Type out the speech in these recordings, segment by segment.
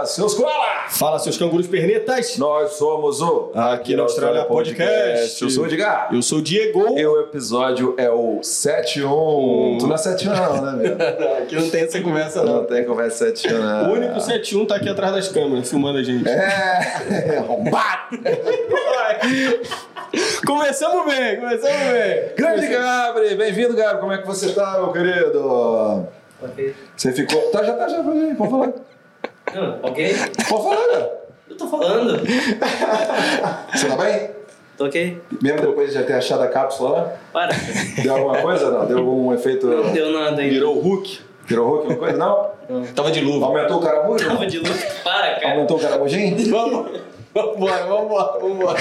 Fala, seus koala! Fala, seus cangurus pernetas! Nós somos o Aqui na Austrália Podcast. Eu sou o Edgar. Eu sou o Diego. E o episódio é o 71. Tu não é 71 não, né, meu? Aqui não tem essa conversa, Não não. tem conversa 71 não. O único 71 tá aqui atrás das câmeras, filmando a gente. É, arrombado! Começamos bem, começamos bem. Grande Gabri! Bem-vindo, Gabri. Como é que você tá, meu querido? Ok. Você ficou... Tá, já tá, já. Pode falar. Não, ok? Pode falar, cara. Eu tô falando. Você tá bem? Tô ok? Mesmo depois de já ter achado a cápsula lá? Para. Deu alguma coisa não? Deu algum efeito... Não deu nada ainda. Virou o Hulk. Virou Hulk, alguma coisa? Não? Tava de luva. Aumentou o caramujo? Tava de luz. Para, cara. Aumentou o caramujinho? Vamos. Vambora, vambora, vambora.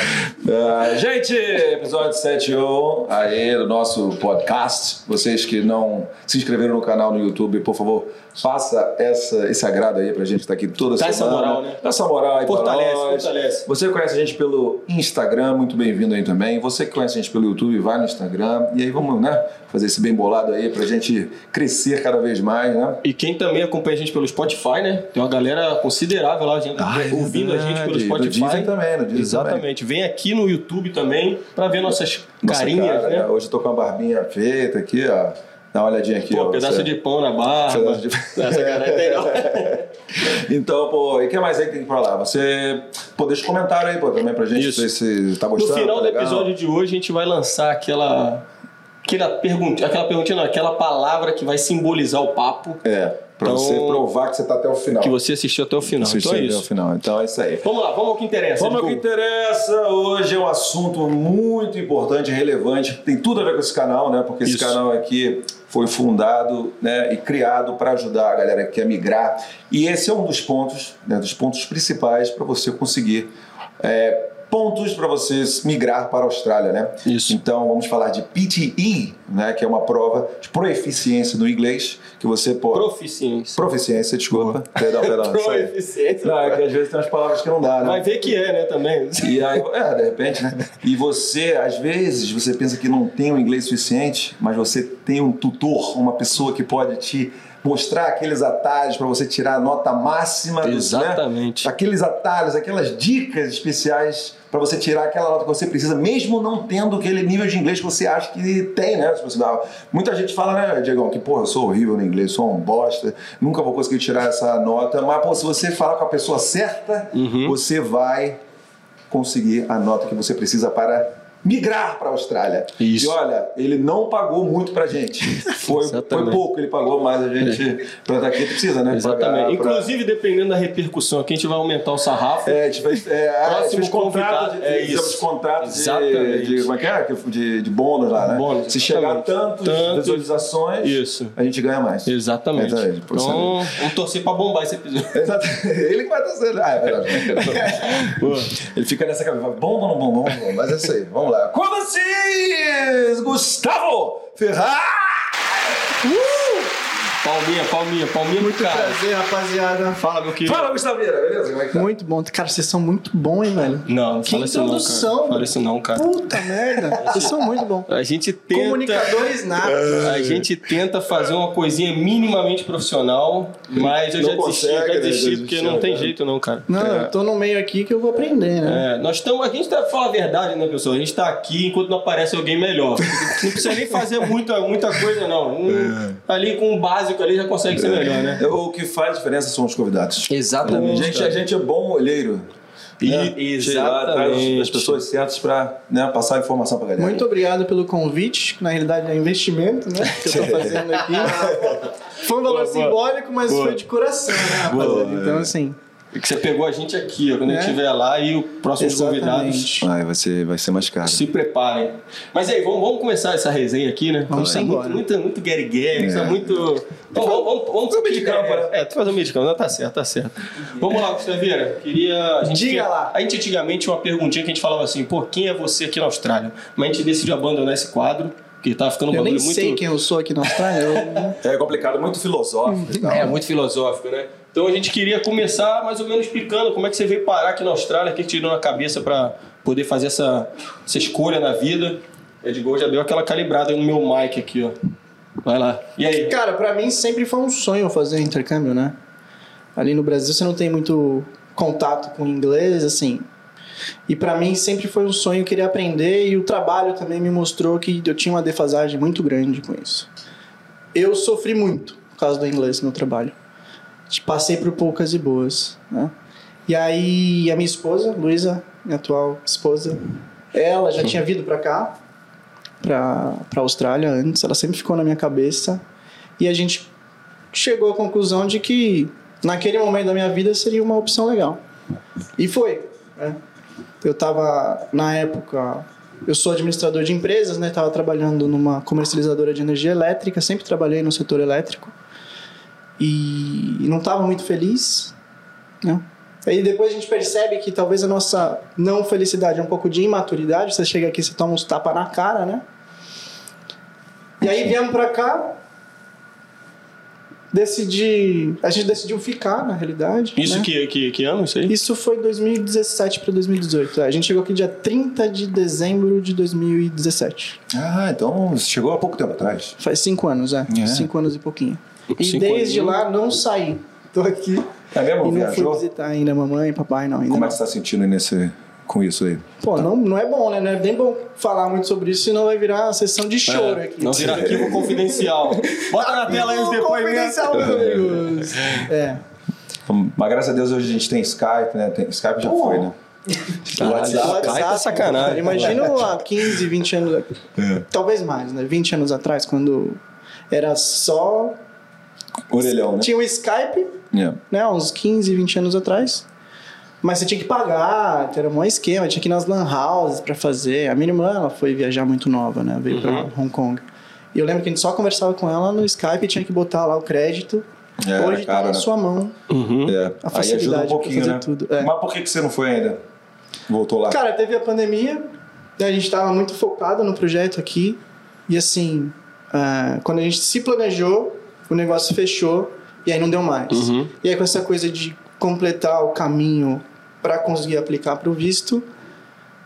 Ah, gente, episódio 71 aí do nosso podcast. Vocês que não se inscreveram no canal no YouTube, por favor, faça essa, esse agrado aí pra gente estar aqui toda Dá essa semana. moral, né? Dá essa moral aí Fortalece, pra nós. fortalece. Você que conhece a gente pelo Instagram, muito bem-vindo aí também. Você que conhece a gente pelo YouTube, vai no Instagram. E aí vamos, né, fazer esse bem bolado aí pra gente crescer cada vez mais, né? E quem também acompanha a gente pelo Spotify, né? Tem uma galera considerável lá gente, ouvindo a gente pelo Ah, é verdade. Spotify. No Deezer também, no Deezer Exatamente. Vem aqui no YouTube também pra ver nossas Nossa carinhas, cara, né? Hoje eu tô com a barbinha feita aqui, ó. Dá uma olhadinha aqui, Pô, ó. pedaço você. de pão na barba. Pedaço de- Essa cara tem não. Então, pô, e o que mais aí que tem que falar? Você, pô, deixa um comentário aí, pô, também pra gente, Isso. ver se tá No gostando. final tá do episódio de hoje, a gente vai lançar aquela. Aquela pergunta, aquela perguntinha, não, aquela palavra que vai simbolizar o papo É, pra Então- você provar que você tá até o final. que você assistiu até o final. Assistir Então é até o isso. final. Então é isso aí. Vamos lá, vamos ao que interessa. Vamos ao que interessa. Hoje é um assunto muito importante relevante. Tem tudo a ver com esse canal, né? Porque esse Isso. canal aqui foi fundado né, e criado para ajudar a galera que quer migrar. E esse é um dos pontos, né, dos pontos principais para você conseguir é, pontos para você migrar para a Austrália, né? Isso. Então vamos falar de PTE, né? Que é uma prova de proeficiência no inglês que você pode Proficiência. Proficiência, desculpa. Perdão, perdão. Proeficiência. Não, é que às vezes tem umas palavras que não dá, né? Vai ver que é, né, também. E aí, é, de repente, né? E você, às vezes, você pensa que não tem o inglês suficiente, mas você tem um tutor, uma pessoa que pode te mostrar aqueles atalhos para você tirar a nota máxima dos, Exatamente. Né? Aqueles atalhos, aquelas dicas especiais para você tirar aquela nota que você precisa, mesmo não tendo aquele nível de inglês que você acha que tem, né? Você dá- Muita gente fala, né, Diegão, que, pô, eu sou horrível no inglês, sou um bosta, nunca vou conseguir tirar essa nota, mas, pô, se você falar com a pessoa certa, Uhum. você vai conseguir a nota que você precisa para migrar para a Austrália. Isso. E olha, ele não pagou muito pra gente. Foi, foi Exatamente. pouco ele pagou, mas a gente, pra estar aqui, precisa, né? Exatamente. pagar pra- Inclusive, dependendo da repercussão aqui, a gente vai aumentar o sarrafo. É, a gente fez, é, a gente Próximo contrato de, é isso. contrato de, Exatamente. de, como é que é? De, de bônus lá, né? Bônus, Se chegar exatamente. tantas Tantos- visualizações, Isso. a gente ganha mais. Exatamente. Exatamente, Então, vamos torcer pra bombar esse episódio. Exato. Ele que vai torcer. Ah, é verdade. Ele fica nessa cabeça, bom, bom, bom, bom, bom. Mas é isso aí, vamos lá. Com vocês, Gustavo Ferraz! Palminha, palminha, palminha no cara. Prazer, rapaziada. Fala, meu querido. Fala, Gustaveira, beleza? Como é que tá? Muito bom. Cara, vocês são muito bons, hein, velho? Não, não Que fala isso não, introdução. cara. Fala isso não, cara. Puta merda. Vocês são muito bons. A gente tenta... Comunicadores natos. A gente tenta fazer uma coisinha minimamente profissional, mas eu Não já desisti, consegue, já né? desisti, porque não tem né? jeito não, cara. Não, É. eu tô no meio aqui que eu vou aprender, né? É, nós estamos a gente tá fala a verdade, né, pessoal? A gente tá aqui enquanto não aparece alguém melhor. Não precisa nem fazer muita, muita coisa, não. Um- Ali com o básico ali já consegue ser melhor, né? É, O que faz diferença são os convidados. Exatamente. A gente, a gente é bom olheiro. E- né? Chegar atrás exatamente. das pessoas certas pra né, passar a informação pra galera. Muito obrigado pelo convite, que na realidade é investimento, né? Que eu tô fazendo aqui. Foi um valor Boa, simbólico, mas Boa. foi de coração, né, rapaziada? Boa, Então, é. assim, Que você pegou a gente aqui, ó. Quando a gente É. estiver lá e o próximo convidados exatamente. Ai, vai ser, vai ser mais caro. se preparem. Mas aí, vamos, vamos começar essa resenha aqui, né? Vamos Tá embora. muito, muito, muito Gary Gary, isso é É. muito. Vamos, vamos, vamos, vamos Fazer o meio de campo, né? É, tu faz o campo, não, tá certo, tá certo. Vamos lá, Gustaveira. Queria. A gente Diga tinha- lá. A gente antigamente tinha uma perguntinha que a gente falava assim, pô, quem é você aqui na Austrália? Mas a gente decidiu abandonar esse quadro, porque tava ficando um eu nem bagulho muito. sei quem eu sou aqui na Austrália. Eu... É complicado, muito filosófico. É, muito filosófico, né? Então a gente queria começar mais ou menos explicando como é que você veio parar aqui na Austrália, o que tirou na cabeça para poder fazer essa, essa escolha na vida. Edgar já deu aquela calibrada no meu mic aqui, ó. Vai lá. E aí? Cara, pra mim sempre foi um sonho fazer intercâmbio, né? Ali no Brasil você não tem muito contato com inglês, assim. E pra mim sempre foi um sonho querer aprender e o trabalho também me mostrou que eu tinha uma defasagem muito grande com isso. Eu sofri muito por causa do inglês no trabalho. Passei por poucas e boas, né? E aí a minha esposa, Luísa, minha atual esposa, ela já tinha vindo pra cá, pra, pra Austrália antes, ela sempre ficou na minha cabeça. E a gente chegou à conclusão de que naquele momento da minha vida seria uma opção legal. E foi. Né? Eu estava, na época, eu sou administrador de empresas, né? Estava trabalhando numa comercializadora de energia elétrica, sempre trabalhei no setor elétrico. E não estava muito feliz, né? Aí depois a gente percebe que talvez a nossa não felicidade é um pouco de imaturidade. Você chega aqui, você toma uns tapas na cara, né? E aí viemos pra cá, decidi. A gente decidiu ficar, na realidade. Isso né? que, que, que ano, isso aí? Isso foi 2017 para 2018. A gente chegou aqui dia 30 de dezembro de 2017. Ah, então chegou há pouco tempo atrás. Faz cinco anos, é. É. Cinco anos e pouquinho. E Cinco desde lá não saí. Tô aqui É mesmo? e não fui Viajou? visitar ainda mamãe e papai, não. Ainda Como é não. que você está sentindo nesse, com isso aí? Pô, não, não é bom, né? Não é nem bom falar muito sobre isso, senão vai virar uma sessão de choro É, aqui. Não vira arquivo confidencial. Bota na tela aí os depoimentos. Confidencial. É. Mas graças a Deus hoje a gente tem Skype, né? Tem- Skype já Pô. foi, né? Caralho, WhatsApp. Skype é sacanagem. Cara, imagina há 15, 20 anos. É. Talvez mais, né? 20 anos atrás, quando era só. Orelhão, né? Tinha o Skype, É. né? Uns 15, 20 anos atrás. Mas você tinha que pagar, era um esquema, tinha que ir nas lan houses pra fazer. A minha irmã, ela foi viajar muito nova, né? Veio pra Hong Kong. E eu lembro que a gente só conversava com ela no Skype e tinha que botar lá o crédito. É, Hoje tá cara, na né? sua mão. Uhum. É. A Aí ajuda facilidade um pra pouquinho, fazer né? tudo, é. Mas por que, que você não foi ainda? Voltou lá? Cara, teve a pandemia, daí a gente tava muito focado no projeto aqui. E assim, ah, quando a gente se planejou, o negócio fechou e aí não deu mais. Uhum. E aí com essa coisa de completar o caminho para conseguir aplicar para o visto,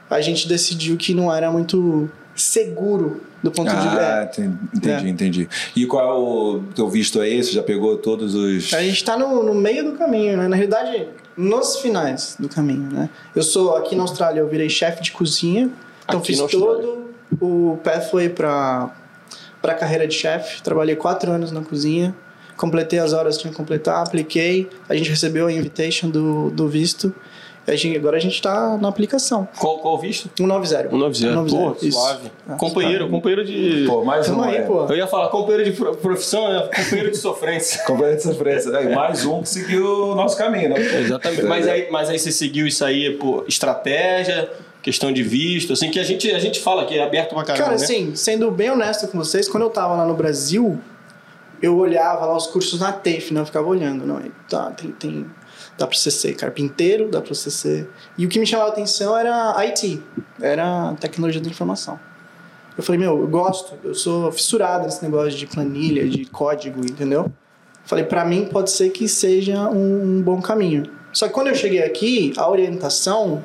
a gente decidiu que não era muito seguro do ponto de ah, vista. enten- entendi, É. entendi. E qual é o teu visto aí? Você já pegou todos os. A gente tá no, no meio do caminho, né? Na realidade, nos finais do caminho, né? Eu sou aqui na Austrália, eu virei chefe de cozinha, então Aqui fiz todo o pathway para para carreira de chefe. Trabalhei quatro anos na cozinha, completei as horas que tinha que completar, apliquei, a gente recebeu a invitation do, do visto. A gente, agora a gente tá na aplicação. Qual, qual visto? 190. 190. Pô, isso. suave. Ah, Companheiro, companheiro de. Pô, mais Tamo um. aí, é. pô. Eu ia falar companheiro de pro- profissão, né? companheiro de sofrência. Companhia de sofrência. Aí, mais um que seguiu o nosso caminho, né? Exatamente. Mas aí, mas aí você seguiu isso aí por estratégia, questão de visto, assim, que a gente, a gente fala que é aberto pra caramba, Cara, né? assim, sendo bem honesto com vocês, quando eu tava lá no Brasil, eu olhava lá os cursos na TAFE, né? Eu ficava olhando, não, tá, tem, tem, dá pra você ser carpinteiro, dá pra você ser... E o que me chamava a atenção era IT, era tecnologia da informação. Eu falei, meu, eu gosto, eu sou fissurado nesse negócio de planilha, de código, entendeu? Falei, pra mim pode ser que seja um, um bom caminho. Só que quando eu cheguei aqui, a orientação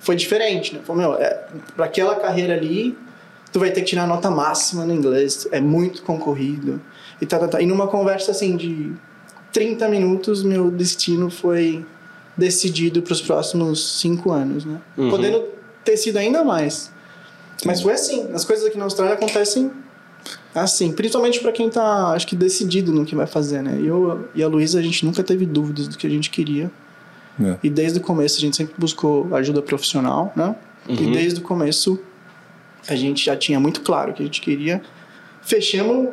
foi diferente, né? Falei, meu, é, pra aquela carreira ali, tu vai ter que tirar nota máxima no inglês, é muito concorrido. E, tá, tá, tá. e numa conversa assim de 30 minutos, meu destino foi decidido para os próximos cinco anos, né? Uhum. Podendo ter sido ainda mais. Mas foi assim, as coisas aqui na Austrália acontecem assim, principalmente para quem tá, acho que decidido no que vai fazer, né? Eu e a Luísa, a gente nunca teve dúvidas do que a gente queria. É. E desde o começo a gente sempre buscou ajuda profissional, né? Uhum. E desde o começo a gente já tinha muito claro que a gente queria. Fechamos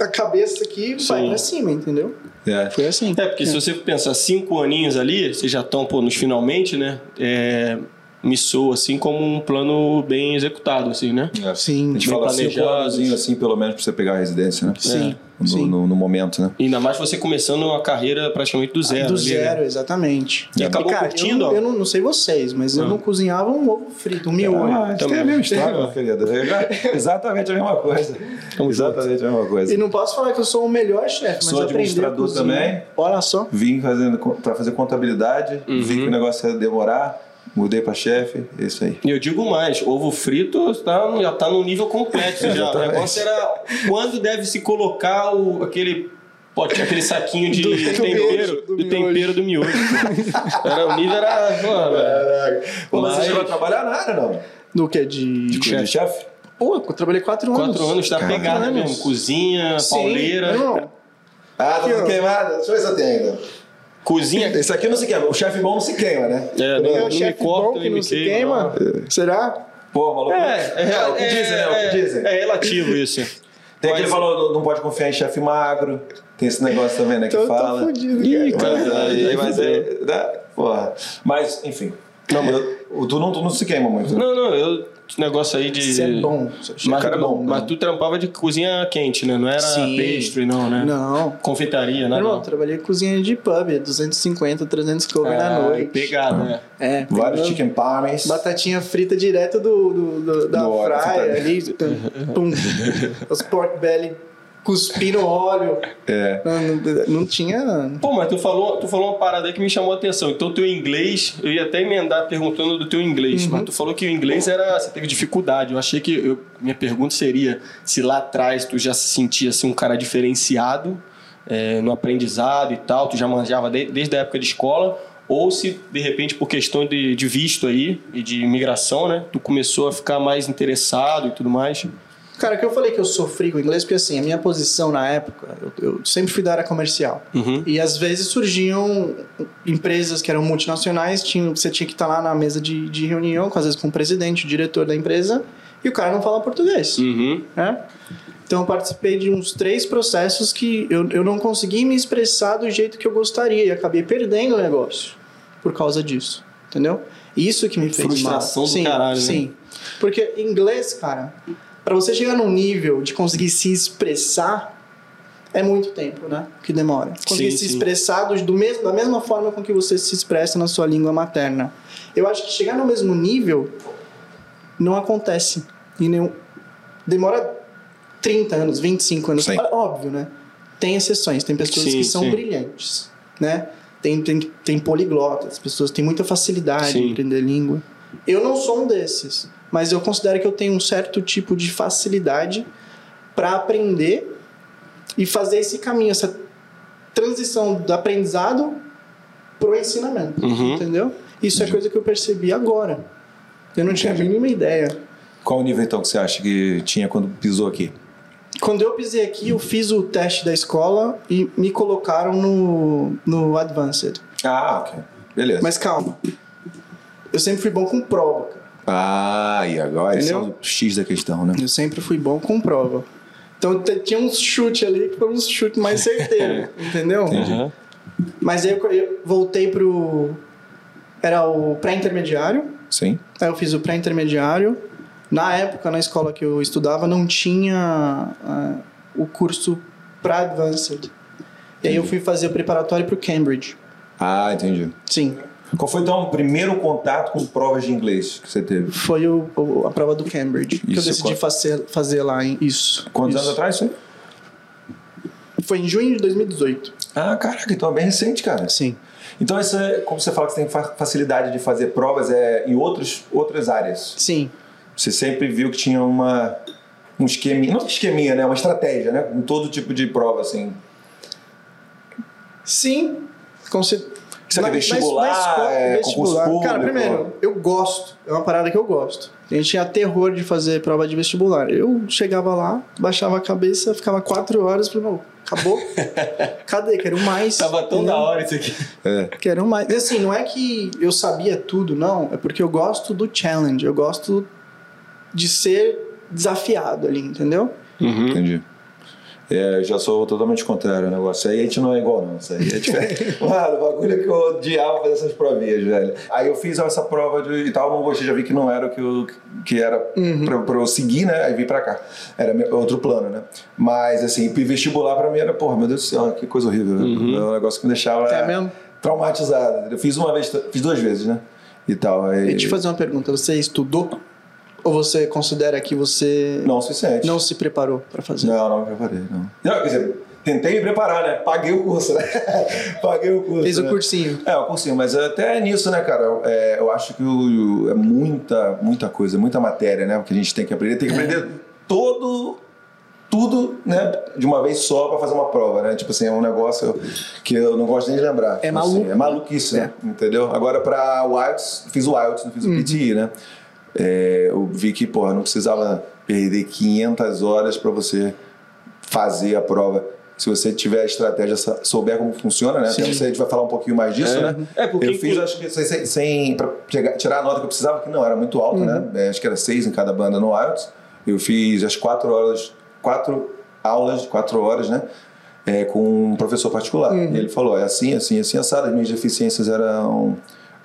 a cabeça aqui e vai pra cima, entendeu? É. Foi assim. É, porque se você pensar cinco aninhos ali, vocês já estão, pô, nos finalmente, né? É, me soa assim como um plano bem executado, assim, né? É. Sim, A gente bem fala cinco planejado. anos, assim, pelo menos, pra você pegar a residência, né? Sim, No, sim. no, no momento, né? Ainda mais você começando uma carreira praticamente do zero. Do ali, né? zero, exatamente. E acabou cara, curtindo, Eu, eu não, não sei vocês, mas eu Ah. não cozinhava um ovo frito, um miolo. Ah, acho que é a mesma história, meu querido. É exatamente a mesma coisa. Tamo Exatamente a mesma coisa. E não posso falar que eu sou o melhor chefe, mas Sou a administrador também. Olha só. Vim fazendo para fazer contabilidade, Uhum. vi que o negócio ia demorar, mudei pra chefe, é isso aí. E eu digo mais, ovo frito tá, já tá num nível complexo já. O negócio era quando deve se colocar o, aquele pote, aquele saquinho de Do- do tempero, do, do miojo. tempero do miojo. era, o nível era. Pô, velho. Pô, mas você Mas- chegou a trabalhar na área, não? No que? De. De, de chefe? Pô, eu trabalhei quatro anos. Quatro anos tá pegada anos. mesmo. Cozinha, Sim, pauleira. Não, Ah, tá tudo queimado? Deixa eu ver se eu tenho ainda. Cozinha. Esse aqui não se queima, o chefe bom não se queima, né? É, é não, o não me chefe corta, bom que não se queima. queima. Será? Pô, maluco. É, é, É, o que dizem, né? O que é, dizem. É relativo isso. Tem Mas- aquele que falou, não pode confiar em chefe magro. Tem esse negócio também, né? Que Tô, tô fala. fudido, Ih, cara. Mas, cara. aí, mas é. né? Porra. Mas, enfim. Não, mas eu- tu, não, tu não se queima muito. né? Não, não, eu. Negócio aí de. Isso é bom. chefe Mas, cara é bom, mas né? tu trampava de cozinha quente, né? Não era Sim. pastry, não, né? Não. Confeitaria, né? Irmão, Não. trabalhei em cozinha de pub, 250, 300 cover na Ah, noite. Pegado, né? É, Vários chicken parmes. Batatinha frita direto do, do- do- da Do fraia frita. ali. Pum. Os pork belly cuspindo óleo. É. Não, não- tinha. Pô, mas tu falou, tu falou uma parada aí que me chamou a atenção. Então, teu inglês, eu ia até emendar perguntando do teu inglês, Uhum. mas tu falou que o inglês era. Você teve dificuldade. Eu achei que. eu- minha pergunta seria se lá atrás tu já se sentia assim, um cara diferenciado é, no aprendizado e tal, tu já manjava de- desde a época de escola, ou se de repente por questão de, de visto aí e de imigração, né, tu começou a ficar mais interessado e tudo mais. Cara, que eu falei que eu sofri com o inglês, porque assim, a minha posição na época, eu, eu sempre fui da área comercial. Uhum. E às vezes surgiam empresas que eram multinacionais, tinham, você tinha que estar lá na mesa de, de reunião, às vezes com o presidente, o diretor da empresa, e o cara não fala português. Uhum. né? Então eu participei de uns três processos que eu, eu não consegui me expressar do jeito que eu gostaria e acabei perdendo o negócio por causa disso, entendeu? Isso que me fez Frustração mal. do sim, caralho, né? Sim, porque inglês, cara, para você chegar num nível de conseguir se expressar é muito tempo, né? Que demora. Conseguir Sim, se sim. expressar do, do mesmo, da mesma forma com que você se expressa na sua língua materna. Eu acho que chegar no mesmo nível não acontece. E nenhum... Demora 30 anos, 25 anos. Sim. Óbvio, né? Tem exceções, tem pessoas Sim, que são brilhantes, né? Tem, tem, tem poliglotas, pessoas têm muita facilidade em aprender língua. Eu não sou um desses, mas eu considero que eu tenho um certo tipo de facilidade para aprender e fazer esse caminho, essa transição do aprendizado pro ensinamento, Uhum. entendeu? Isso é coisa que eu percebi agora. Eu não tinha a mínima ideia. Qual o nível então que você acha que tinha quando pisou aqui? Quando eu pisei aqui, eu fiz o teste da escola e me colocaram no, no Advanced. Ah, ok. Beleza. Mas calma. Eu sempre fui bom com prova, cara. Ah, e agora esse é Entendeu? o X da questão, né? Eu sempre fui bom com prova. Então tinha uns chutes ali que foram uns chutes mais certeiros, entendeu? Uhum. Mas aí eu, eu voltei pro. Era o pré-intermediário. Sim. Aí eu fiz o pré-intermediário. Na época, na escola que eu estudava, não tinha ah, o curso para Advanced. E aí eu fui fazer o preparatório para o Cambridge. Ah, entendi. Sim, Qual foi então o primeiro contato com provas de inglês que você teve? foi o, o- a prova do Cambridge que eu Isso, decidi qual- fazer, fazer lá. Em, isso. Quantos isso. anos atrás isso aí? Foi em junho de 2018. Ah, caraca, então é bem recente, cara. Sim. Então, isso é, como você fala que você tem fa- facilidade de fazer provas é, em outros, outras áreas. Sim. Você sempre viu que tinha uma, um esqueminha, não esqueminha, né? Uma estratégia, né? Com todo tipo de prova, assim. Sim. Consi- Isso é Na- vestibular, na escola- é concurso Cara, público? primeiro, eu gosto. É uma parada que eu gosto. A gente tinha terror de fazer prova de vestibular. Eu chegava lá, baixava a cabeça, ficava quatro horas, "Não, acabou? Cadê? Quero mais. Tava tão entendeu? da hora isso aqui. Quero mais. E assim, não é que eu sabia tudo, não. É porque eu gosto do challenge. Eu gosto de ser desafiado ali, entendeu? Uhum. Entendi. É, eu já sou totalmente contrário ao negócio. Isso aí a gente não é igual, não. Isso aí é diferente. Mano, o bagulho é que eu odiava fazer essas provinhas, velho. Aí eu fiz essa prova de, e tal, não gostei, já vi que não era o que, eu, que era pra, pra eu seguir, né? Aí vim pra cá. Era outro plano, né? Mas, assim, vestibular pra mim era, porra, meu Deus do céu, que coisa horrível. velho. É um negócio que me deixava É mesmo? traumatizado. Eu fiz uma vez, fiz duas vezes, né? E tal. Aí, E te fazer uma pergunta: você estudou? Ou você considera que você Não o suficiente. não se preparou para fazer? Não, não me preparei, não. Não, quer dizer, tentei me preparar, né? Paguei o curso, né? Paguei o curso. Fez o né? cursinho. É, o cursinho, mas até nisso, né, cara? é, eu acho que o- é muita, muita coisa, muita matéria, né? Que a gente tem que aprender. Tem que aprender todo, tudo, né? De uma vez só pra fazer uma prova, né? Tipo assim, é um negócio que eu não gosto nem de lembrar. É Tipo assim, maluco. é maluquice, né? Entendeu? Agora pra IELTS, fiz o IELTS, não fiz o PTI, né? É, eu vi que, porra, não precisava perder 500 horas pra você fazer a prova. Se você tiver a estratégia, souber como funciona, né? Até você, a gente vai falar um pouquinho mais disso, né? É, porque eu fiz, acho que sem, sem, tirar a nota que eu precisava, que não era muito alto, né? É, acho que era seis em cada banda no IELTS. Eu fiz as quatro horas, quatro aulas, quatro horas, né? É, com um professor particular. E ele falou: é assim, assim, assim, assado. As minhas deficiências eram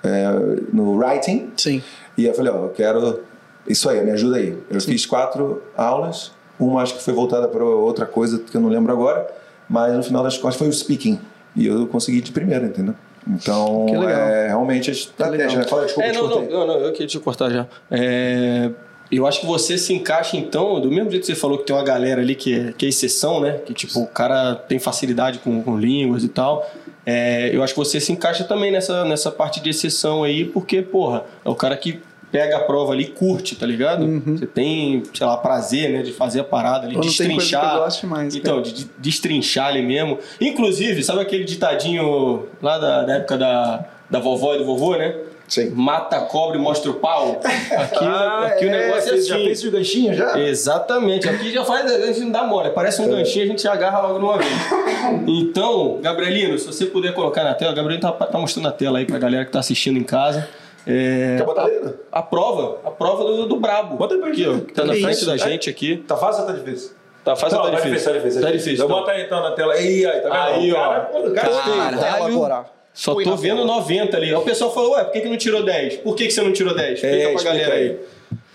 é, no writing. Sim. E eu falei: ó, eu quero isso aí, me ajuda aí. Eu fiz quatro aulas, uma acho que foi voltada para outra coisa que eu não lembro agora, mas no final das contas foi o speaking. E eu consegui de primeira, entendeu? Então, é realmente a estratégia. né? Fala, desculpa, É, não, não, não, não, eu queria te cortar já. É, eu acho que você se encaixa, então, do mesmo jeito que você falou que tem uma galera ali que é, que é exceção, né? Que, tipo, o cara tem facilidade com, com línguas e tal. É, eu acho que você se encaixa também nessa, nessa parte de exceção aí, porque, porra, é o cara que pega a prova ali e curte, tá ligado? Você tem, sei lá, prazer, né, de fazer a parada ali, Ou destrinchar. eu goste mais, Então, de, de destrinchar ali mesmo. Inclusive, sabe aquele ditadinho lá da, da época da, da vovó e do vovô, né? Sim. Mata a cobra e mostra o pau. Aqui, aqui o negócio é fez- Já assim. fez o ganchinho já? Exatamente, aqui já faz, a gente não dá mole, parece um ganchinho, a gente agarra logo de uma vez. Então, Gabrielino, se você puder colocar na tela, o Gabrielino tá, tá mostrando na tela aí pra galera que tá assistindo em casa. É, Quer botar ali? a prova, a prova do, do Brabo. Bota aí pra aqui, ó, que tá na frente isso? da É. gente aqui. Tá fácil ou tá difícil? Tá fácil ou Não, tá difícil? tá difícil. Tá difícil. Então então. bota aí então na tela. Aí, aí, tá vendo? Aí, ó. cara- o cara fez. Caralho. Só Põe tô vendo tela. 90 ali. Aí o pessoal falou, ué, por que, que não tirou 10? Por que, que você não tirou 10? Explica É, pra explica galera aí. aí.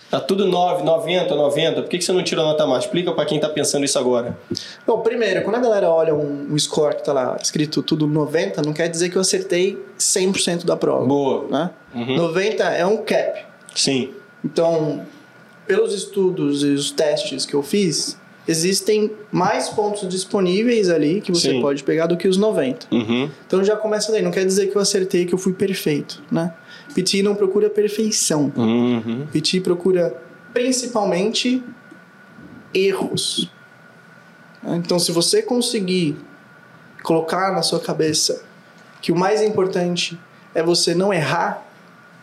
Tá tudo 9, 90, 90. Por que, que você não tirou nota mais? Explica pra quem tá pensando isso agora. Bom, primeiro, quando a galera olha um, um score que tá lá escrito tudo 90, não quer dizer que eu acertei 100% da prova. Boa. Né? Uhum. 90 é um cap. Sim. Então, pelos estudos e os testes que eu fiz, existem mais pontos disponíveis ali que você Sim. pode pegar do que os 90. Uhum. Então já começa daí. Não quer dizer que eu acertei, que eu fui perfeito, né? PT não procura perfeição. Uhum. PT procura principalmente erros. Então, se você conseguir colocar na sua cabeça que o mais importante é você não errar,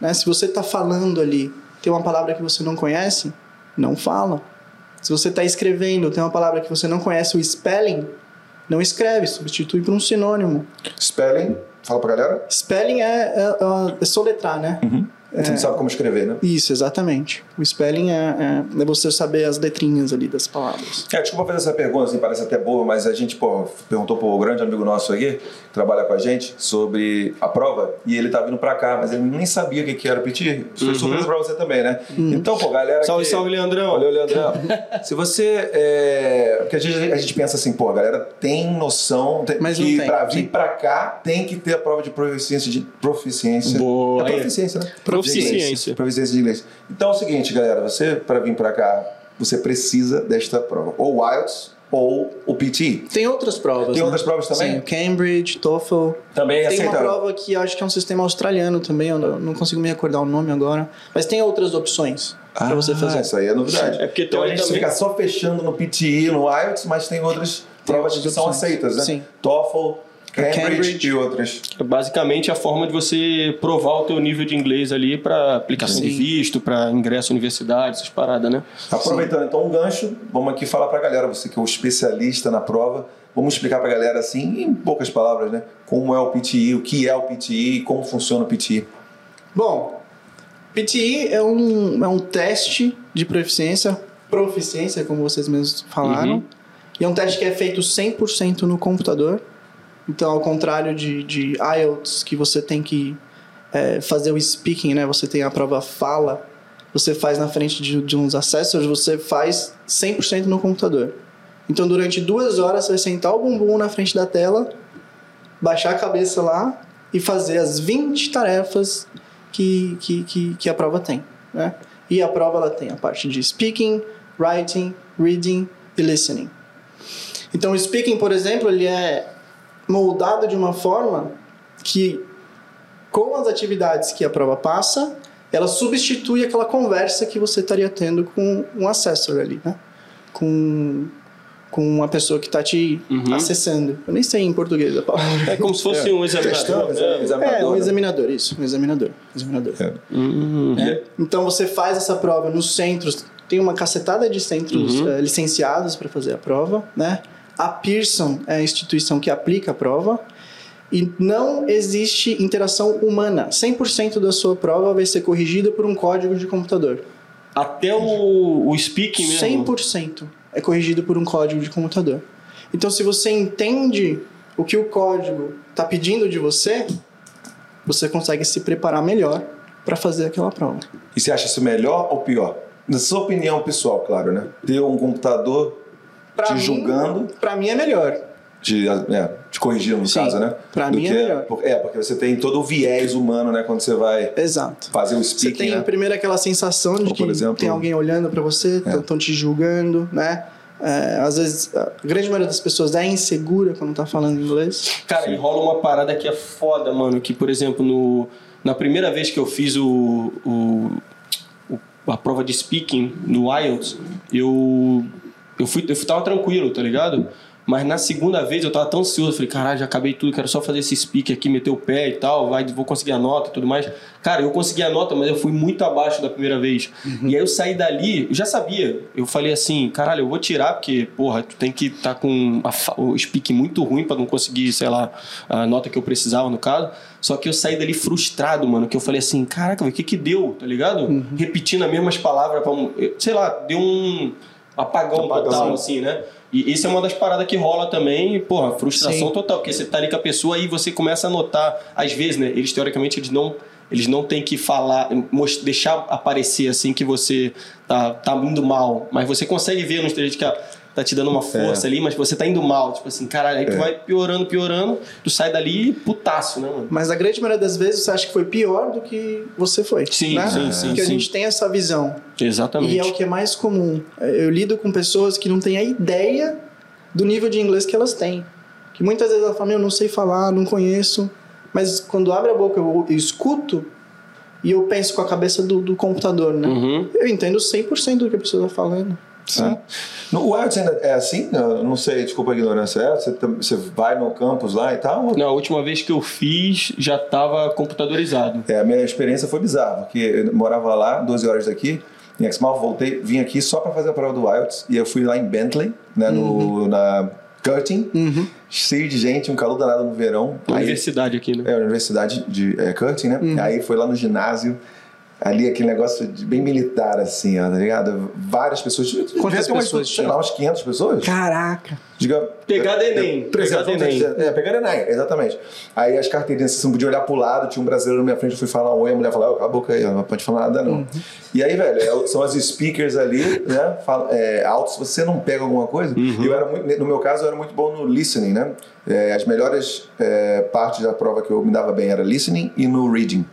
né? Se você está falando ali, tem uma palavra que você não conhece, não fala. Se você está escrevendo, tem uma palavra que você não conhece, o spelling, não escreve, substitui por um sinônimo. Spelling, fala pra galera. Spelling é, é, é soletrar, né? Você não sabe como escrever, né? Isso, exatamente. O spelling é, é, é você saber as letrinhas ali das palavras. É, desculpa fazer essa pergunta, assim, parece até boa, mas a gente pô, perguntou pro grande amigo nosso aqui, que trabalha com a gente, sobre a prova, e ele tá vindo pra cá, mas ele nem sabia o que, que era o PT. Foi surpresa pra você também, né? Então, pô, galera. Uhum. Salve, que... salve, Leandrão. Valeu, Leandrão. Se você. É... Porque a gente, a gente pensa assim, pô, a galera tem noção tem- Mas que pra vir pra cá tem que ter a prova de proficiência. De proficiência. Boa. É proficiência, né? Proficiência. De inglês. Proficiência de inglês. Então é o seguinte, galera, você, pra vir pra cá, você precisa desta prova. Ou o IELTS ou o PT. Tem outras provas. Tem né? outras provas também? Sim, Cambridge, TOEFL. Também Tem uma aceita. prova que acho que é um sistema australiano também, eu não consigo me recordar o nome agora. Mas tem outras opções Ah, pra você fazer. Isso aí é novidade. É porque então a gente teoricamente- fica só fechando no PTE, no IELTS, mas tem outras Tem provas outras que são opções. aceitas, né? Sim. TOEFL, Cambridge, Cambridge. e outras. É basicamente a forma de você provar o teu nível de inglês ali pra aplicação de Sim. visto, pra ingresso à universidade, essas paradas, né? Aproveitando então um gancho, vamos aqui falar pra galera, você que é o especialista na prova, vamos explicar pra galera assim, em poucas palavras, né? Como é o PTE, o que é o PTE e como funciona o PTE. Bom, PTE é um, é um teste de proficiência, proficiência, como vocês mesmos falaram. Uhum. E é um teste que é feito 100% no computador. Então, ao contrário de, de IELTS, que você tem que é, fazer o speaking, né? Você tem a prova fala, você faz na frente de, de uns assessors, você faz 100% no computador. Então, durante duas horas, você vai sentar o bumbum na frente da tela, baixar a cabeça lá e fazer as 20 tarefas que, que, que, que a prova tem, né? E a prova ela tem a parte de speaking, writing, reading e listening. Então o speaking, por exemplo, ele é moldado de uma forma que com as atividades que a prova passa, ela substitui aquela conversa que você estaria tendo com um assessor ali, né? Com com uma pessoa que está te Uhum. acessando. Eu nem sei em português a palavra. É como se fosse um examinador. Questão, né? examinador, É, um né? examinador, isso, um examinador. examinador. É. Hum. né? Então você faz essa prova nos centros, tem uma cacetada de centros Uhum. eh, licenciados para fazer a prova, né? A Pearson é a instituição que aplica a prova e não existe interação humana. 100% da sua prova vai ser corrigida por um código de computador. Até o, o speaking mesmo. 100% é corrigido por um código de computador. Então, se você entende o que o código está pedindo de você, você consegue se preparar melhor para fazer aquela prova. E você acha isso melhor ou pior? Na sua opinião pessoal, claro, né? Ter um computador Pra te mim- julgando, Para mim é melhor. te, é, te corrigindo no Sim, caso, né? pra Do mim é que- melhor. por- É, porque você tem todo o viés humano, né? Quando você vai Exato. fazer o Você speaking, tem né? primeiro aquela sensação de Ou, que exemplo, tem alguém olhando para você, É. estão te julgando, né? É, às vezes, a grande maioria das pessoas é insegura quando tá falando inglês. Cara, e rola uma parada que é foda, mano. Que, por exemplo, no, na primeira vez que eu fiz o, o, o- a prova de speaking no IELTS, eu, eu, fui, eu tava tranquilo, tá ligado? Mas na segunda vez eu tava tão ansioso, falei, caralho, já acabei tudo, quero só fazer esse speak aqui, meter o pé e tal, vai, vou conseguir a nota e tudo mais. Cara, eu consegui a nota, mas eu fui muito abaixo da primeira vez. E aí eu saí dali, eu já sabia. Eu falei assim, caralho, eu vou tirar, porque, porra, tu tem que estar com a fa- o speak muito ruim pra não conseguir, sei lá, a nota que eu precisava no caso. Só que eu saí dali frustrado, mano, que eu falei assim, caraca, o que que deu, tá ligado? Repetindo as mesmas palavras, pra, um- sei lá, deu um apagão Apagão. total, assim, né? E isso é uma das paradas que rola também, porra, frustração Sim. total, porque você tá ali com a pessoa e você começa a notar, às vezes, né? Eles teoricamente eles não eles não têm que falar, deixar aparecer assim que você tá, tá indo mal, mas você consegue ver no jeito que a- tá te dando uma força ali, mas você tá indo mal, tipo assim, caralho, aí tu É. vai piorando, piorando, tu sai dali putaço, né, mano? Mas a grande maioria das vezes você acha que foi pior do que você foi. Sim, né? sim, sim, Porque a sim. gente tem essa visão. Exatamente. E é o que é mais comum. Eu lido com pessoas que não têm a ideia do nível de inglês que elas têm. Que muitas vezes elas falam, eu não sei falar, não conheço. Mas quando abre a boca eu, eu escuto e eu penso com a cabeça do, do computador, né? Uhum. Eu entendo 100% do que a pessoa está falando. Sim. No o IELTS ainda é assim? Eu não sei, desculpa a ignorância. É? Você, você vai no campus lá e tal? Não, a última vez que eu fiz já tava computadorizado. É, a minha experiência foi bizarra, porque eu morava lá, 12 horas daqui, em Exmouth, voltei, vim aqui só para fazer a prova do IELTS, e eu fui lá em Bentley, né, no, na Curtin, cheio de gente, um calor danado no verão. Aí- Universidade aqui, né? É, a Universidade de é, Curtin, né? Aí foi lá no ginásio, ali aquele negócio de- bem militar, assim, ó, tá ligado? Várias pessoas. Quantas umas, pessoas Sei tinha? lá, umas 500 pessoas. Caraca! Diga, Pegada é, Enem, é, 300, pegada Enem. É, pegada Enem, exatamente. Aí as carteirinhas, você não podia olhar pro lado, tinha um brasileiro na minha frente, eu fui falar um oi, a mulher falou, "Ó, cala a boca aí, não pode falar nada não. E aí, velho, é, são as speakers ali, né, falam, é, altos, você não pega alguma coisa. Eu era muito, no meu caso, eu era muito bom no listening, né? É, as melhores é, partes da prova que eu me dava bem era listening e no reading.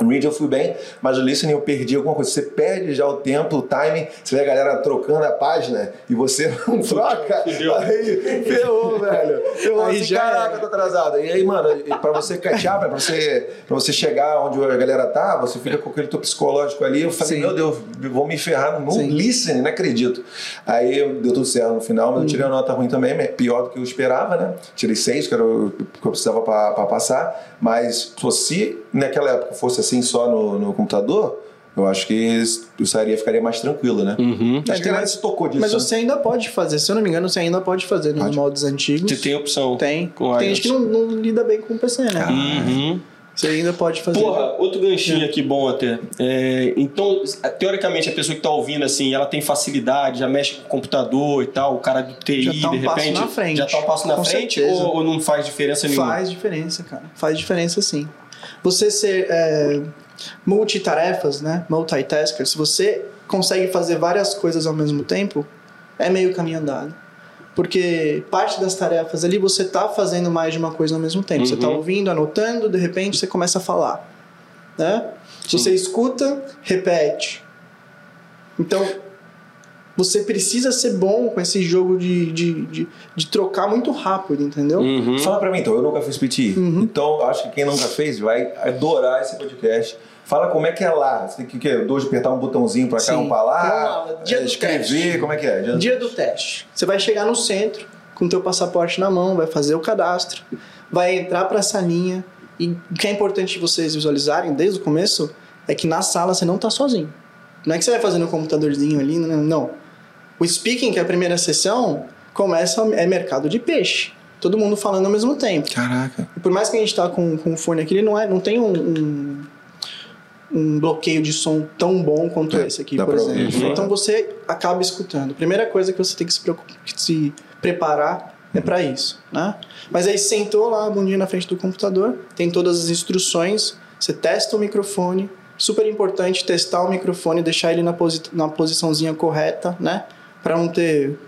No reading eu fui bem, mas no listening eu perdi alguma coisa. Você perde já o tempo, o timing, você vê a galera trocando a página e você não troca. Aí, ferrou, velho. Eu Aí assim, já caraca, tô atrasado. E aí, mano, pra você up, pra você, pra você chegar onde a galera tá, você fica com aquele teu psicológico ali. Eu falei, Sim. meu Deus, vou me ferrar no Sim. listening, não acredito. Aí deu tudo certo no final, mas eu tirei uma nota ruim também, pior do que eu esperava, né? Tirei seis, que era o que eu precisava pra, pra passar. Mas se naquela época fosse assim só no, no computador, eu acho que eu sairia, ficaria mais tranquilo, né? Uhum. Acho que a galera se tocou disso. Mas né? você ainda pode fazer, se eu não me engano, você ainda pode fazer nos Pode. moldes antigos. Você tem opção. Tem. Com Tem gente que não, não lida bem com o PC, né? Uhum. Você ainda pode fazer. Porra, outro ganchinho aqui bom até. É, então, teoricamente, a pessoa que tá ouvindo, assim, ela tem facilidade, já mexe com o computador e tal, o cara do TI, Já tá um de passo repente. na frente. Já tá um passo na Com frente ou, ou não faz diferença nenhuma? Faz diferença, cara. Faz diferença sim. Você ser é, multitarefas, né? Multitasker, se você consegue fazer várias coisas ao mesmo tempo, é meio caminho andado. Porque parte das tarefas ali você tá fazendo mais de uma coisa ao mesmo tempo. Você tá Uhum. ouvindo, anotando, de repente você começa a falar. Né? Sim. Você escuta, repete. Então, você precisa ser bom com esse jogo de, de, de, de trocar muito rápido, entendeu? Uhum. Fala pra mim então, eu nunca fiz PT. Uhum. Então, acho que quem nunca fez vai adorar esse podcast. Fala como é que é lá. Você tem que, que dois apertar um botãozinho pra cá, Sim. um pra lá. Lá, dia é, do escrever, teste. como é que é? Dia- Dia do teste. Você vai chegar no centro com o teu passaporte na mão, vai fazer o cadastro, vai entrar para essa linha e o que é importante vocês visualizarem desde o começo é que na sala você não está sozinho. Não é que você vai fazer no computadorzinho ali, não. não. O speaking, que é a primeira sessão, começa é mercado de peixe. Todo mundo falando ao mesmo tempo. Caraca. E por mais que a gente tá com, com o fone aqui, ele não, é, não tem um, um, um bloqueio de som tão bom quanto É, esse aqui, por ouvir. exemplo. Uhum. Então você acaba escutando. Primeira coisa que você tem que se, preocup- se preparar é para isso, né? Mas aí sentou lá a bundinha na frente do computador, tem todas as instruções, você testa o microfone, super importante testar o microfone, deixar ele na, posi na posiçãozinha correta, né? Para não ter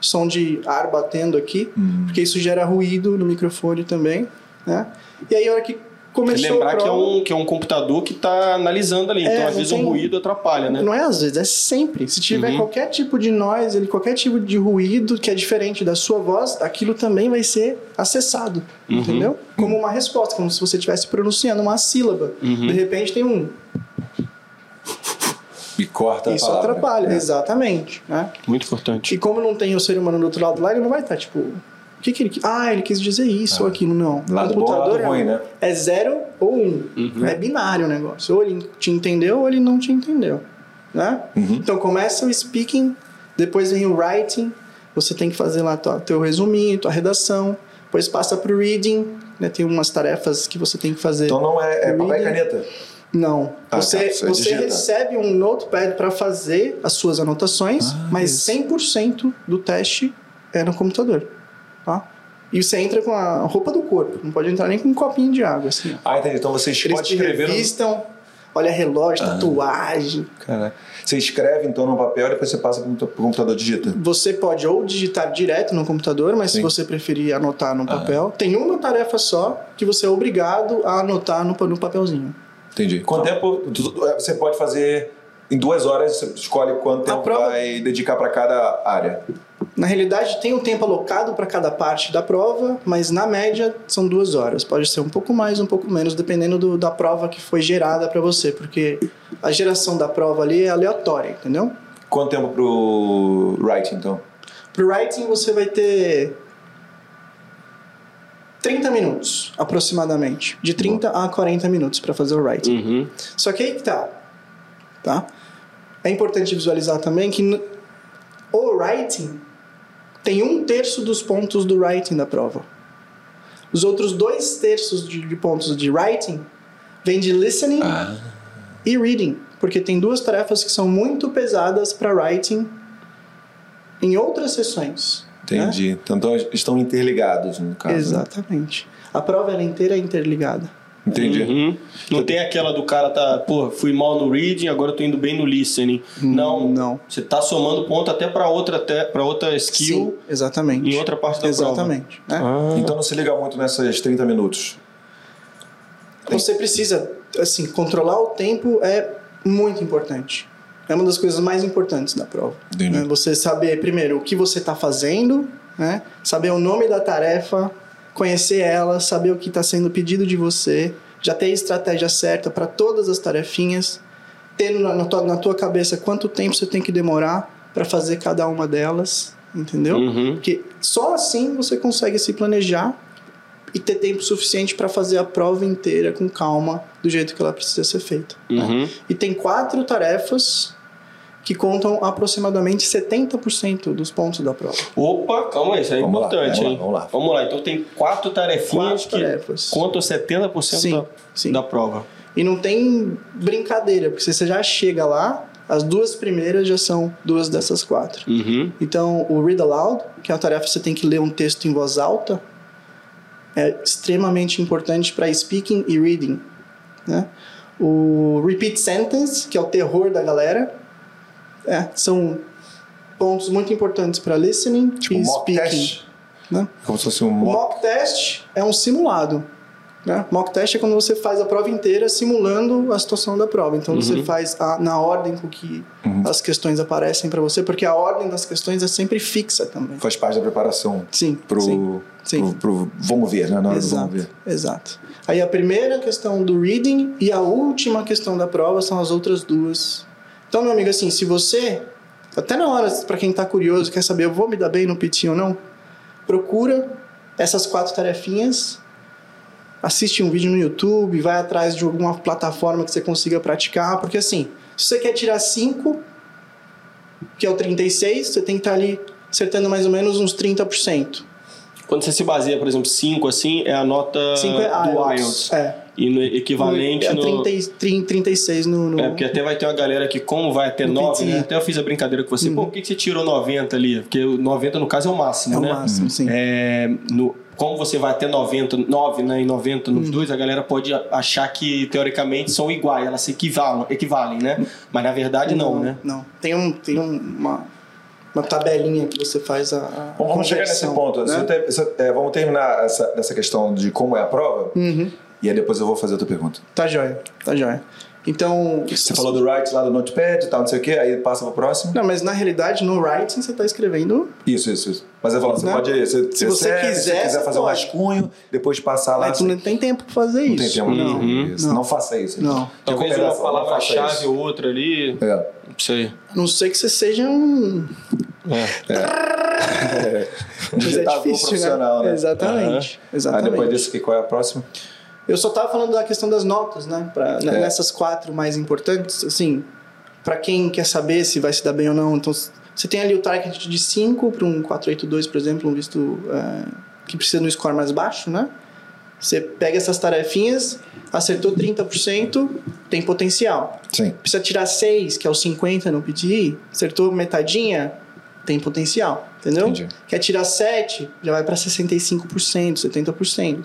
som de ar batendo aqui, porque isso gera ruído no microfone também, né? E aí a hora que começou lembrar a que é, um, que é um computador que está analisando ali. É, então, às vezes, tem- um ruído atrapalha, né? Não é às vezes, é sempre. Se tiver Uhum. qualquer tipo de noise, ele, qualquer tipo de ruído que é diferente da sua voz, aquilo também vai ser acessado, Uhum. entendeu? Como uma resposta, como se você estivesse pronunciando uma sílaba. Uhum. De repente tem um. Corta Isso a palavra. atrapalha, É. exatamente. Né? Muito importante. E como não tem o ser humano do outro lado lá, ele não vai estar tipo. O que, que ele. Ah, ele quis dizer isso ou aquilo. Não. Lado bom, lado ruim, né? é zero ou um. Uhum. É binário o negócio. Ou ele te entendeu ou ele não te entendeu. Né? Uhum. Então começa o speaking, depois vem o writing. Você tem que fazer lá tua, teu resuminho, tua redação. Depois passa pro reading. Né? Tem umas tarefas que você tem que fazer. Então não é, é papel e caneta. Não. Ah, você tá, você digita. recebe um notepad para fazer as suas anotações, Ah, mas isso. 100% do teste é no computador. Tá? E você entra com a roupa do corpo. Não pode entrar nem com um copinho de água. Assim. Ah, entendi. Então você Eles pode te escrever no... revistam, olha relógio, Ah. tatuagem. Caraca. Você escreve então no papel e depois você passa pro pro computador digita. Você pode ou digitar direto no computador, mas Sim. se você preferir anotar no Ah. papel, tem uma tarefa só que você é obrigado a anotar no, no papelzinho. Entendi. Quanto tempo tu- você pode fazer em duas horas? Você escolhe quanto tempo prova- vai dedicar para cada área. Na realidade, tem um tempo alocado para cada parte da prova, mas na média são duas horas. Pode ser um pouco mais, um pouco menos, dependendo do- da prova que foi gerada para você, porque a geração da prova ali é aleatória, entendeu? Quanto tempo pro writing então? Pro writing você vai ter 30 minutos, aproximadamente. De 30 a 40 minutos para fazer o writing. Uhum. Só que aí que tá. Tá? É importante visualizar também que o writing tem um terço dos pontos do writing da prova. Os outros dois terços de, de pontos de writing vem de listening e reading, porque tem duas tarefas que são muito pesadas para writing em outras sessões. Né? Entendi. Então, então estão interligados no caso. né? Exatamente. A prova ela inteira é interligada. Entendi. Uhum. Não tem aquela do cara tá, pô, fui mal no reading, agora eu tô indo bem no listening. Não. não. Você tá somando ponto até para outra para outra skill Sim, exatamente. em outra parte da Exatamente. né? prova. Ah. Então não se liga muito nessas 30 minutos. Você precisa, assim, controlar o tempo é muito importante. É uma das coisas mais importantes da prova. Né? Você saber, primeiro, o que você está fazendo, né? saber o nome da tarefa, conhecer ela, saber o que está sendo pedido de você, já ter a estratégia certa para todas as tarefinhas, ter na, tua, na tua cabeça quanto tempo você tem que demorar para fazer cada uma delas, entendeu? Uhum. Porque só assim você consegue se planejar e ter tempo suficiente para fazer a prova inteira com calma, do jeito que ela precisa ser feita. né? Uhum. E tem quatro tarefas que contam aproximadamente 70% dos pontos da prova. Opa, calma aí, isso é Vamos lá, importante, vamos lá, hein? vamos lá. Vamos lá, então tem quatro tarefinhas Quatro que tarefas. contam 70% Sim, da, sim. da prova. E não tem brincadeira, porque você já chega lá, as duas primeiras já são duas dessas quatro. Uhum. Então, o read aloud, que é uma tarefa que você tem que ler um texto em voz alta, é extremamente importante para speaking e reading. Né? O repeat sentence, que é o terror da galera, é, são pontos muito importantes para listening Tipo e mock speaking. test. né? Como se fosse um O mock. mock test é um simulado. Né? Mock test é quando você faz a prova inteira simulando a situação da prova. Então você faz a- na ordem com que as questões aparecem para você, porque a ordem das questões é sempre fixa também. Faz parte da preparação Sim, pro, sim, sim. pro, pro vamos ver, né? Na hora do Exato, vamos ver. exato. Aí a primeira questão do reading e a última questão da prova são as outras duas. Então, meu amigo, assim, se você, até na hora, para quem tá curioso, quer saber, eu vou me dar bem no PT ou não, procura essas quatro tarefinhas, assiste um vídeo no YouTube, vai atrás de alguma plataforma que você consiga praticar, porque assim, se você quer tirar 5, que é o 36, você tem que estar ali acertando mais ou menos uns 30%. Quando você se baseia, por exemplo, 5 assim, é a nota 5 é do IELTS. IELTS. É. E no equivalente é no... 30, e- 30, 36 no. no... É, porque até vai ter uma galera que, como vai até No 9, PTI. né? Até eu fiz a brincadeira com você. Pô, por que que você tirou 90 ali? Porque o 90, no caso, é o máximo, é o né? máximo, sim. É, no, como você vai até 90, 9 né, e 90 Uhum. nos dois, a galera pode achar que, teoricamente, são iguais, elas se equivalem, equivalem né? Mas, na verdade, não, né? Não. Tem, um, tem um- uma, uma tabelinha que você faz a. a Bom, vamos chegar nesse ponto. né? Você tem- você- é, vamos terminar essa, essa questão de como é a prova. Uhum. E aí depois eu vou fazer outra pergunta. Tá jóia, tá jóia. Então. Você falou do write lá do notepad e tal, não sei o quê, aí passa pro próximo. Não, mas na realidade, no writing você tá escrevendo. Isso, isso, isso. Mas eu falo, você Né? pode. Você, Se você serve, quiser, se quiser você fazer um pode. rascunho, depois passar lá. Mas tu não tem tempo pra fazer não isso. tem tempo pra não. fazer isso. não. Não faça isso. Não. Talvez uma não palavra-chave ou outra ali. É. Não sei. A não ser que você seja um. É. Mas é Digitador difícil, profissional, né? Exatamente. Aí Exatamente. depois disso, que qual é a próxima? Eu só tava falando da questão das notas, né? Pra, né, É. Nessas quatro mais importantes, assim, para quem quer saber se vai se dar bem ou não. Então, você tem ali o target de 5 para um 482, por exemplo, um visto é, que precisa de um score mais baixo, né? Você pega essas tarefinhas, acertou 30%, tem potencial. Sim. Precisa tirar 6, que é o 50 no PTI, acertou metadinha, tem potencial, entendeu? Entendi. Quer tirar 7, já vai para 65%, 70%.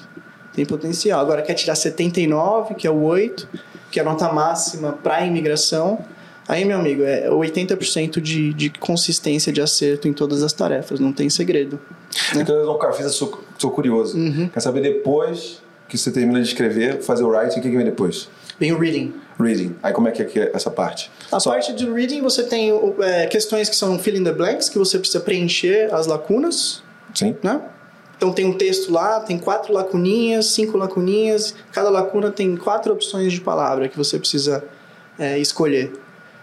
Tem potencial. Agora quer tirar 79, que é o 8, que é a nota máxima para imigração. Aí, meu amigo, é 80% de, de consistência de acerto em todas as tarefas, não tem segredo. Então eu nunca fiz, eu sou, sou curioso. Uhum. Quer saber depois que você termina de escrever, fazer o writing, o que, que vem depois? Vem o reading. Reading. Aí como é que é, é essa parte? A Só- parte do reading, você tem é, questões que são fill in the blanks, que você precisa preencher as lacunas, Sim. né? Então tem um texto lá, tem quatro lacuninhas, cinco lacuninhas, cada lacuna tem quatro opções de palavra que você precisa é, escolher.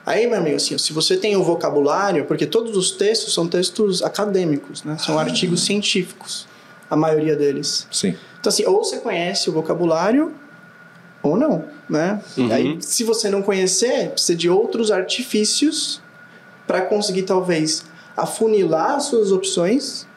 Aí, meu amigo, assim, se você tem o vocabulário, porque todos os textos são textos acadêmicos, né? São artigos científicos, a maioria deles. Sim. Então, assim, ou você conhece o vocabulário ou não, né? Uhum. Aí, se você não conhecer, precisa de outros artifícios para conseguir, talvez, afunilar as suas opções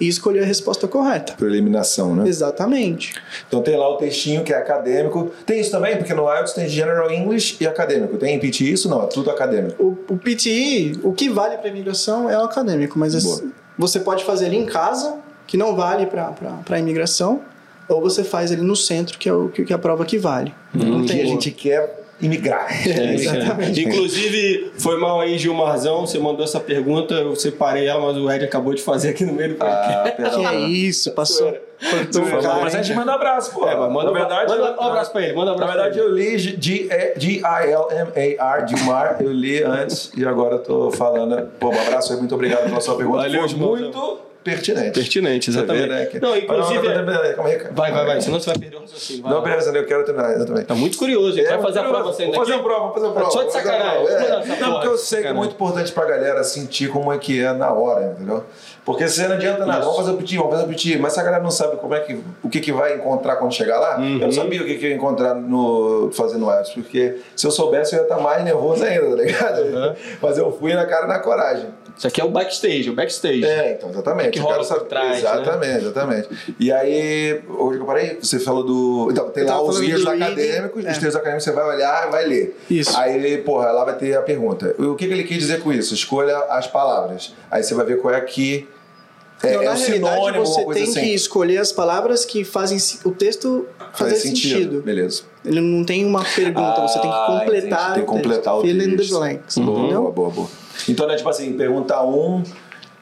e escolher a resposta correta. Por eliminação, né? Exatamente. Então tem lá o textinho que é acadêmico. Tem isso também, porque no IELTS tem General English e acadêmico. Tem PT isso? Não, é tudo acadêmico. O, o PTI, o que vale para imigração é o acadêmico, mas Boa. esse- você pode fazer ele em casa, que não vale para imigração, ou você faz ele no centro, que é o que, que é a prova que vale. não que tem a gente quer imigrar. É, Exatamente. Inclusive, foi mal aí, Gilmarzão. Você mandou essa pergunta, eu separei ela, mas o Ed acabou de fazer aqui no meio do podcast. Ah, Que é isso, passou. Cortou Foi o mal, cara. Mas a gente manda um abraço, pô. É, manda, na verdade, manda eu- um abraço pra ele, manda um Na abraço verdade, pra ele. eu li G- é, G-I-L-M-A-R, Gilmar, eu li antes e agora eu tô falando. Pô, um abraço aí, muito obrigado pela sua pergunta. Valeu, Foi Gilmar. muito pertinente. Pertinente, Você exatamente. vê, né, que- Não, inclusive- não, calma aí, cara. Vai, vai, vai, senão você vai perder o raciocínio. vai Não, beleza, eu quero terminar, exatamente. Tá muito curioso, hein? É, vai fazer a prova você ainda Vou fazer a prova, vou fazer a prova. Só de sacanagem, é. Não, porque eu sei que é muito importante pra galera sentir como é que é na hora, entendeu? Porque se não adianta nada, Isso. vamos fazer o piti, vamos fazer o piti, mas se a galera não sabe como é que, o que, que vai encontrar quando chegar lá, eu Uhum. não sabia o que, que eu ia encontrar no, fazendo o IELTS, porque se eu soubesse eu ia estar mais nervoso ainda, tá ligado? Uhum. Mas eu fui na cara e na coragem. Isso aqui é o backstage, o backstage. É, então, exatamente. que Eu rola quero por trás, né? Exatamente, exatamente. E aí, onde que eu parei? Você falou do. Então, tem Eu lá os livros acadêmicos, é. os textos acadêmicos você vai olhar e vai ler. Isso. Aí, porra, lá vai ter a pergunta. O que, que ele quis dizer com isso? Escolha as palavras. Aí você vai ver qual é que. É, Então, é na um realidade, sinônimo, você tem assim. que escolher as palavras que fazem o texto fazer Faz sentido. Beleza. Ele não tem uma pergunta, você tem que Ah, completar, entendi. Tem que o texto. completar o Fill in the texto. blanks, Boa, entendeu? boa, boa, boa. Então, né, tipo assim, pergunta um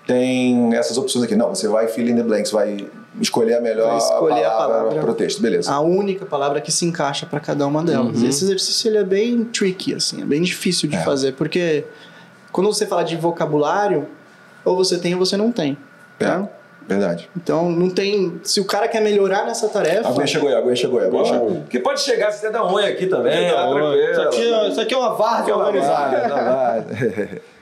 tem essas opções aqui. Não, você vai fill in the blanks, vai escolher a melhor Vai escolher a palavra, palavra. pro texto. Beleza. a única palavra que se encaixa para cada uma delas. Esse exercício ele é bem tricky, assim, é bem difícil de É. fazer, porque quando você fala de vocabulário, ou você tem ou você não tem. Tá? Verdade. Então não tem. Se o cara quer melhorar nessa tarefa, A Gwen chegou aí, a Gwen chegou aí. A Gwen Boa. chegou. Que pode chegar, você dá unha aqui também, É, tá isso, aqui, é- isso aqui é uma várzea organizada.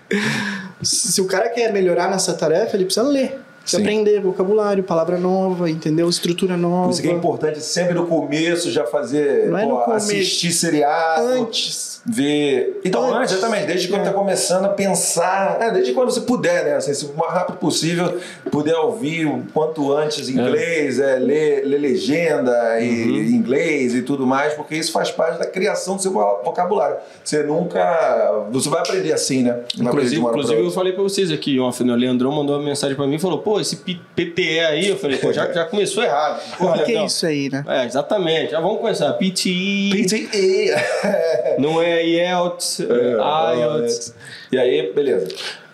se o cara quer melhorar nessa tarefa, ele precisa ler. Precisa Sim. aprender vocabulário, palavra nova, entendeu? Estrutura nova. Por isso que é importante sempre no começo já fazer, Não é pô, assistir seriado, Antes. ver. Então, Antes. exatamente, desde quando É. tá começando a pensar, é, desde quando você puder, né? Assim, se o mais rápido possível, puder ouvir o quanto antes inglês, é, ler, ler legenda e inglês e tudo mais, porque isso faz parte da criação do seu vo- vocabulário. Você nunca. Você vai aprender assim, né? Não Inclusive, inclusive eu falei pra vocês aqui, off, né? o Leandrão mandou uma mensagem pra mim e falou, pô, esse PTE aí, eu falei, pô, já, já começou errado. Pô, O que é isso aí, né? É, exatamente. Já vamos começar. PTE, PTE. não é IELTS, é, IELTS. E aí, beleza.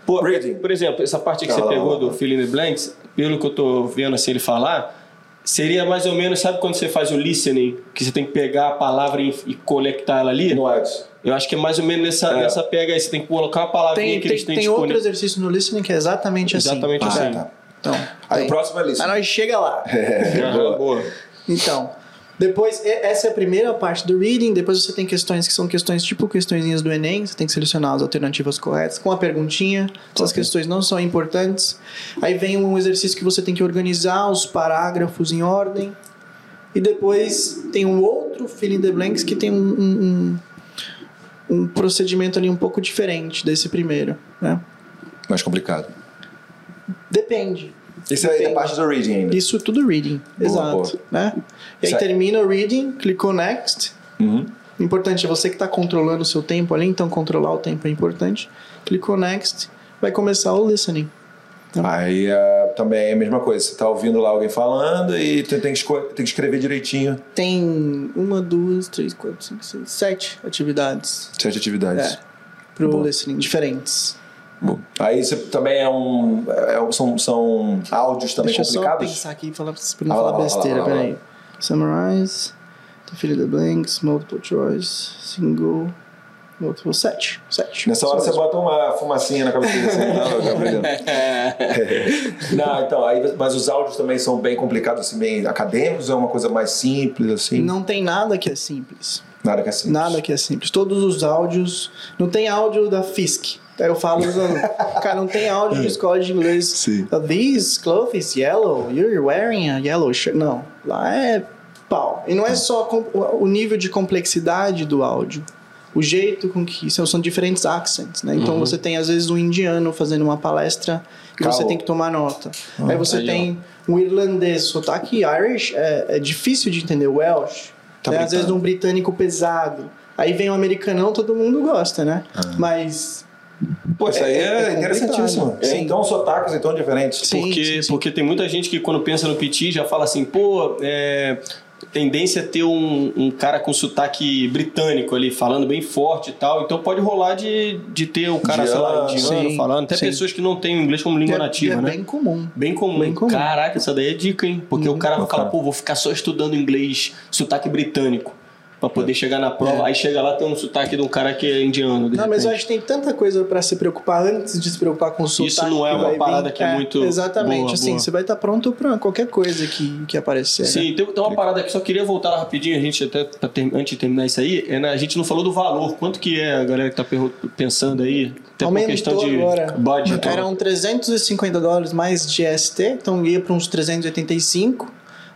Pô, Reading. por exemplo, essa parte que Calma você lá, pegou do Fill in the Blanks, pelo que eu tô vendo assim ele falar, seria mais ou menos, sabe quando você faz o listening, que você tem que pegar a palavra e, e conectar ela ali? No Edson. Eu acho que é mais ou menos nessa, É. nessa pega aí, você tem que colocar uma palavrinha Tem, que tem, eles têm tem outro disponível. exercício no listening que é exatamente assim. Exatamente Ah, assim. tá. Então, Aí o próximo é lista. Aí nós chega lá. Aham, boa. Então, depois, essa é a primeira parte do reading. Depois você tem questões que são questões tipo questõezinhas do Enem. Você tem que selecionar as alternativas corretas com a perguntinha. Essas Ok. questões não são importantes. Aí vem um exercício que você tem que organizar os parágrafos em ordem. E depois tem um outro fill in the blanks que tem um, um, um, um procedimento ali um pouco diferente desse primeiro, né? Mais complicado. Depende. Isso aí é Depende. parte do reading ainda. Isso tudo reading, Boa, exato. Né? E aí termina o reading, clicou next. Uhum. Importante é você que está controlando o seu tempo ali, então controlar o tempo é importante. Clicou next, vai começar o listening. Aí é, também é a mesma coisa. Você tá ouvindo lá alguém falando e tem, tem que, tem que escrever direitinho. Tem uma, duas, três, quatro, cinco, seis, sete atividades Sete atividades. É. pro Boa. listening, diferentes. Bom. Aí você também é um. é- são, são áudios também Deixa eu só complicados. pensar aqui e falar, pra não Ah, falar lá, besteira, lá, lá, peraí. Summarize, the blanks, multiple choice, single, multiple, sete. Sete. Nessa hora você bota uma fumacinha na cabeça assim, não, Gabriel? Não, então, aí, mas os áudios também são bem complicados, assim, bem acadêmicos, é uma coisa mais simples, assim? Não tem nada que é simples. Nada que é simples. Nada que é simples. Todos os áudios. Não tem áudio da FISC. Eu falo alunos, cara, não tem áudio de escola de inglês. Sim. Uh, These clothes yellow, you're wearing a yellow shirt. Não, lá é pau. E não é só o o nível de complexidade do áudio. O jeito com que são, são diferentes accents, né? Então você tem às vezes um indiano fazendo uma palestra e você tem que tomar nota. Aí você aí, ó. tem um irlandês, sotaque Irish é, é difícil de entender, Welsh. Tá né? Às vezes um britânico pesado. Aí vem um americanão, todo mundo gosta, né? Mas Pô, isso aí É- é, é interessantíssimo. Sim. Então, sotaques então diferentes. Sim, porque, sim, sim. porque tem muita gente que quando pensa no PT já fala assim, pô, é, tendência a ter um, um cara com sotaque britânico ali, falando bem forte e tal. Então pode rolar de, de ter o cara, sei lá, Indiano, indiano sim, falando. Até sim. pessoas que não têm o inglês como língua é, nativa, é né? bem comum. Bem comum. Bem comum. Caraca, essa daí é dica, hein? Porque o cara vai falar, pô, vou ficar só estudando inglês, sotaque britânico, pra poder chegar na prova. É. Aí chega lá, tem um sotaque de um cara que é indiano. Não, mas eu repente. acho que tem tanta coisa pra se preocupar antes de se preocupar com o sotaque. Isso não é uma parada que é muito Exatamente, boa, assim, boa. você vai estar pronto pra qualquer coisa que, que aparecer. né? Sim, tem, tem uma parada que só queria voltar rapidinho, a gente até pra ter- antes de terminar isso aí, é, né, a gente não falou do valor. Quanto que é a galera que tá pensando aí? Até Aumentou questão de agora. budget. Eram 350 dólares mais GST, então ia para uns 385.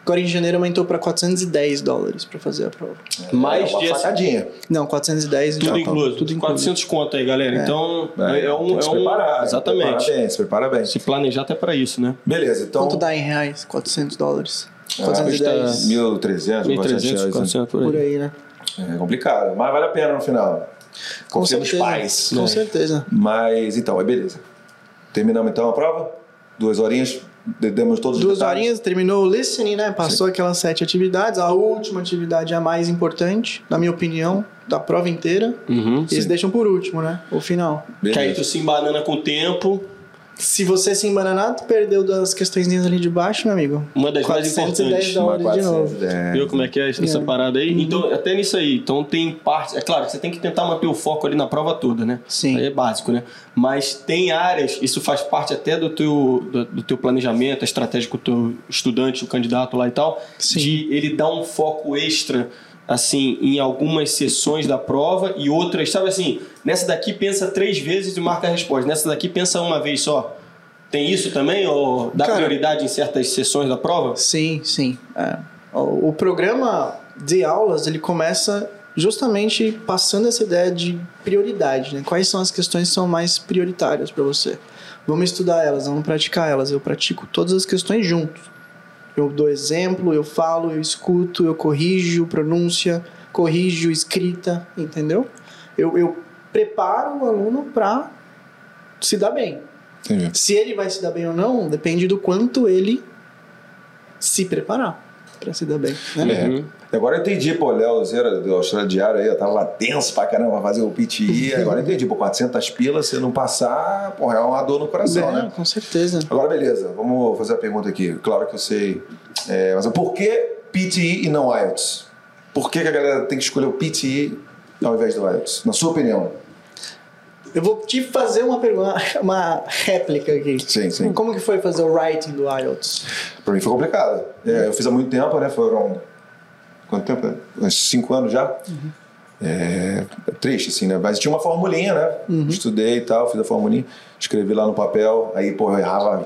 Agora em janeiro aumentou para 410 dólares para fazer a prova. mais é uma de facadinha. Não, 410 tudo já incluso. Tudo incluso. 400 conto aí, galera. Então, é, um. tem que É se um preparar. exatamente. Se prepara bem, se prepara bem. Se planejar até pra isso, né? Beleza, então. Quanto dá em reais? 400 dólares. Ah, 410. 1.300, 1.300, 400 400 por aí. por aí, né? É complicado, mas vale a pena no final. Com Confia nos certeza. pais. Com né? certeza. Mas então, é beleza. Terminamos então a prova? Duas horinhas? De- Demos todos os Duas horinhas, terminou o listening, né? Passou aquelas sete atividades. A última atividade é a mais importante, na minha opinião, da prova inteira. Uhum. Eles deixam por último, né? O final. Que aí Beleza. tu se embanana com o tempo Se você se embananar, tu perdeu das questões ali de baixo, meu amigo. Uma das mais 410 importantes. dólares Uma de novo. 410. Viu como é que é essa É. parada aí? Então, até nisso aí. Então, tem partes. É claro você tem que tentar manter o foco ali na prova toda, né? Sim. Aí é básico, né? Mas tem áreas, isso faz parte até do teu, do, do teu planejamento, a estratégia com o teu estudante, o candidato lá e tal, Sim. de ele dar um foco extra, assim, em algumas sessões da prova e outras, sabe assim, nessa daqui pensa três vezes e marca a resposta, nessa daqui pensa uma vez só. Tem isso também? Ou dá Cara- prioridade em certas sessões da prova? Sim, sim. É. O, programa de aulas ele começa justamente passando essa ideia de prioridade, né? Quais são as questões que são mais prioritárias para você? Vamos estudar elas, vamos praticar elas. Eu pratico todas as questões juntos. Eu dou exemplo, eu falo, eu escuto, eu corrijo pronúncia, corrijo escrita, entendeu? Eu, eu preparo o aluno para se dar bem. Entendi. Se ele vai se dar bem ou não, depende do quanto ele se preparar para se dar bem. Né? É. Uhum. Agora eu entendi, pô, Léo Zera do Austrália Diário aí, eu tava tenso pra caramba pra fazer o PTI. Agora eu entendi, pô, 400 pilas, se não passar, porra, é uma dor no coração, É, né? Com certeza. Agora, beleza, vamos fazer a pergunta aqui. Claro que eu sei. É, mas por que PTI e não IELTS? Por que, que a galera tem que escolher o PTI ao invés do IELTS? Na sua opinião? Eu vou te fazer uma pergunta, uma réplica aqui. Sim, sim. Como que foi fazer o writing do IELTS? Pra mim foi complicado. É, eu fiz há muito tempo, né? Foram. Quanto tempo? Uns cinco anos já. É, é triste, assim, né? Mas tinha uma formulinha, né? Estudei e tal, fiz a formulinha, escrevi lá no papel, aí, pô, eu errava,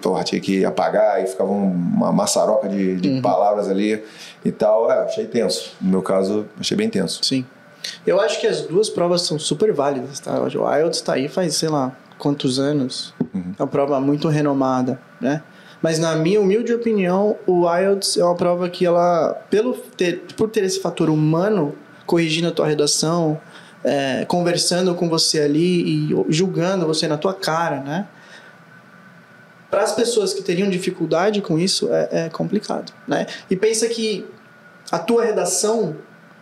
porra, tinha que apagar, e ficava um- uma maçaroca de, de palavras ali e tal. É, achei tenso. No meu caso, achei bem tenso. Sim. Eu acho que as duas provas são super válidas, tá? O IELTS tá aí faz, sei lá, quantos anos. É uma prova muito renomada, né? Mas na minha humilde opinião, o IELTS é uma prova que ela, pelo ter, por ter esse fator humano, corrigindo a tua redação, é, conversando com você ali e julgando você na tua cara, né? Para as pessoas que teriam dificuldade com isso, é, é complicado, né? E pensa que a tua redação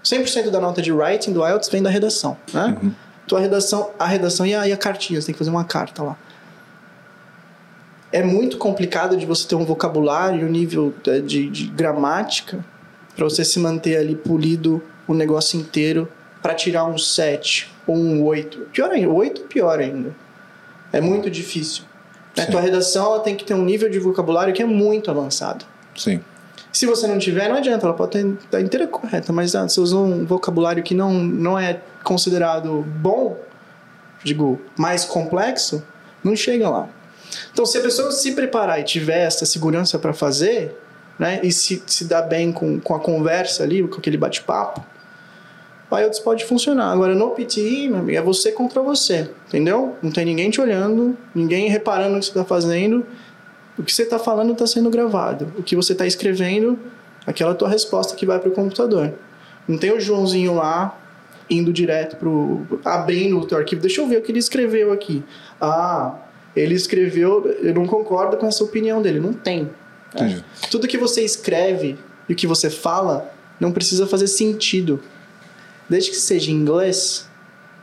100% da nota de writing do IELTS vem da redação, né? Tua redação, a redação e a, e a cartinha, você tem que fazer uma carta lá. É muito complicado de você ter um vocabulário, um nível eh, de, de gramática, para você se manter ali polido o negócio inteiro, para tirar um 7 ou um 8. Pior ainda, 8 pior ainda. É muito difícil. Né? Tua redação ela tem que ter um nível de vocabulário que é muito avançado. Sim. Se você não tiver, não adianta, ela pode estar inteira correta, mas ah, se usou um vocabulário que não, não é considerado bom, digo, mais complexo, não chega lá. Então, se a pessoa se preparar e tiver essa segurança para fazer, né, e se, se dar bem com, com a conversa ali, com aquele bate-papo, o IELTS pode funcionar. Agora, no PTI, meu amigo, é você contra você, entendeu? Não tem ninguém te olhando, ninguém reparando o que você está fazendo, o que você está falando está sendo gravado. O que você está escrevendo, aquela tua resposta que vai para o computador. Não tem o Joãozinho lá indo direto pro abrindo o teu arquivo. Deixa eu ver o que ele escreveu aqui. Ah, ele escreveu. Eu não concordo com essa opinião dele. Não tem. Entendi. Tudo que você escreve e o que você fala não precisa fazer sentido. Desde que seja em inglês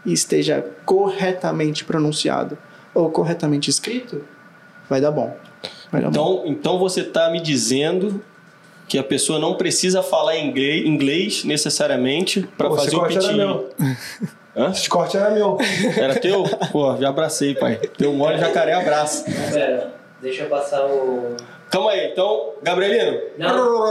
e esteja corretamente pronunciado ou corretamente escrito, vai dar bom. Então, então você está me dizendo que a pessoa não precisa falar inglês, inglês necessariamente para fazer o corte era PTI. meu. Hã? Esse corte era meu. Era teu? Pô, já abracei, pai. Teu mole jacaré abraça. Pera, deixa eu passar o. Calma aí, então, Gabrielino. Não,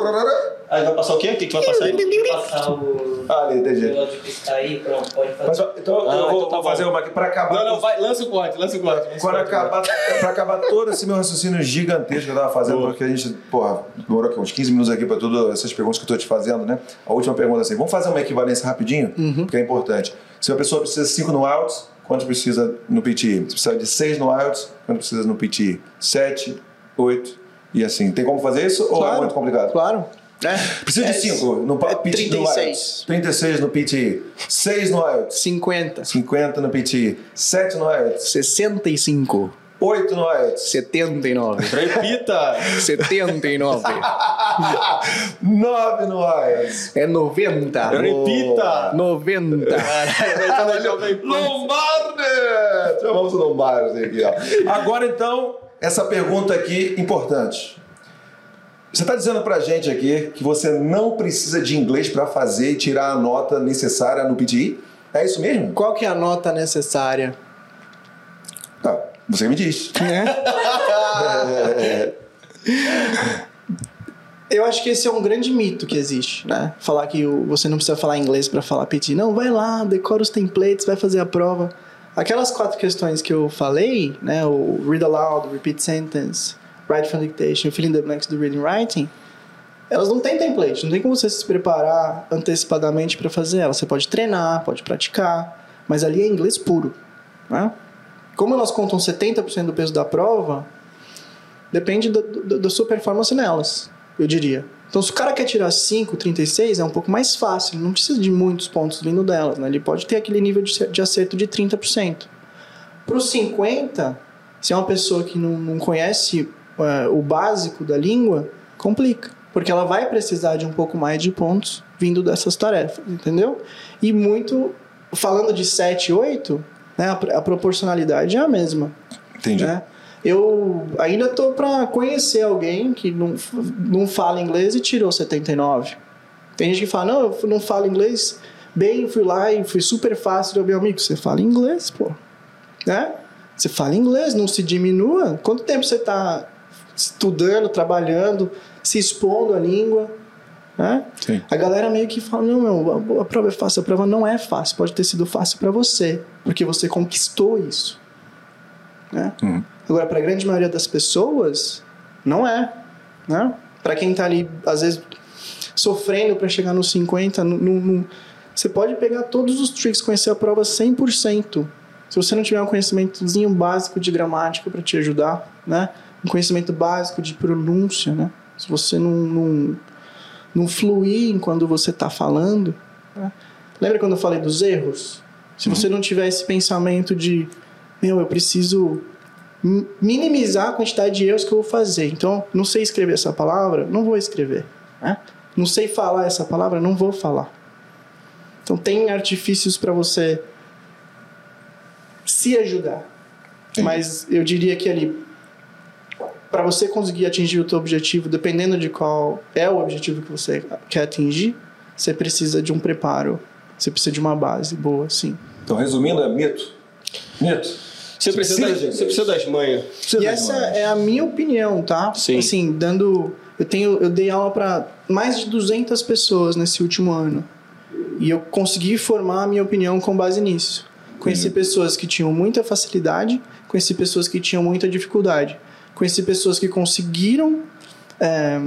Aí vai passar o quê? O que, que vai passar aí? eu passar o. Ah, ali, entendi. negócio de piscar aí, pronto, pode fazer. Mas, então Ah, eu vou, então tá bom. fazer uma aqui pra acabar. Não, não, vai, lança o corte, lança o corte. Quando acabar, pra acabar todo esse meu raciocínio gigantesco que eu tava fazendo, porque a gente, porra, demorou aqui uns 15 minutos aqui pra todas essas perguntas que eu tô te fazendo, né? A última pergunta é assim: vamos fazer uma equivalência rapidinho? Porque é importante. Se a pessoa precisa de 5 no IELTS, quanto precisa no PTI? Se precisa de 6 no IELTS, quanto precisa no PTI? 7, 8 e assim. Tem como fazer isso ou é Claro. muito complicado? Claro. É. Precisa de É 5 no é no 36. IELTS. 36 no PTI. 6 no IELTS. 50. 50 no PTI. 7 no IELTS. 65. 8 no IELTS. 79. Repita! 79. 9 no IELTS. É 90. Repita! 90. Lombardi! Chamamos o Lombardi aqui, ó. Agora então, essa pergunta aqui importante. Você está dizendo pra gente aqui que você não precisa de inglês para fazer e tirar a nota necessária no PTI? É isso mesmo? Qual que é a nota necessária? Tá, você me diz. Né? Eu acho que esse é um grande mito que existe, né? Falar que você não precisa falar inglês para falar PT. Não, vai lá, decora os templates, vai fazer a prova. Aquelas quatro questões que eu falei, né? O read aloud, repeat sentence, write from dictation, fill in the blanks do reading writing, elas não têm template. Não tem como você se preparar antecipadamente para fazer elas. Você pode treinar, pode praticar, mas ali é inglês puro, né? Como elas contam 70% do peso da prova, depende da sua performance nelas, eu diria. Então, se o cara quer tirar 5, 36, é um pouco mais fácil. Não precisa de muitos pontos vindo delas. Né? Ele pode ter aquele nível de, de acerto de 30%. Para os 50, se é uma pessoa que não, não conhece é, o básico da língua, complica. Porque ela vai precisar de um pouco mais de pontos vindo dessas tarefas, entendeu? E muito, falando de 7, 8, né, a, a proporcionalidade é a mesma. Entendi. Né? Eu ainda tô para conhecer alguém que não, não fala inglês e tirou 79. Tem gente que fala, não, eu não falo inglês bem, fui lá e fui super fácil. Eu, meu amigo, você fala inglês, pô. Né? Você fala inglês, não se diminua. Quanto tempo você está estudando, trabalhando, se expondo à língua? Né? A galera meio que fala, não, meu, a- a prova é fácil. A prova não é fácil. Pode ter sido fácil para você, porque você conquistou isso. Né? Uhum. Agora, para a grande maioria das pessoas, não é. Né? Para quem tá ali, às vezes, sofrendo para chegar nos 50, no, no- você pode pegar todos os tricks, conhecer a prova 100%. Se você não tiver um conhecimentozinho básico de gramática para te ajudar, né? um conhecimento básico de pronúncia, né? se você não, não, não fluir quando você está falando. né? Lembra quando eu falei dos erros? Se você não tiver esse pensamento de, meu, eu preciso minimizar a quantidade de erros que eu vou fazer. Então, não sei escrever essa palavra, não vou escrever. né? Não sei falar essa palavra, não vou falar. Então, tem artifícios para você se ajudar. Sim. Mas eu diria que ali, para você conseguir atingir o teu objetivo, dependendo de qual é o objetivo que você quer atingir, você precisa de um preparo. Você precisa de uma base boa, sim. Então, resumindo, é mito. Mito. Você precisa, das, você precisa das manhas. Precisa E de essa mais. é a minha opinião, tá? Sim. Assim, dando. Eu, tenho, eu dei aula para mais de 200 pessoas nesse último ano. E eu consegui formar a minha opinião com base nisso. Conheci pessoas que tinham muita facilidade, conheci pessoas que tinham muita dificuldade. Conheci pessoas que conseguiram é,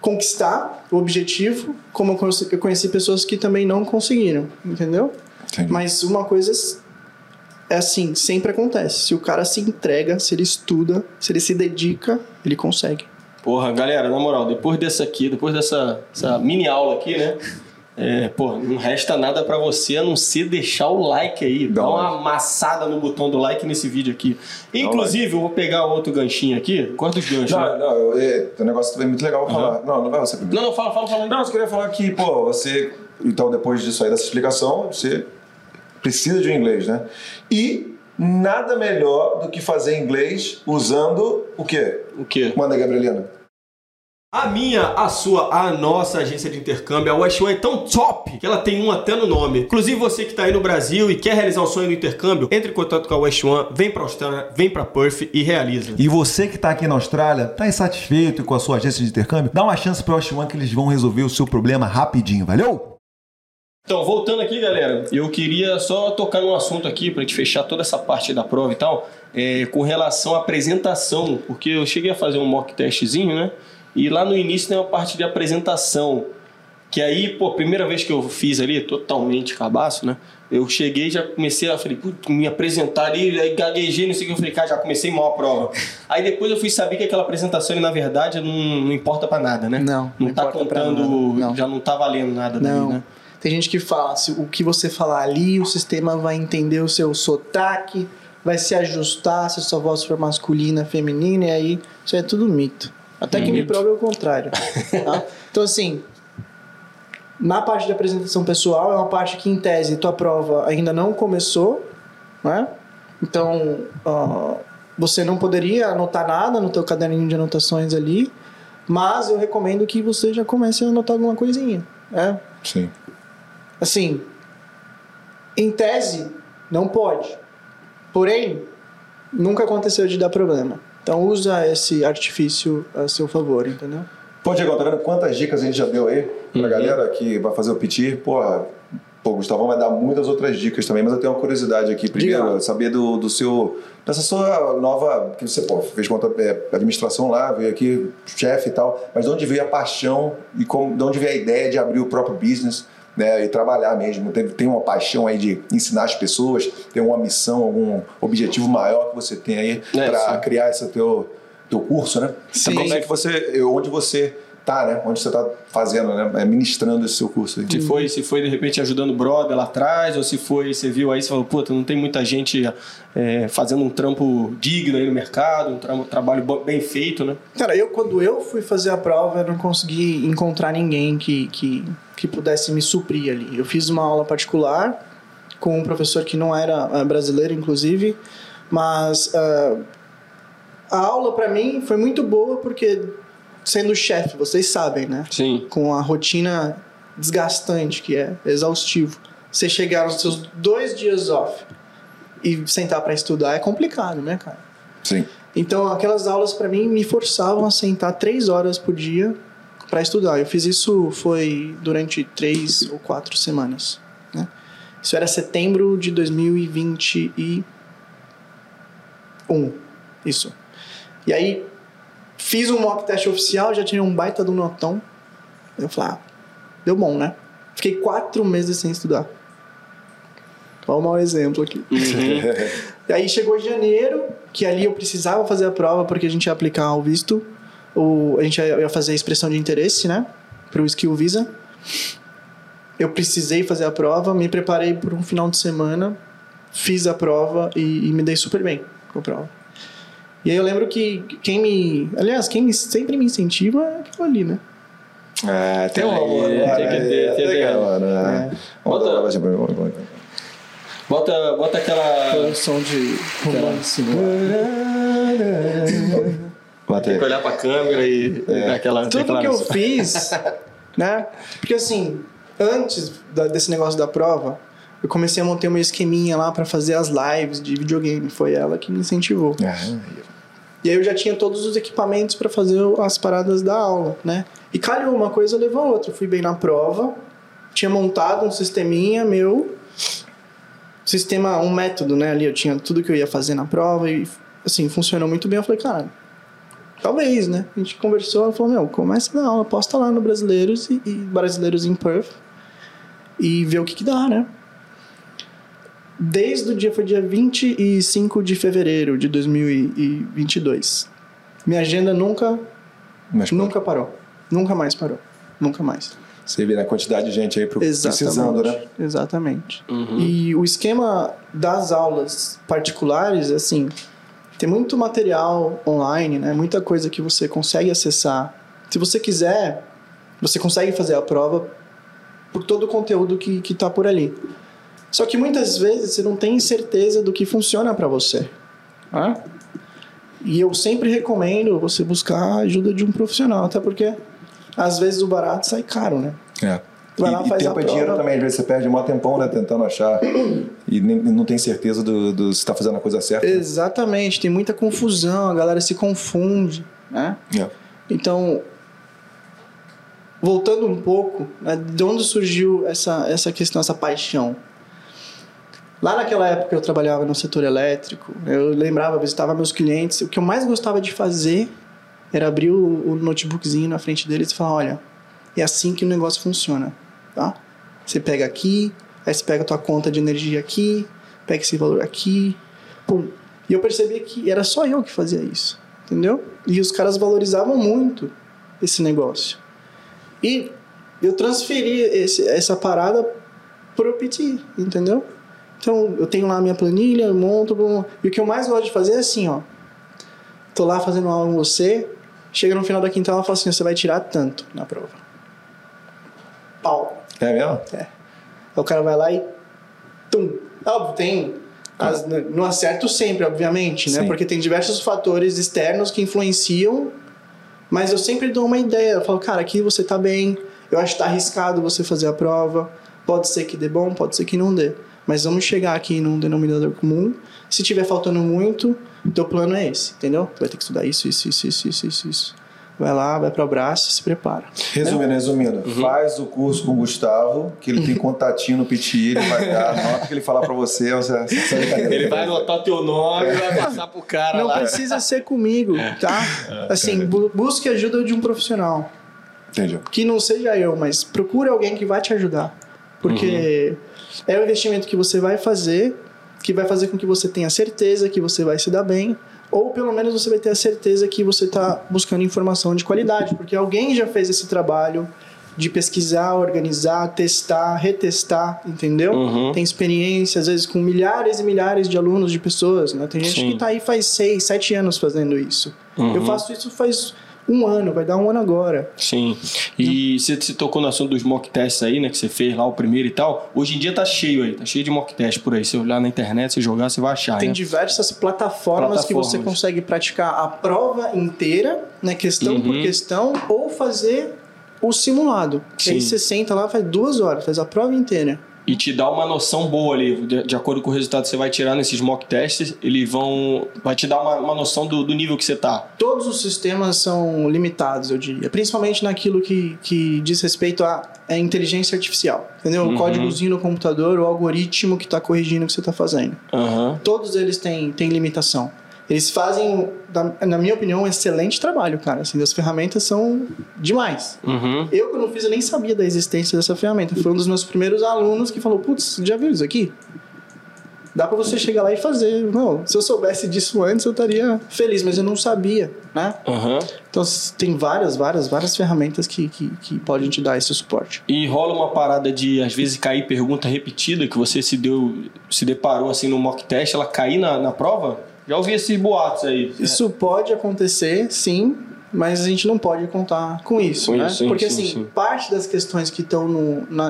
conquistar o objetivo, como eu conheci- eu conheci pessoas que também não conseguiram, entendeu? Entendi. Mas uma coisa é assim, sempre acontece. Se o cara se entrega, se ele estuda, se ele se dedica, ele consegue. Porra, galera, na moral, depois dessa aqui, depois dessa essa mini aula aqui, né? É, pô, não resta nada pra você a não ser deixar o like aí. Dá Dá uma like. amassada no botão do like nesse vídeo aqui. Inclusive, eu vou pegar outro ganchinho aqui. Corta os ganchos. Não, né? não, eu, é, o negócio foi muito legal falar. Não, não vai você primeiro. Não, não, fala, fala, fala aí. Não, eu só queria falar que, pô, você. Então, depois disso aí, dessa explicação, você precisa de um inglês, né? E nada melhor do que fazer inglês usando o quê? O quê? Manda, Gabrielina. A minha, a sua, a nossa agência de intercâmbio, a West One é tão top que ela tem um até no nome. Inclusive você que está aí no Brasil e quer realizar o sonho do intercâmbio, entre em contato com a West One, vem para Austrália, vem para Perth e realiza. E você que está aqui na Austrália, está insatisfeito com a sua agência de intercâmbio? Dá uma chance para o Osh One que eles vão resolver o seu problema rapidinho, valeu? Então, voltando aqui, galera, eu queria só tocar num assunto aqui pra gente fechar toda essa parte da prova e tal, é, com relação à apresentação, porque eu cheguei a fazer um mock testzinho, né? E lá no início tem uma parte de apresentação, que aí, pô, primeira vez que eu fiz ali, totalmente cabaço, né? Eu cheguei e já comecei a falei, me apresentar ali, aí gaguejei, não sei o que, eu falei, cara, já comecei mal a prova. Aí depois eu fui saber que aquela apresentação, na verdade, não, não importa pra nada, né? Não, Não, não tá contando, já não tá valendo nada Não. dali, né? Tem gente que fala, se o que você falar ali, o sistema vai entender o seu sotaque, vai se ajustar se a sua voz for masculina, feminina, e aí isso é tudo mito. Até que me prove o contrário. tá? Então, assim, na parte de apresentação pessoal, é uma parte que, em tese, tua prova ainda não começou, né? Então, ó, você não poderia anotar nada no teu caderninho de anotações ali, mas eu recomendo que você já comece a anotar alguma coisinha, né? Sim. Assim, em tese, não pode. Porém, nunca aconteceu de dar problema. Então, usa esse artifício a seu favor, entendeu? Pô, Diego, tá vendo quantas dicas a gente já deu aí pra Uhum. galera que vai fazer o PT? Pô, pô, o Gustavão vai dar muitas outras dicas também, mas eu tenho uma curiosidade aqui. Primeiro, Diga. saber do, do seu. dessa sua nova. que você pô, fez conta é, administração lá, veio aqui, chefe e tal. Mas de onde veio a paixão e como, de onde veio a ideia de abrir o próprio business? Né, e trabalhar mesmo. Tem, tem uma paixão aí de ensinar as pessoas, tem uma missão, algum objetivo maior que você tem aí É, para criar esse teu, teu curso, né? Sim. Como é que você, onde você tá, né? Onde você tá fazendo, né? É, Ministrando esse seu curso aí. Se foi, se foi de repente ajudando o brother lá atrás, ou se foi, você viu aí, você falou, puta, não tem muita gente é, fazendo um trampo digno aí no mercado, um tra- trabalho bo- bem feito, né? Cara, eu quando eu fui fazer a prova, eu não consegui encontrar ninguém que, que, que pudesse me suprir ali. Eu fiz uma aula particular com um professor que não era eh, brasileiro, inclusive, mas ah, a aula para mim foi muito boa porque sendo chefe, vocês sabem, né? Sim. Com a rotina desgastante que é exaustivo. Você chegar nos seus dois dias off e sentar para estudar é complicado, né, cara? Sim. Então, aquelas aulas para mim me forçavam a sentar três horas por dia para estudar. Eu fiz isso foi durante três ou quatro semanas. Né? Isso era setembro de 2021. Isso. E aí fiz um mock test oficial, já tinha um baita do notão. Eu falei, ah, deu bom, né? Fiquei quatro meses sem estudar. Olha o mau exemplo aqui. E aí chegou janeiro, que ali eu precisava fazer a prova porque a gente ia aplicar o visto, o, a gente ia ia fazer a expressão de interesse, né? Para o Skill Visa. Eu precisei fazer a prova, me preparei por um final de semana, fiz a prova e, e me dei super bem com a prova. E aí eu lembro que quem me. Aliás, quem sempre me incentiva é aquilo ali, né? Ah, tem um Tem, amor. tem agora, que ter, é, tem que ter. legal, né? Bota- vamos- Bota, bota aquela. O som de romance. Bota Tem que olhar pra câmera e É. aquela Tudo que eu fiz, né? Porque assim, antes desse negócio da prova, eu comecei a montar meu esqueminha lá pra fazer as lives de videogame. Foi ela que me incentivou. Ah, E aí eu já tinha todos os equipamentos pra fazer as paradas da aula, né? E calhou, uma coisa levou a outra. Fui bem na prova, tinha montado um sisteminha meu, sistema, um método, né? Ali eu tinha tudo que eu ia fazer na prova e, assim, funcionou muito bem. Eu falei, cara, talvez, né? A gente conversou, ela falou, meu, começa na aula, posta lá no Brasileiros e, e Brasileiros em Perth e vê o que que dá, né? Desde o dia, foi dia 25 de fevereiro de 2022. Minha agenda nunca, Mas nunca parou. Nunca mais parou. Nunca mais. você vê a quantidade de gente aí pro- precisando, né? Exatamente. Uhum. E o esquema das aulas particulares, assim, tem muito material online, né? Muita coisa que você consegue acessar. Se você quiser, você consegue fazer a prova por todo o conteúdo que, que tá por ali. Só que muitas vezes você não tem certeza do que funciona para você. né? E eu sempre recomendo você buscar a ajuda de um profissional, até porque às vezes o barato sai caro, né? É. Vai lá, e, e a tempo é dinheiro também, às vezes você perde um tempão, né? Tentando achar e nem, não tem certeza do, do se tá fazendo a coisa certa. Exatamente, tem muita confusão, a galera se confunde, né? É. Então, voltando um pouco, né, de onde surgiu essa, essa questão, essa paixão? Lá naquela época eu trabalhava no setor elétrico, eu lembrava, visitava meus clientes, o que eu mais gostava de fazer era abrir o, o notebookzinho na frente deles e falar, olha, é assim que o negócio funciona, tá? Você pega aqui, aí você pega a tua conta de energia aqui, pega esse valor aqui, pum. E eu percebi que era só eu que fazia isso, entendeu? E os caras valorizavam muito esse negócio. E eu transferi esse, essa parada pro PT, entendeu? Então, eu tenho lá a minha planilha, eu monto. E o que eu mais gosto de fazer é assim, ó. Tô lá fazendo aula com você, chega no final da quinta aula e fala assim, você vai tirar tanto na prova. Pau. É mesmo? Aí o cara vai lá e. Tum. Óbvio, tem. as- não acerto sempre, obviamente, né? Sim. Porque tem diversos fatores externos que influenciam. Mas eu sempre dou uma ideia. Eu falo, cara, aqui você tá bem. Eu acho que tá arriscado você fazer a prova. Pode ser que dê bom, pode ser que não dê. Mas vamos chegar aqui num denominador comum. Se tiver faltando muito, o teu plano é esse, entendeu? Tu vai ter que estudar isso, isso, isso, isso, isso, isso. isso. Vai lá, vai para o braço, se prepara. Resumindo, resumindo, faz o curso com o Gustavo, que ele tem contatinho no PTI, ele vai dar a nota que ele falar pra você. você, você Ele vai anotar teu nome e vai passar pro cara Não lá. precisa ser comigo, tá? Assim, bu- busque ajuda de um profissional. Entendi. Que não seja eu, mas procure alguém que vai te ajudar. Porque é um investimento que você vai fazer, que vai fazer com que você tenha certeza que você vai se dar bem, ou pelo menos você vai ter a certeza que você está buscando informação de qualidade, porque alguém já fez esse trabalho de pesquisar, organizar, testar, retestar, entendeu? Uhum. Tem experiência, às vezes, com milhares e milhares de alunos, de pessoas, né? Tem gente Sim. que está aí faz seis, sete anos fazendo isso. Uhum. Eu faço isso faz um ano, vai dar um ano agora. Sim. E você, você tocou no assunto dos mock tests aí, né? Que você fez lá o primeiro e tal. Hoje em dia tá cheio aí, tá cheio de mock test por aí. Se olhar na internet, se jogar, você vai achar, Tem né? diversas plataformas, que você Plataformas. consegue praticar a prova inteira, né, questão por Uhum. questão, ou fazer o simulado. Que aí Sim. você senta lá, faz duas horas, faz a prova inteira. E te dá uma noção boa ali, de, de acordo com o resultado que você vai tirar nesses mock tests, eles vão. Vai te dar uma, uma noção do, do nível que você tá. Todos os sistemas são limitados, eu diria. Principalmente naquilo que, que diz respeito à à inteligência artificial. Entendeu? Uhum. O códigozinho no computador, o algoritmo que está corrigindo o que você está fazendo. Aham. Todos eles têm, têm limitação. Eles fazem, na minha opinião, um excelente trabalho, cara. Assim, as ferramentas são demais. Uhum. Eu, quando fiz, eu nem sabia da existência dessa ferramenta. Foi um dos meus primeiros alunos que falou: Putz, já viu isso aqui? Dá pra você chegar lá e fazer. Não, se eu soubesse disso antes, eu estaria feliz, mas eu não sabia, né? Aham. Então, tem várias, várias, várias ferramentas que, que, que podem te dar esse suporte. E rola uma parada de, às vezes, cair pergunta repetida que você se deu, se deparou assim no mock test, ela cair na, na prova? Já ouvi esses boatos aí. Isso pode acontecer, sim, mas a gente não pode contar com isso, Com né? isso, sim, Porque, sim, assim, sim. parte das questões que estão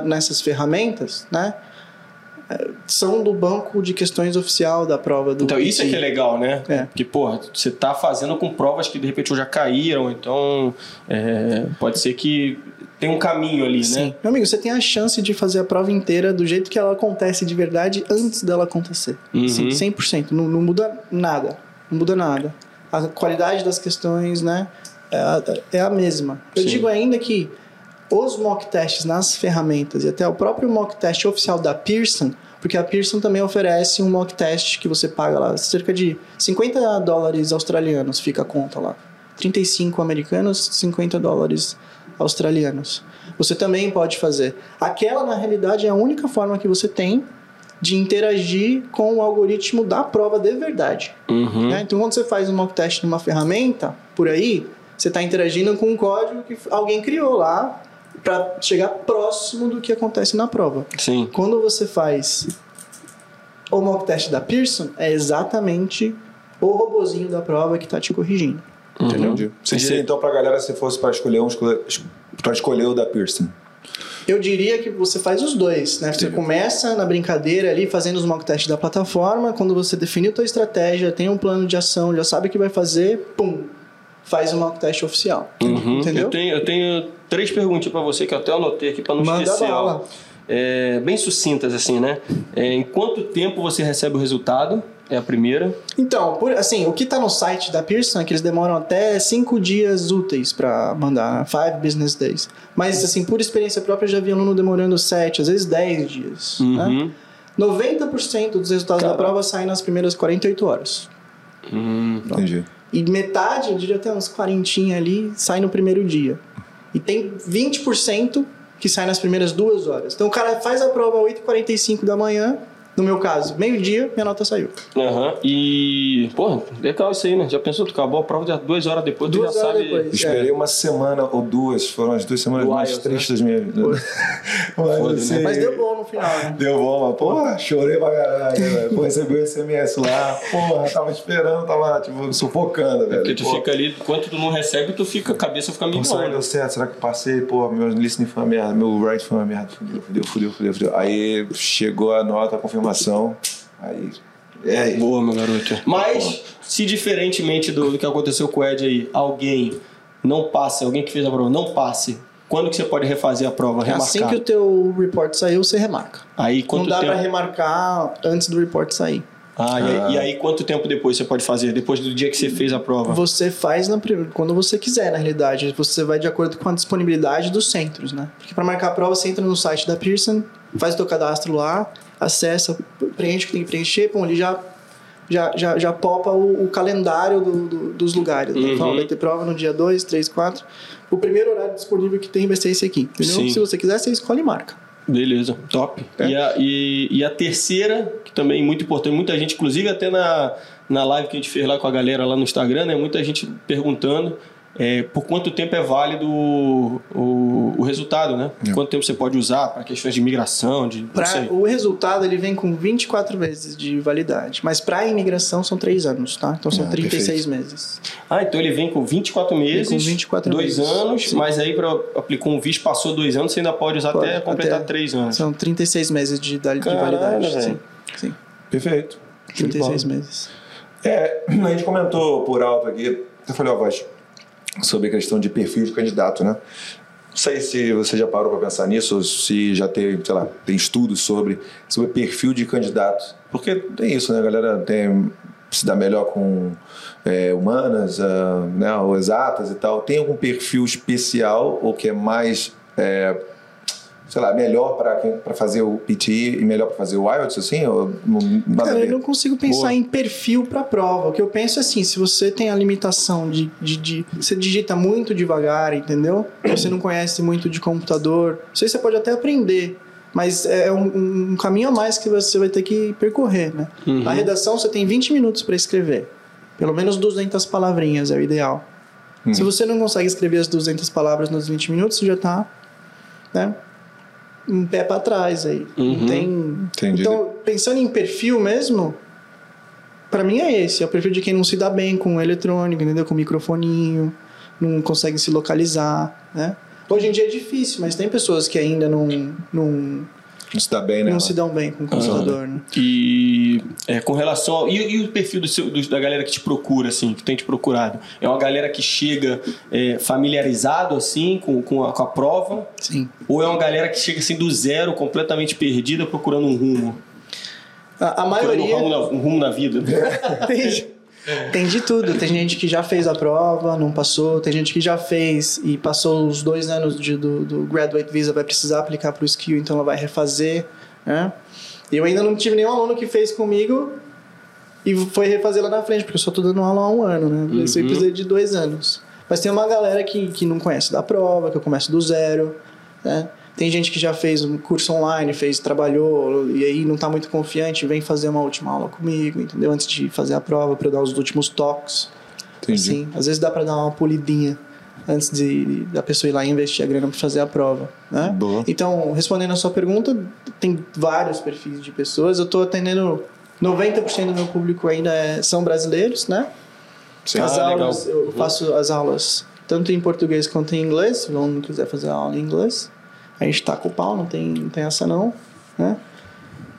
nessas ferramentas, né? São do banco de questões oficial da prova do Então, isso é que é legal, né? É. Porque, porra, você tá fazendo com provas que de repente já caíram, então é, pode ser que tem um caminho ali, Sim. né? Meu amigo, você tem a chance de fazer a prova inteira do jeito que ela acontece de verdade antes dela acontecer. Uhum. Sim, 100%. Não, não muda nada. Não muda nada. A qualidade das questões, né? É a, é a mesma. Eu Sim. digo ainda que os mock tests nas ferramentas e até o próprio mock test oficial da Pearson, porque a Pearson também oferece um mock test que você paga lá cerca de 50 dólares australianos, fica a conta lá. 35 americanos, 50 dólares australianos. Você também pode fazer. Aquela, na realidade, é a única forma que você tem de interagir com o algoritmo da prova de verdade. Uhum. né? Então, quando você faz um mock test numa ferramenta, por aí, você está interagindo com um código que alguém criou lá para chegar próximo do que acontece na prova. Sim. Quando você faz o mock test da Pearson, é exatamente o robozinho da prova que está te corrigindo. Entendeu? Entendi. Você diria então pra galera se fosse pra escolher um, para escolher o da Pearson. Eu diria que você faz os dois, né? Você Entendi. começa na brincadeira ali, fazendo os mock tests da plataforma. Quando você definiu tua estratégia, tem um plano de ação, já sabe o que vai fazer, pum, faz o mock test oficial. Uhum. Entendeu? Eu, tenho, eu tenho três perguntas pra você que eu até anotei aqui pra não Manda esquecer. bala. É, bem sucintas, assim, né? É, em quanto tempo você recebe o resultado? É a primeira. Então, por, assim, o que tá no site da Pearson é que eles demoram até cinco dias úteis para mandar, né? five business days. Mas, assim, por experiência própria, eu já vi aluno demorando sete, às vezes 10 dias. Né? Uhum. 90% dos resultados da Caraca. prova saem nas primeiras 48 horas. Hum. Entendi. E metade, eu diria até uns 40 ali, sai no primeiro dia. E tem 20% que sai nas primeiras duas horas. Então o cara faz a prova às 8h45 da manhã, No meu caso, meio-dia, minha nota saiu. Aham. E, pô, legal isso aí, né? Já pensou, tu acabou a prova já duas horas depois, tu Duas já horas sabe. depois. Esperei uma semana ou duas, foram as duas semanas Do mais IELTS, tristes das minhas vida. Mas, Foda, né? assim, Mas deu bom no final, né? Deu bom, mas, porra, chorei pra caralho, velho. Pô, recebi o SMS lá, porra, tava esperando, tava, tipo, sufocando, velho. Porque tu Pô, fica ali, enquanto tu não recebe, tu fica, a cabeça fica Pô, será que deu certo? Será que passei? Pô, meu listening foi uma merda, meu write foi uma merda. Fudeu, fudeu, fudeu, fudeu, fudeu. Aí chegou a nota, a confirmação. Aí. É, Boa, meu garoto. Mas, se diferentemente do, do que aconteceu com o Ed aí, alguém não passe, alguém que fez a prova não passe, quando que você pode refazer a prova, remarcar? Assim que o teu report saiu, você remarca. Aí quanto não dá tempo? pra remarcar antes do report sair. Ah, e, aí, e aí quanto tempo depois você pode fazer? Depois do dia que você fez a prova? Você faz na quando você quiser, na realidade. Você vai de acordo com a disponibilidade dos centros, né? Porque para marcar a prova, você entra no site da Pearson, faz o teu cadastro lá, acessa, preenche o que tem que preencher, pô, ele já já, já, já popa o, o calendário do- do- dos lugares. Né? Uhum. Então, vai ter prova no dia 2, 3, 4. O primeiro horário disponível que tem vai ser esse aqui, entendeu? Sim. Se você quiser, você escolhe e marca. Beleza, top. É. E, a, e, e a terceira, que também é muito importante, muita gente, inclusive até na, na live que a gente fez lá com a galera lá no Instagram, né? Muita gente perguntando é, por quanto tempo é válido o, o, o resultado, né? Quanto tempo você pode usar para questões de imigração, de. Pra, o resultado ele vem com 24 meses de validade, mas para imigração são 3 anos, tá? Então são Ah, 36 meses. Ah, então ele vem com 24 meses, com 24 dois meses, anos, sim. mas aí para aplicou um visto, passou dois anos, você ainda pode usar Pode, até completar até- três anos. São 36 meses de, de Caralho, validade. Sim, sim. perfeito. Show de 36 bola. meses. É, a gente comentou por alto aqui, eu falei, ó, voz, sobre a questão de perfil de candidato, né? Não sei se você já parou para pensar nisso, ou se já tem, sei lá, tem estudos sobre, sobre perfil de candidato. Porque tem isso, né? A galera tem, se dá melhor com é, humanas, ah, né, ou exatas e tal. Tem algum perfil especial ou que é mais, é, sei lá, melhor para fazer o PT e melhor para fazer o IELTS, assim? Ou não, Cara, eu não consigo pensar Boa. em perfil para prova. O que eu penso é assim, se você tem a limitação de, de, de- Você digita muito devagar, entendeu? Você não conhece muito de computador. Isso aí você pode até aprender. Mas é um, um caminho a mais que você vai ter que percorrer, né? Uhum. Na redação você tem 20 minutos para escrever. Pelo menos 200 palavrinhas é o ideal. Se você não consegue escrever as 200 palavras nos 20 minutos, você já tá, né? Um pé para trás aí. Uhum. Não tem Entendi. então, pensando em perfil mesmo, pra mim é esse. É o perfil de quem não se dá bem com eletrônico, entendeu? Com microfoninho, não consegue se localizar, né? Hoje em dia é difícil, mas tem pessoas que ainda não, não, Não se dá bem, né? não se dão bem com o computador, né? E é, com relação ao. E, e o perfil do seu- do- da galera que te procura, assim, que tem te procurado? É uma galera que chega é, familiarizado, assim, com, com, a, com a prova? Sim. Ou é uma galera que chega, assim, do zero, completamente perdida, procurando um rumo? A, a Procurando um maioria rumo, na, um rumo na vida? tem, tem de tudo. Tem gente que já fez a prova, não passou. Tem gente que já fez e passou os dois anos de- do, do Graduate Visa, vai precisar aplicar para o skill, então ela vai refazer. Né? Eu ainda não tive nenhum aluno que fez comigo e foi refazer lá na frente, porque eu só tô dando aula há um ano, né? Isso aí precisa de dois anos. Mas tem uma galera que, que não conhece da prova, que eu começo do zero, né? Tem gente que já fez um curso online, fez, trabalhou, e aí não tá muito confiante, vem fazer uma última aula comigo, entendeu? Antes de fazer a prova, para dar os últimos toques. Entendi. Sim, às vezes dá para dar uma polidinha antes de, da pessoa ir lá e investir a grana para fazer a prova, né? Boa. Então, respondendo a sua pergunta, tem vários perfis de pessoas. Eu estou atendendo 90% do meu público ainda é- são brasileiros, né? Sim. As Ah, legal. aulas, eu faço as aulas tanto em português quanto em inglês. Se o aluno quiser fazer a aula em inglês, a gente tá com o pau, não tem, não tem essa não, né?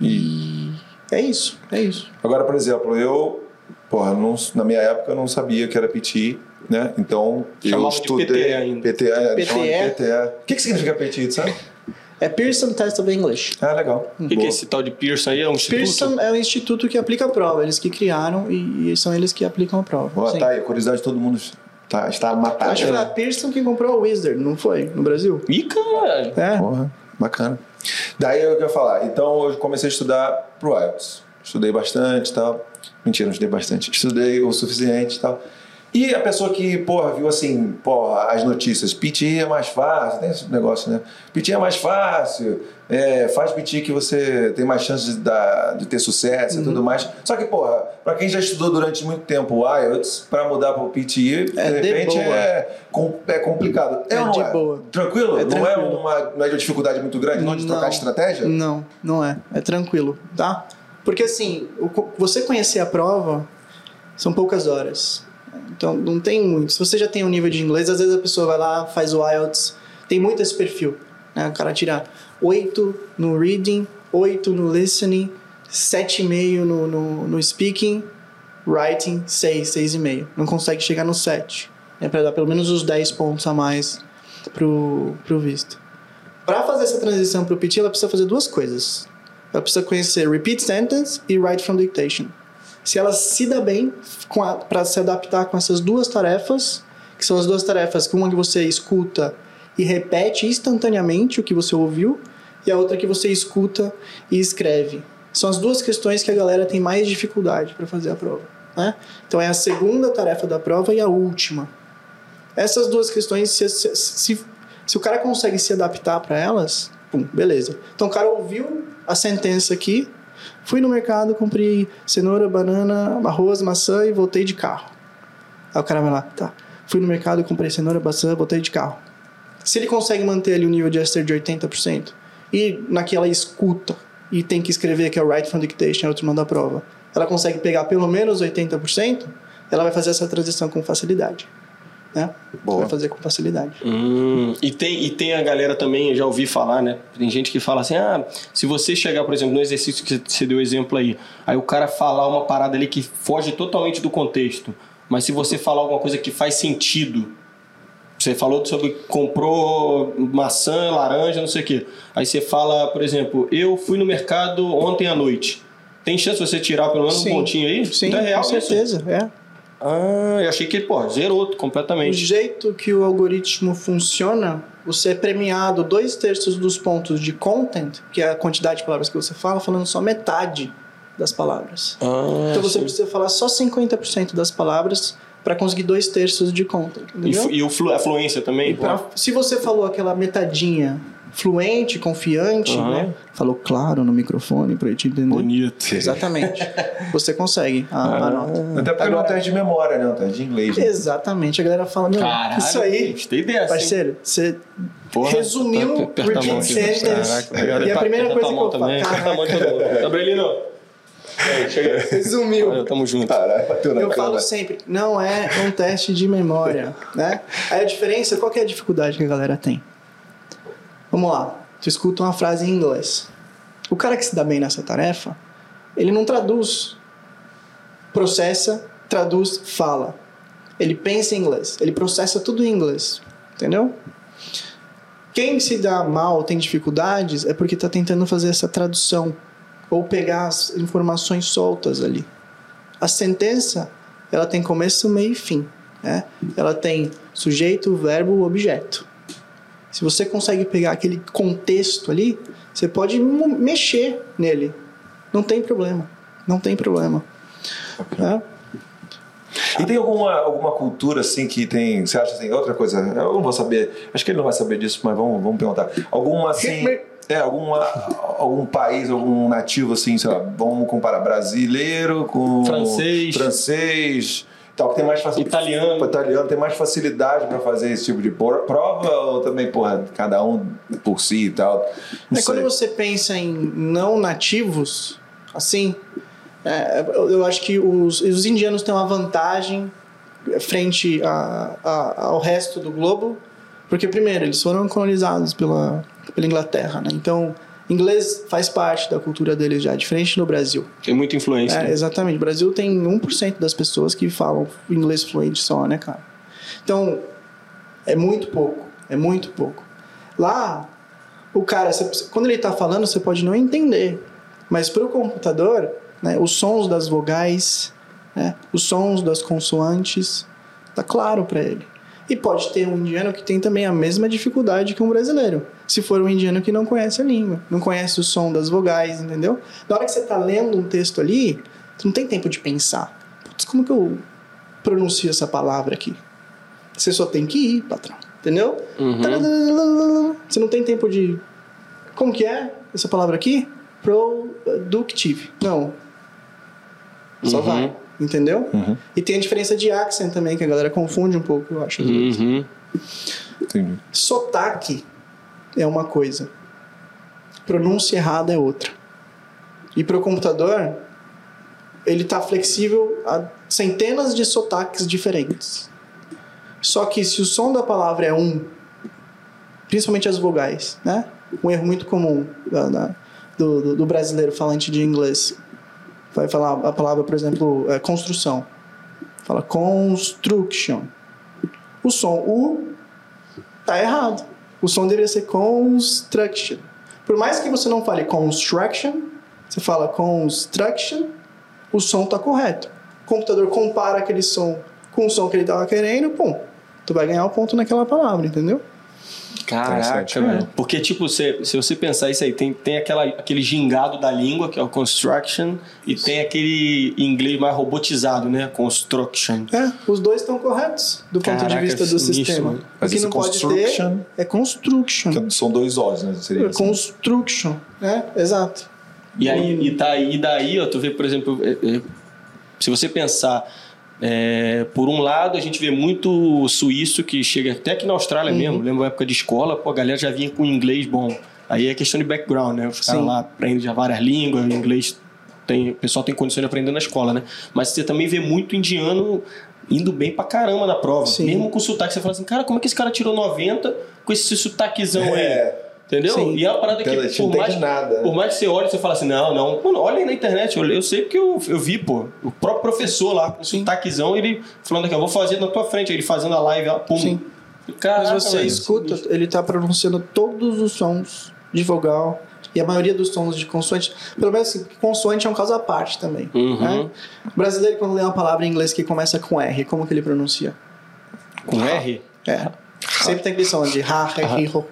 E é isso, é isso. Agora, por exemplo, eu, porra, não- na minha época eu não sabia que era PT, né? Então eu Chamava de estudei. PTE ainda. PTE, é, PTE? PTE. O que, que significa PT, sabe? É Pearson Test of English. Ah, legal. O que, que é esse tal de Pearson aí? É um instituto? Pearson é o instituto que aplica a prova, eles que criaram e, e são eles que aplicam a prova. Ó, Sim. tá aí, curiosidade de todo mundo tá, está matada. Acho que foi a Pearson que comprou a Wizard, não foi? No Brasil? Ih, caralho. É. Porra, bacana. Daí eu ia falar, então eu comecei a estudar pro IELTS. Estudei bastante e tal. Mentira, não estudei bastante. Estudei o suficiente e tal. E a pessoa que, porra, viu assim, porra, as notícias, PT é mais fácil, tem esse negócio, né? PT é mais fácil, é, faz PT que você tem mais chance de, dar, de ter sucesso e tudo mais. Só que, porra, pra quem já estudou durante muito tempo o IELTS, pra mudar pro PT, É de de repente boa. é, é complicado. É não de boa. Tranquilo? É não é tranquilo. uma, não é de dificuldade muito grande, não de trocar de estratégia? Não, não é. É tranquilo, tá? Porque assim, você conhecer a prova são poucas horas. Então não tem muito. Se você já tem um nível de inglês, às vezes a pessoa vai lá, faz o IELTS. Tem muito esse perfil. Né? O cara tira 8 no reading, 8 no listening, 7,5 no, no, no speaking, writing, 6, 6,5. Não consegue chegar no 7. É para dar pelo menos os 10 pontos a mais pro, pro visto. Para fazer essa transição para o PT, ela precisa fazer duas coisas. Ela precisa conhecer repeat sentence e write from dictation. Se ela se dá bem para se adaptar com essas duas tarefas, que são as duas tarefas uma que você escuta e repete instantaneamente o que você ouviu, e a outra que você escuta e escreve. São as duas questões que a galera tem mais dificuldade para fazer a prova. Né? Então é a segunda tarefa da prova e a última. Essas duas questões, se, se, se, se o cara consegue se adaptar para elas, pum, beleza. Então o cara ouviu a sentença aqui, fui no mercado, comprei cenoura, banana, arroz, maçã e voltei de carro. Aí o cara vai lá, tá. Fui no mercado, comprei cenoura, maçã, voltei de carro. Se ele consegue manter ali o nível de Esther de 80%, e naquela escuta, e tem que escrever que é o Write from Dictation, é o último da prova, ela consegue pegar pelo menos 80%, ela vai fazer essa transição com facilidade. Né? Boa. Vai fazer com facilidade. Hum, e, tem, e tem a galera também, já ouvi falar, né? Tem gente que fala assim: ah, se você chegar, por exemplo, no exercício que você deu exemplo aí, aí o cara falar uma parada ali que foge totalmente do contexto, mas se você falar alguma coisa que faz sentido, você falou sobre comprou maçã, laranja, não sei o quê. Aí você fala, por exemplo, eu fui no mercado ontem à noite. Tem chance de você tirar pelo menos Sim. um pontinho aí? Sim, então é real com isso? certeza. É. Ah, eu achei que, pô, zerou O completamente. jeito que o algoritmo funciona, você é premiado dois terços dos pontos de content, que é a quantidade de palavras que você fala, falando só metade das palavras. Ah, então você sim. precisa falar só 50% das palavras para conseguir dois terços de content. E, Entendeu? e o flu- a fluência também? E pra- se você falou aquela metadinha fluente, confiante, Aham. né? Falou claro no microfone para eu te entender. Bonito. Exatamente. Você consegue a, a nota. Até porque não é um Agora- teste de memória, né? Um teste de inglês. né? Exatamente. A galera fala, meu, Caralho, isso aí, Gostei dessa. hein? parceiro, você Porra, resumiu a mão repeat aqui. sentence. Caraca. E a primeira Aperta coisa que eu falo, caraca, Gabrielino. Aí. resumiu. Valeu, tamo junto. Na Eu cama. falo sempre, não é um teste de memória, né? Aí a diferença, qual que é a dificuldade que a galera tem? Vamos lá, tu escuta uma frase em inglês. O cara que se dá bem nessa tarefa, ele não traduz, processa, traduz, fala. Ele pensa em inglês, ele processa tudo em inglês, entendeu? Quem se dá mal, tem dificuldades, é porque está tentando fazer essa tradução ou pegar as informações soltas ali. A sentença, ela tem começo, meio e fim. Né? Ela tem sujeito, verbo, objeto. Se você consegue pegar aquele contexto ali, você pode mexer nele. Não tem problema. Não tem problema. Né? E tem alguma, alguma cultura assim que tem. Você acha assim, outra coisa, eu não vou saber, acho que ele não vai saber disso, mas vamos, vamos perguntar. Alguma assim. É, alguma, algum país, algum nativo assim, sei lá, vamos comparar brasileiro com Francês. francês, tal, que tem mais facilidade. Italiano. Italiano tem mais facilidade para fazer esse tipo de prova ou também, porra, cada um por si e tal. Não É quando você pensa em não nativos, assim, é, eu eu acho que os, os indianos têm uma vantagem frente a, a- ao resto do globo, porque primeiro eles foram colonizados pela, pela Inglaterra, né? Então inglês faz parte da cultura deles já, diferente no Brasil. Tem muita influência. É, exatamente. O Brasil tem 1% das pessoas que falam inglês fluente só, né, cara? Então, é muito pouco. É muito pouco. Lá, o cara, você- quando ele está falando, você pode não entender. Mas para o computador, né, os sons das vogais, né, os sons das consoantes, tá claro para ele. E pode ter um indiano que tem também a mesma dificuldade que um brasileiro. Se for um indiano que não conhece a língua, não conhece o som das vogais, entendeu? Na hora que você está lendo um texto ali, tu não tem tempo de pensar. Putz, como que eu pronuncia essa palavra aqui? Você só tem que ir, patrão. Entendeu? Você não tem tempo de. Como que é essa palavra aqui? Productive. Não. Só Uhum. vai. Entendeu? E tem a diferença de accent também, que a galera confunde um pouco, eu acho. Uhum. Entendi. Sotaque é uma coisa, pronúncia errada é outra. E para o computador, ele está flexível a centenas de sotaques diferentes. Só que se o som da palavra é um, principalmente as vogais, né? Um erro muito comum da- da- do, do- brasileiro falante de inglês. Vai falar a palavra, por exemplo, é, construção. Fala construction. O som U tá errado. O som deveria ser construction. Por mais que você não fale construction, você fala construction, o som tá correto. O computador compara aquele som com o som que ele tava querendo, pum. Tu vai ganhar o ponto naquela palavra, entendeu? Caraca, velho. Porque, tipo, se, se você pensar isso aí, tem, tem aquela, aquele gingado da língua, que é o construction, e tem aquele inglês mais robotizado, né? Construction. É, os dois estão corretos do ponto de Caraca, vista do sinistro, sistema. mano. O Mas que não pode ter é construction. Que são dois Os, né? Seria É assim. construction, né? Exato. E aí, e, tá, e daí, ó, tu vê, por exemplo, é, é, se você pensar, é, por um lado, a gente vê muito suíço que chega até aqui na Austrália Uhum. mesmo, lembro uma época de escola, pô, a galera já vinha com inglês bom. Aí é questão de background, né? Os caras lá aprendem já várias línguas, inglês tem, o pessoal tem condições de aprender na escola, né? Mas você também vê muito indiano indo bem pra caramba na prova. Sim. Mesmo com sotaque, você fala assim, cara, como é que esse cara tirou 90 com esse sotaquezão aí? Entendeu? Sim. E é uma parada que, gente por não mais, nada, né? por mais que você olhe, você fala assim, não, não. Mano, olha aí na internet, eu, eu sei porque eu, eu vi, pô. O próprio professor lá, com sotaquezão, ele falando aqui, eu vou fazer na tua frente, ele fazendo a live, ó, pum. Sim. Caraca, Mas você velho. escuta, ele tá pronunciando todos os sons de vogal e a maioria dos sons de consoante. Pelo menos assim, consoante é um caso à parte também. Uhum. né? O brasileiro, quando lê uma palavra em inglês que começa com R, como que ele pronuncia? Com R? É. Sempre tem aquele som de ha, he, hi, ho,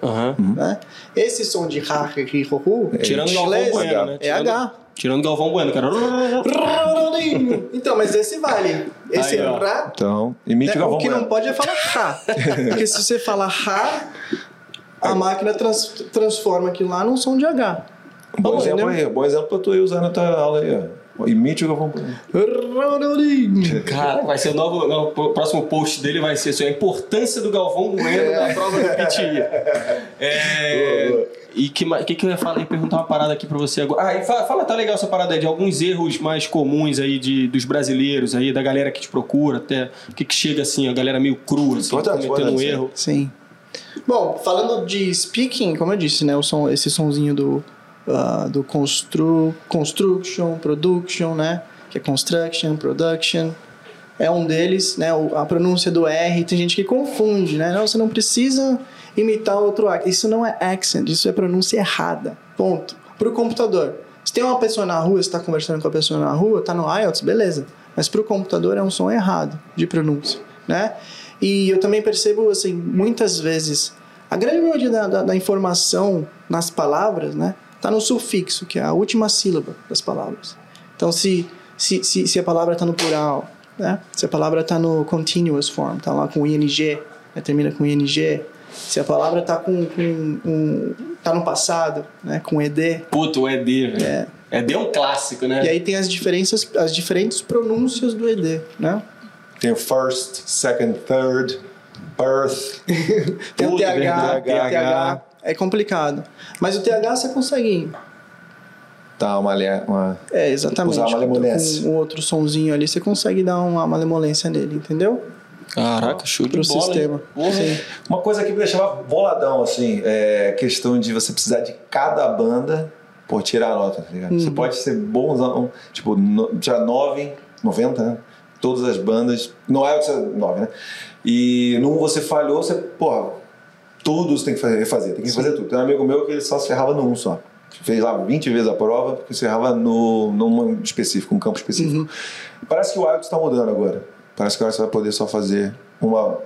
né? Esse som de ha, he, hi, ho, hu, Tirando em o Galvão Bueno, né? é Tirando- H. Tirando o Galvão Bueno, cara. Então, mas esse vale. Esse Aí, ra Então, imite né? o Galvão O que não pode é falar ha. Porque se você falar ha, a máquina trans- transforma aquilo lá num som de H. Bom exemplo Entendeu? aí, bom exemplo pra tu aí usar na tua aula aí, ó. Imite o Galvão Bueno. Cara, vai ser o novo. O próximo post dele vai ser isso, a importância do Galvão Bueno na prova do PTI. É, e que, que, que eu ia falar? ia perguntar uma parada aqui pra você agora. Ah, e fala, fala, tá legal essa parada aí, de alguns erros mais comuns aí de, dos brasileiros aí, da galera que te procura, até o que, que chega assim, a galera meio crua, assim, Importante, cometendo um erro. Sim. Bom, falando de speaking, como eu disse, né? O som, esse sonzinho do, do constru, construction, production, né? Que é construction, production. É um deles, né? A pronúncia do R, tem gente que confunde, né? Não, você não precisa imitar outro accent. Isso não é accent, isso é pronúncia errada. Ponto. Para o computador. Se tem uma pessoa na rua, você está conversando com a pessoa na rua, tá no IELTS, beleza. Mas para o computador é um som errado de pronúncia, né? E eu também percebo, assim, muitas vezes, a grande maioria da, da, da informação nas palavras, né? Tá no sufixo, que é a última sílaba das palavras. Então, se, se, se, se a palavra está no plural, né? Se a palavra está no continuous form, tá lá com ing, né? termina com ing. Se a palavra está com, com um, tá no passado, né? Com ed. Puta, o ED, velho. É. ED é um clássico, né? E aí tem as diferenças, as diferentes pronúncias do ed, né? Tem o first, second, third, birth. Tem o TH, tem o TH. É complicado. Mas o TH você consegue. Tá, uma, uma... É, exatamente. Usar a malemolência. Com um outro sonzinho ali, você consegue dar uma malemolência nele, entendeu? Caraca, show de bola. sistema. Uma coisa que me deixava boladão, assim, é questão de você precisar de cada banda por tirar a nota, tá ligado? Você pode ser bonzão, tipo, no, tirar 9, 90, né? Todas as bandas. Não é o que você. 9, né? E num você falhou, você, porra, você tem que fazer, refazer, tem que fazer tudo. Tem um amigo meu que ele só se ferrava num só. Fez lá 20 vezes a prova, porque se errava no, num específico, um campo específico. Parece que o IELTS está mudando agora. Parece que agora você vai poder só fazer uma.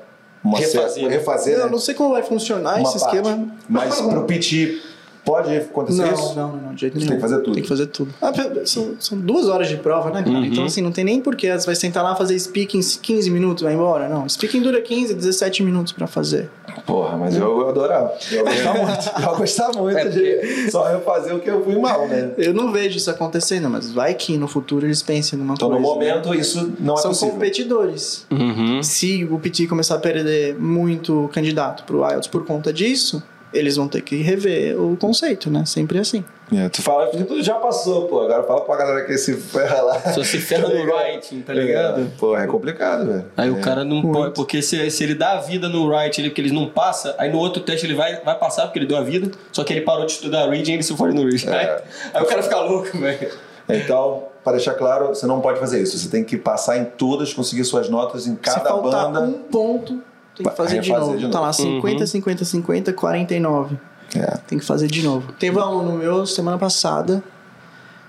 uma Refazer, certa- né? refazer Eu né? não sei como vai funcionar uma esse parte. esquema. Mas pro PT Pode acontecer Não, isso? não, não, não, de jeito Você nenhum. tem que fazer tudo. Tem que fazer tudo. Ah, são, são duas horas de prova, né, cara? Uhum. Então, assim, não tem nem porquê. Você vai sentar lá fazer speaking 15 minutos e vai embora. Não, speaking dura 15, 17 minutos pra fazer. Porra, mas eu, eu adorava. Eu gostava muito. Eu gostava muito É de só eu fazer o que eu fui mal, né? Eu não vejo isso acontecendo, mas vai que no futuro eles pensem em alguma Então, coisa. no né? momento, isso não é São possível. competidores. Uhum. Se o PT começar a perder muito candidato pro IELTS por conta disso, eles vão ter que rever o conceito, né? Sempre assim. É, tu fala que tudo já passou, pô. Agora fala pra galera que se ferra lá. Só se ferra no writing, tá ligado? É, pô, é complicado, velho. Aí é. o cara não pode, porque se, se ele dá a vida no write, ele, porque ele não passa, aí no outro teste ele vai, vai passar porque ele deu a vida, só que ele parou de estudar reading e ele se foi no reading. É. Aí, aí o cara fica louco, velho. Então, para deixar claro, você não pode fazer isso. Você tem que passar em todas, conseguir suas notas em Se cada faltar banda. um ponto, tem que fazer de refazer novo. de Tá lá, Uhum. 50, 50, 50, 49. É. Tem que fazer de novo. Teve um aluno meu semana passada.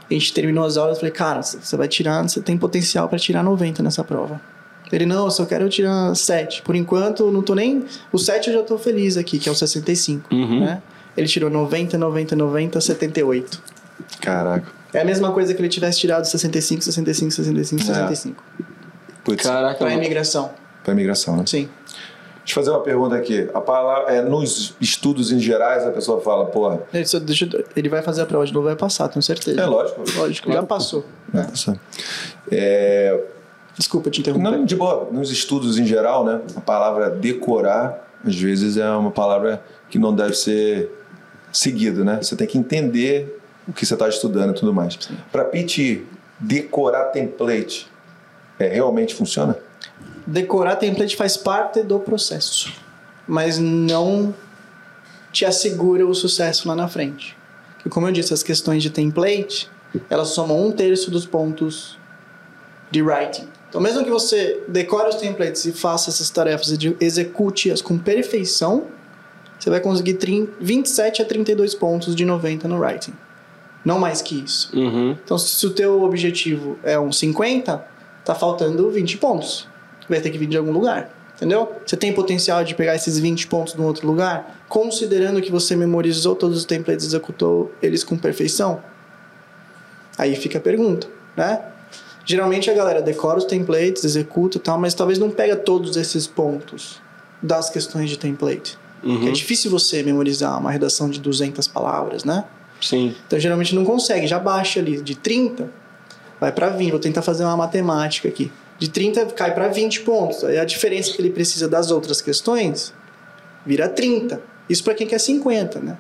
A gente terminou as aulas. Eu falei, cara, você vai tirar, você tem potencial para tirar 90 nessa prova. Ele, não, eu só quero tirar 7. Por enquanto, eu não tô nem. O 7 eu já tô feliz aqui, que é o 65. Uhum. Né? Ele tirou 90, 90, 90, 78. Caraca. É a mesma coisa que ele tivesse tirado 65, 65, 65, É. 65. Putz, Caraca, Pra imigração. pra imigração, né? Sim. Deixa eu fazer uma pergunta aqui. A palavra, é, nos estudos em gerais, a pessoa fala, porra, Ele, só deixa- ele vai fazer a prova de novo, vai passar, tenho certeza. é lógico. Lógico, já passou. É, isso. É, Desculpa te interromper. não, de boa, nos estudos em geral, né? A palavra decorar, às vezes, é uma palavra que não deve ser seguida, né? Você tem que entender o que você está estudando e tudo mais. Para PT, decorar template, é, realmente funciona? Decorar template faz parte do processo, mas não te assegura o sucesso lá na frente. Porque, como eu disse, as questões de template, elas somam um terço dos pontos de writing. Então, mesmo que você decore os templates e faça essas tarefas e execute-as com perfeição, você vai conseguir 30, 27 a 32 pontos de 90 no writing. Não mais que isso. Uhum. Então, se o teu objetivo é um 50, tá faltando 20 pontos. Vai ter que vir de algum lugar, entendeu? Você tem potencial de pegar esses 20 pontos de um outro lugar, considerando que você memorizou todos os templates e executou eles com perfeição? Aí fica a pergunta, né? Geralmente a galera decora os templates, executa e tal, mas talvez não pega todos esses pontos das questões de template. Porque Uhum. é difícil você memorizar uma redação de 200 palavras, né? Sim. Então geralmente não consegue, já baixa ali de 30, vai para 20. Vou tentar fazer uma matemática aqui. De 30 cai para 20 pontos. Aí a diferença que ele precisa das outras questões vira 30. Isso para quem quer 50, né?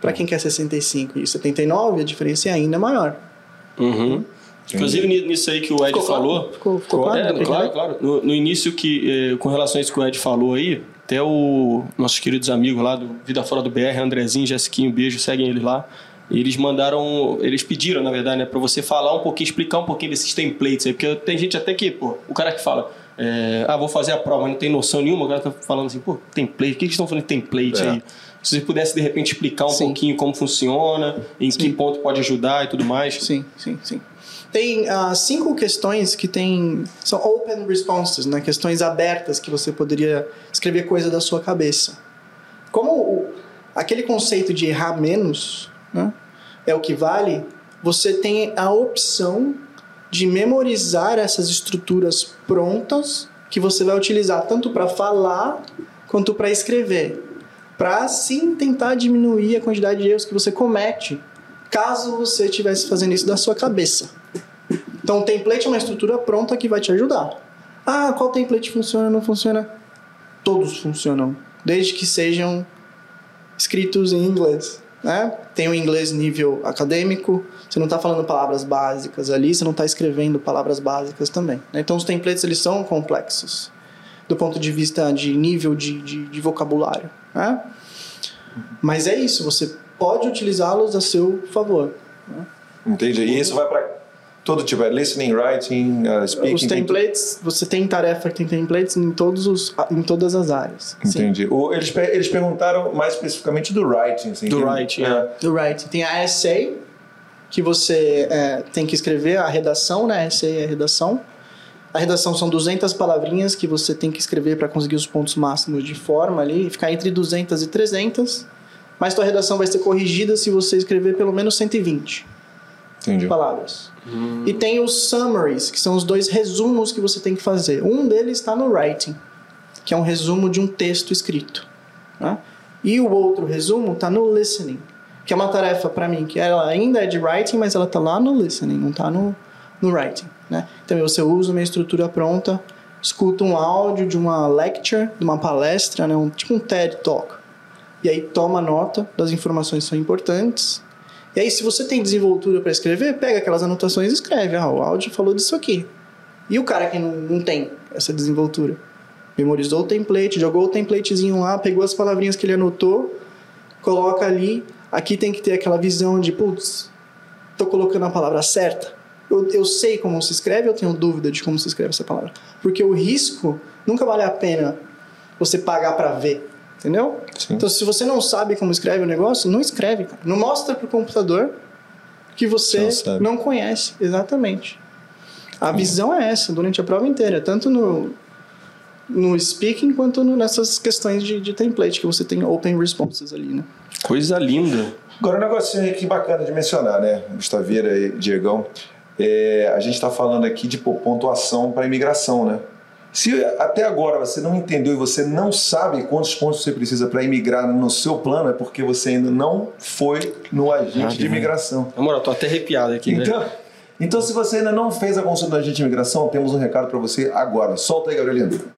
Para quem quer 65 e 79, a diferença é ainda maior. Uhum. Inclusive ni- nisso aí que o Ed Ficou claro? falou. Ficou, ficou claro? É, claro, claro. No, no início, que, eh, com relação a isso que o Ed falou aí, até o nossos queridos amigos lá do Vida Fora do BR, Andrezinho, Jessiquinho, beijo, seguem eles lá. Eles mandaram, eles pediram, na verdade, né, pra você falar um pouquinho, explicar um pouquinho desses templates aí, porque tem gente até que, pô, o cara que fala, é, ah, vou fazer a prova, mas não tem noção nenhuma, o cara tá falando assim, pô, template, o que eles estão falando de template É. aí? Se você pudesse, de repente, explicar um Sim. pouquinho como funciona, em que ponto pode ajudar e tudo mais. Sim, sim, sim. Tem ah, cinco questões que tem. São open responses, né? Questões abertas que você poderia escrever coisa da sua cabeça. Como o- aquele conceito de errar menos né, é o que vale, você tem a opção de memorizar essas estruturas prontas que você vai utilizar tanto para falar quanto para escrever. Para sim tentar diminuir a quantidade de erros que você comete caso você estivesse fazendo isso da sua cabeça. Então, o template é uma estrutura pronta que vai te ajudar. Ah, qual template funciona não funciona? Todos funcionam, desde que sejam escritos em inglês. Né? Tem o inglês nível acadêmico, você não está falando palavras básicas ali, você não está escrevendo palavras básicas também. né? Então, os templates eles são complexos do ponto de vista de nível de, de, de vocabulário. Né? Mas é isso, você pode utilizá-los a seu favor. Entendi. E isso vai para todo tipo, é listening, writing, uh, speaking. Os tem templates, você tem tarefa que tem templates em, todos os, em todas as áreas. Entendi. O- eles, eles perguntaram mais especificamente do writing. Assim, Do que- writing, é. Do writing. Tem a essay, que você é, tem que escrever a redação, né? Essay é a redação. A redação são 200 palavrinhas que você tem que escrever para conseguir os pontos máximos de forma ali, ficar entre 200 e 300. mas tua redação vai ser corrigida se você escrever pelo menos 120 Entendi. palavras. E tem os summaries, que são os dois resumos que você tem que fazer. Um deles está no writing, que é um resumo de um texto escrito. né? E o outro resumo está no listening, que é uma tarefa para mim que ela ainda é de writing, mas ela está lá no listening, não está no, no writing. Né? Então você usa uma estrutura pronta, escuta um áudio de uma lecture, de uma palestra, né? um, tipo um TED Talk. E aí toma nota das informações que são importantes. E aí, se você tem desenvoltura para escrever, pega aquelas anotações e escreve. Ah, o áudio falou disso aqui. E o cara que não, não tem essa desenvoltura? Memorizou o template, jogou o templatezinho lá, pegou as palavrinhas que ele anotou, coloca ali. Aqui tem que ter aquela visão de, putz, tô colocando a palavra certa. Eu, eu sei como se escreve, eu tenho dúvida de como se escreve essa palavra. Porque o risco nunca vale a pena você pagar para ver, entendeu? Sim. Então, se você não sabe como escreve o negócio, não escreve, cara. Não mostra pro computador que você não não conhece. Exatamente. A visão é essa durante a prova inteira, tanto no, no speaking quanto no- nessas questões de, de template, que você tem open responses ali, né? Coisa linda. Agora, um negocinho aí que bacana de mencionar, né, Gustaveira e Diegão. É, a gente está falando aqui de pô, pontuação para imigração, né? Se até agora você não entendeu e você não sabe quantos pontos você precisa para imigrar no seu plano, é porque você ainda não foi no agente de imigração. Na moral, tô até arrepiado aqui, né? Então, então, se você ainda não fez a consulta do agente de imigração, temos um recado para você agora. Solta aí, Gabrielino.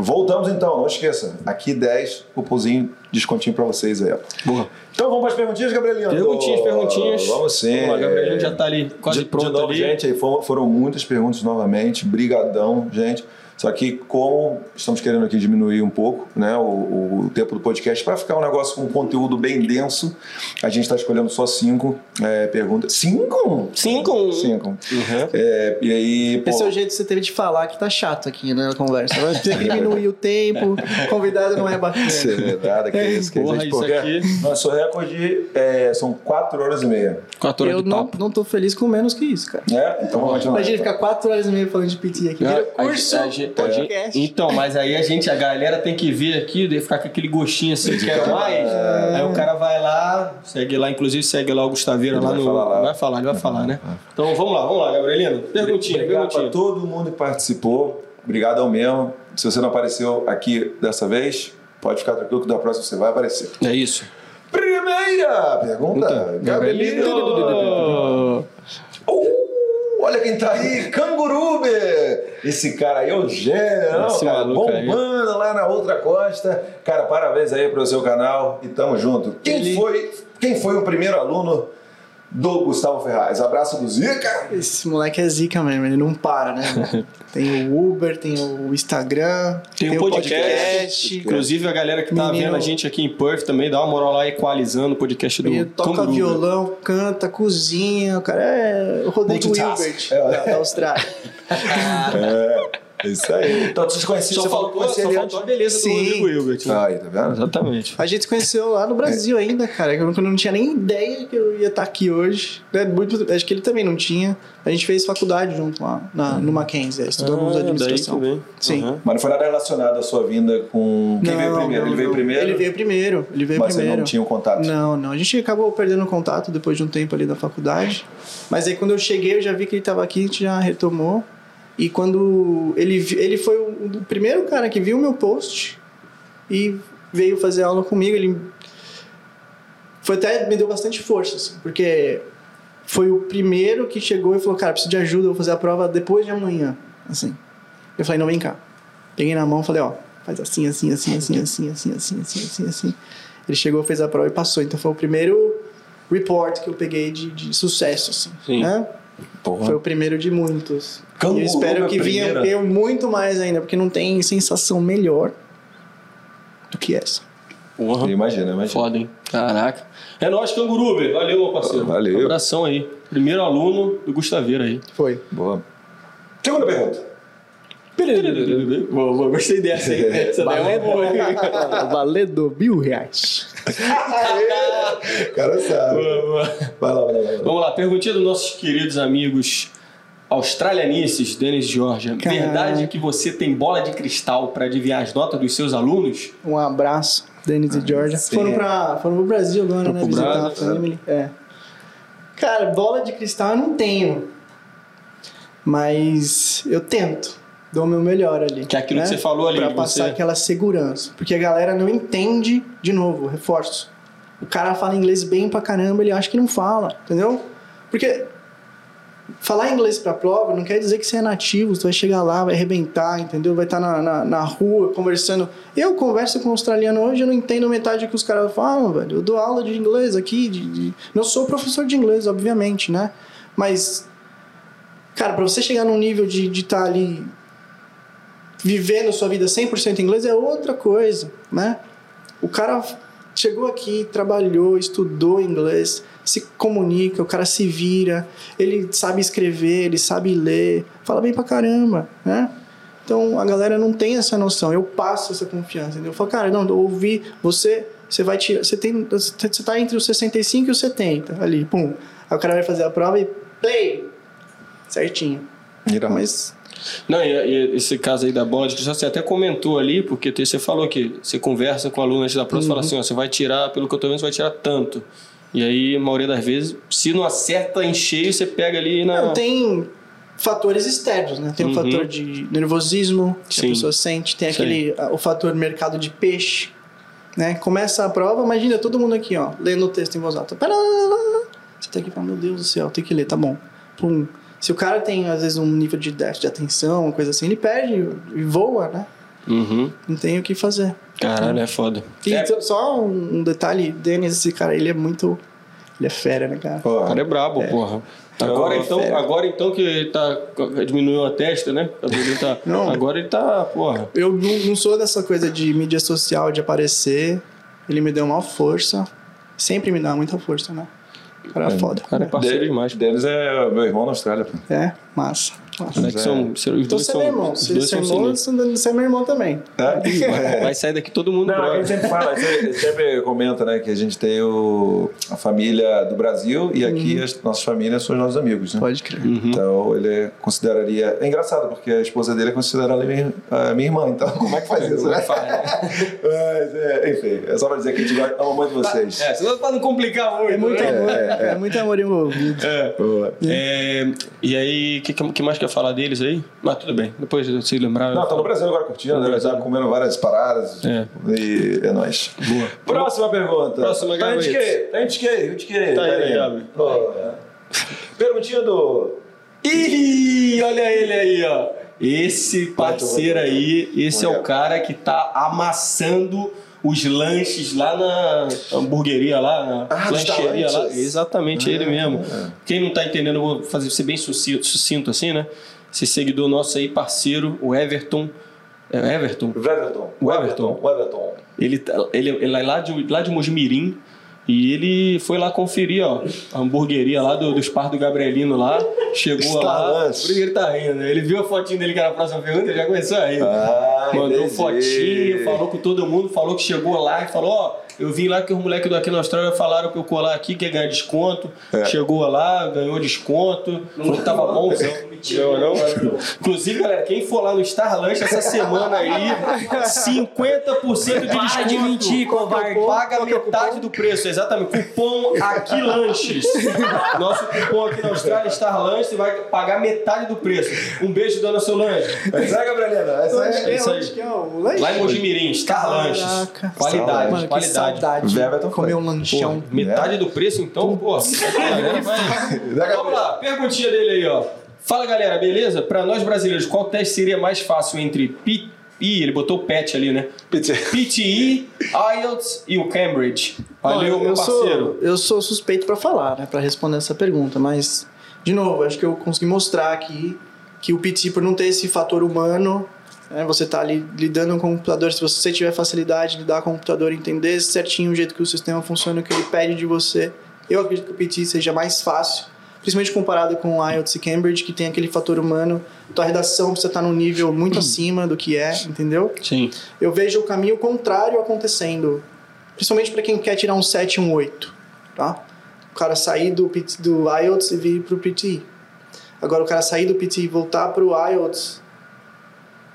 Voltamos então, não esqueça. Aqui 10, cupomzinho, descontinho para vocês aí. Boa. Então vamos para as perguntinhas, Gabrielino? Perguntinhas, perguntinhas. Vamos sim. Vamos lá, Gabrielino já tá ali quase de, pronto de novo, ali. gente, aí foram, foram muitas perguntas novamente. Brigadão, gente. Só que como estamos querendo aqui diminuir um pouco né, o, o tempo do podcast para ficar um negócio com conteúdo bem denso, a gente está escolhendo só cinco é, perguntas. Cinco? Cinco. Cinco. Uhum. É, e aí, pô, Esse é o jeito que você teve de falar que tá chato aqui na conversa. Ter que diminuir o tempo, convidado não é bacana. É verdade, que é isso que a Porra, gente isso aqui- Nosso recorde é, são 4 horas e meia. Quatro horas Eu de não, papo. não tô feliz com menos que isso, cara. Né? Então vamos continuar. Imagina ficar quatro horas e meia falando de PT aqui. Vira A- a- curso a gente- gente- podcast. Então, mas aí a gente, a galera tem que vir aqui e ficar com aquele gostinho assim, quero mais. Aí o cara vai lá, segue lá, inclusive segue lá o Gustaveira Ele lá vai no. falar lá. Vai falar, ele vai falar, né? Então vamos lá, vamos lá, Gabrielino. Perguntinha, Obrigado perguntinha. todo mundo que participou. Obrigado ao mesmo. Se você não apareceu aqui dessa vez, pode ficar tranquilo que da próxima você vai aparecer. É isso. Primeira pergunta, Gabrielino. Uh, olha quem tá aí, Cangurube! Esse cara aí é o gênio, Esse cara, maluco aí. bombando lá na outra costa. Cara, parabéns aí pro seu canal e tamo junto. Quem Ele- foi, quem foi o primeiro aluno do Gustavo Ferraz? Abraço do Zica. Esse moleque é zica mesmo, ele não para, né? tem o Uber, tem o Instagram, Tem um podcast. Inclusive a galera que tá Menino- vendo a gente aqui em Perth também, dá uma moral lá equalizando o podcast do Ele toca Canguru. violão, canta, cozinha, o cara é o Rodrigo. Hilbert É. da, da Austrália. É, isso aí. Então vocês conheciam, Só você falou faltou, só ele faltou a antes. beleza Sim. do Rodrigo Hilbert. né? Aí, tá vendo? Exatamente. A gente se conheceu lá no Brasil ainda, cara. Eu não tinha nem ideia que eu ia estar aqui hoje. né? Muito- acho que ele também não tinha. A gente fez faculdade junto lá na, no Mackenzie, é, estudamos Ah, administração. daí. Sim. Uhum. Mas não foi nada relacionado à sua vinda com. Quem veio Não, primeiro? não, ele veio não. primeiro? Ele veio primeiro. Ele veio mas primeiro. você não tinha o contato. Não, não. A gente acabou perdendo o contato depois de um tempo ali da faculdade. Mas aí quando eu cheguei, eu já vi que ele estava aqui, a gente já retomou. E quando ele, ele foi o primeiro cara que viu o meu post e veio fazer aula comigo. Ele foi até me deu bastante força, assim, porque foi o primeiro que chegou e falou: Cara, preciso de ajuda, eu vou fazer a prova depois de amanhã. Assim. Eu falei: Não, vem cá. Peguei na mão falei: Ó, faz assim, assim, assim, assim, assim, assim, assim, assim, assim, assim. Ele chegou, fez a prova e passou. Então foi o primeiro report que eu peguei de, de sucesso, assim. Sim. Né? Porra. Foi o primeiro de muitos. E eu espero que venha primeira. ter muito mais ainda, porque não tem sensação melhor do que essa. Porra. Imagina, imagina. Foda, hein? Caraca. É nóis, Canguru, velho. Valeu, meu parceiro. Valeu. Um abração aí. Primeiro aluno do Gustaveira aí. Foi. Boa. Segunda pergunta. Boa, boa, gostei dessa aí. Essa daí é uma boa. hein? Valendo mil reais. O cara sabe. Boa, boa. Vai lá, vai lá, vai lá. Vamos lá, perguntinha dos nossos queridos amigos australianices, Denis e Georgia. Caraca. Verdade que você tem bola de cristal para adivinhar as notas dos seus alunos? Um abraço, Denis e Georgia. sim. Foram, pra, foram pro Brasil agora, Foram né? Visitar a Brasil, família. É. Cara, bola de cristal eu não tenho. Mas eu tento. Dou o meu melhor ali. Que é aquilo né? que você falou ali, Pra passar você- aquela segurança. Porque a galera não entende, de novo, reforço. O cara fala inglês bem pra caramba, ele acha que não fala, entendeu? Porque falar inglês pra prova não quer dizer que você é nativo, você vai chegar lá, vai arrebentar, entendeu? Vai estar na, na, na rua conversando. Eu converso com um australiano hoje, eu não entendo metade do que os caras falam, velho. Eu dou aula de inglês aqui, de, de- não sou professor de inglês, obviamente, né? Mas, cara, pra você chegar num nível de estar ali vivendo sua vida 100% em inglês é outra coisa, né? O cara chegou aqui, trabalhou, estudou inglês, se comunica, o cara se vira, ele sabe escrever, ele sabe ler, fala bem pra caramba, né? Então a galera não tem essa noção. Eu passo essa confiança, entendeu? Eu falo, cara, não, eu ouvi você, você vai tirar, você tem, você tá entre os 65 e os 70 ali, pum. Aí o cara vai fazer a prova e play, certinho. Irado. Mas Não, e, e esse caso aí da bola de cristal, você até comentou ali, porque você falou que você conversa com o aluno antes da prova, você fala assim, ó, você vai tirar, pelo que eu tô vendo, você vai tirar tanto. E aí, a maioria das vezes, se não acerta em cheio, você pega ali na... Não, tem fatores externos, né? Tem o Uhum. fator de nervosismo que Sim. a pessoa sente, tem Sim. aquele o fator mercado de peixe, né? Começa a prova, imagina todo mundo aqui, ó, lendo o texto em voz alta. Você tá aqui falando, meu Deus do céu, tem que ler, tá bom. Pum. Se o cara tem às vezes um nível de déficit de atenção, uma coisa assim, ele perde e voa, né? Uhum. Não tem o que fazer. Caralho, é foda. E É, só- um detalhe, Denis, esse cara, ele é muito ele é fera, né, cara? o Pô, cara é brabo, porra. Agora Não, então, fera. agora então que ele tá. diminuiu a testa, né? Ele tá- Não. Agora ele tá, porra. Eu não, não sou dessa coisa de mídia social, de aparecer. Ele me deu uma força. Sempre me dá muita força, né? O cara é foda. O cara é parceiro De- demais. Denis é meu irmão na Austrália. pô. É, massa. Massa. Cara, que são, os Então dois é são, meu irmão. os Se dois você é são irmão, você é meu irmão também. É? Vai sair daqui todo mundo Não, a brother. gente sempre fala, sempre, sempre comenta, né, que a gente tem o, a família do Brasil e aqui as nossas famílias são os nossos amigos, né? Pode crer. Então ele consideraria. É engraçado, porque a esposa dele é considerada minha, a minha irmã, então como é que faz isso, né? Mas, é, enfim, é só pra dizer que a gente ama muito vocês. É, só pra não complicar muito. É muito né? amor. É, muito amor envolvido. É, e aí, o que, que mais quer falar deles aí? Mas tudo bem, depois se lembrar. Não, tá no Brasil agora curtindo, né? Tá comendo várias paradas. É. E é nóis. Boa. Próxima pergunta. Próxima, Tá de Gabriel. quê? Tá de quê? De quê? Tá aí, Carinha? Gabi. Pô. Perguntinha do. Ih, olha ele aí, ó. Esse parceiro aí, esse é o cara que tá amassando os lanches lá na hamburgueria lá, na Ah, lancheria lá. Exatamente, ele mesmo. Quem não tá entendendo, eu vou fazer ser bem sucinto, sucinto assim, né? Esse seguidor nosso aí, parceiro, o Everton. É o Everton? O Everton. O Everton. O Everton. Ele, tá- ele, ele é lá de, lá de Mojimirim e ele foi lá conferir, ó, a hamburgueria lá do, dos par do Gabrielino lá. Chegou lá. Por que ele tá rindo. né? Ele viu a fotinho dele que era a próxima pergunta, ele já começou a rir. Ah, Mandou entendi. fotinho, falou com todo mundo, falou que chegou lá e falou, ó, eu vim lá que os moleques daqui na Austrália falaram pra eu colar aqui, que ia ganhar desconto. É. Chegou lá, ganhou desconto, falou que tava bonzão. Não, não. Inclusive, galera, quem for lá no Star Lunch essa semana aí, 50% de desconto. Para de mentir, covarde. Paga metade do preço, exatamente. Cupom Aqui Lanches. Nosso cupom aqui na Austrália, Star Lunch, você vai pagar metade do preço. Um beijo, dona Solange. É? Essa Onde que é. é? isso aí. Onde que é o lanche? Lá em Mojimirim, Star Lanches. Caraca. Qualidade, Mano, que Everton Comer um lanchão. Pô, metade do preço, então, pô. Vamos lá, perguntinha dele aí, ó. Fala galera, beleza? Pra nós brasileiros, qual teste seria mais fácil entre P... Ih, ele botou o PET ali, né? PTE, IELTS e o Cambridge. Valeu, Olha, meu eu parceiro. sou, eu sou suspeito pra falar, né, para responder essa pergunta, mas de novo, acho que eu consegui mostrar aqui que o PT por não ter esse fator humano, Né? Você está ali lidando com o computador, se você tiver facilidade de lidar com o computador, entender certinho o jeito que o sistema funciona, o que ele pede de você, eu acredito que o PT seja mais fácil, principalmente comparado com o IELTS e Cambridge, que tem aquele fator humano. Tua redação precisa estar num nível muito acima do que é, entendeu? Sim. Eu vejo o caminho contrário acontecendo, principalmente para quem quer tirar um 7 e um 8, tá? O cara sair do, PT, do IELTS e vir pro PT. Agora, o cara sair do PT e voltar pro IELTS,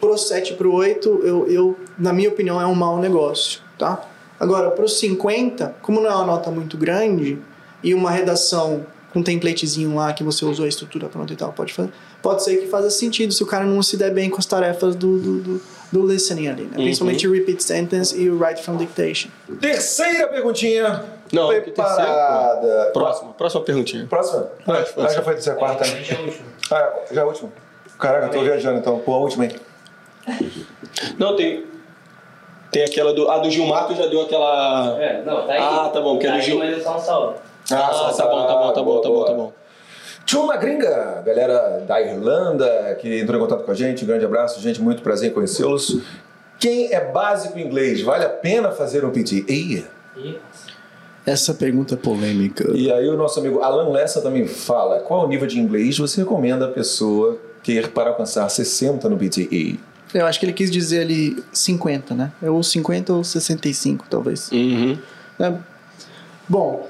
pro 7 e pro 8, eu, eu, na minha opinião, é um mau negócio, tá? Agora, pro 50, como não é uma nota muito grande e uma redação com um templatezinho lá que você usou a estrutura pronta e tal, pode fazer, pode ser que faça sentido se o cara não se der bem com as tarefas do, do, do, do listening ali, né? Principalmente o repeat sentence e o write from dictation. Terceira perguntinha. Não, preparada. Próxima, próxima perguntinha. Próxima? Ah, já foi a terceira, quarta. Né? já é o último. Ah, já é a última. Caraca, eu tô viajando então. Pô, a última aí. Não, tem. Tem aquela do. A do Gilmar, tu já deu aquela. É, não, tá aí. Ah, tá bom, que é tá do aí, Gil- mas é só um salve. Ah, só- tá bom, tá bom, tá bom, tá bom, tá bom. Tchuma Gringa, galera da Irlanda que entrou em contato com a gente, um grande abraço, gente, muito prazer em conhecê-los. Quem é básico em inglês, vale a pena fazer um PT? Ih. E Essa pergunta é polêmica. E aí o nosso amigo Alan Lessa também fala, qual o nível de inglês você recomenda a pessoa ter para alcançar 60 no PTE? Eu acho que ele quis dizer ali 50, né? É ou 50 ou 65, talvez. Uhum. né? Bom,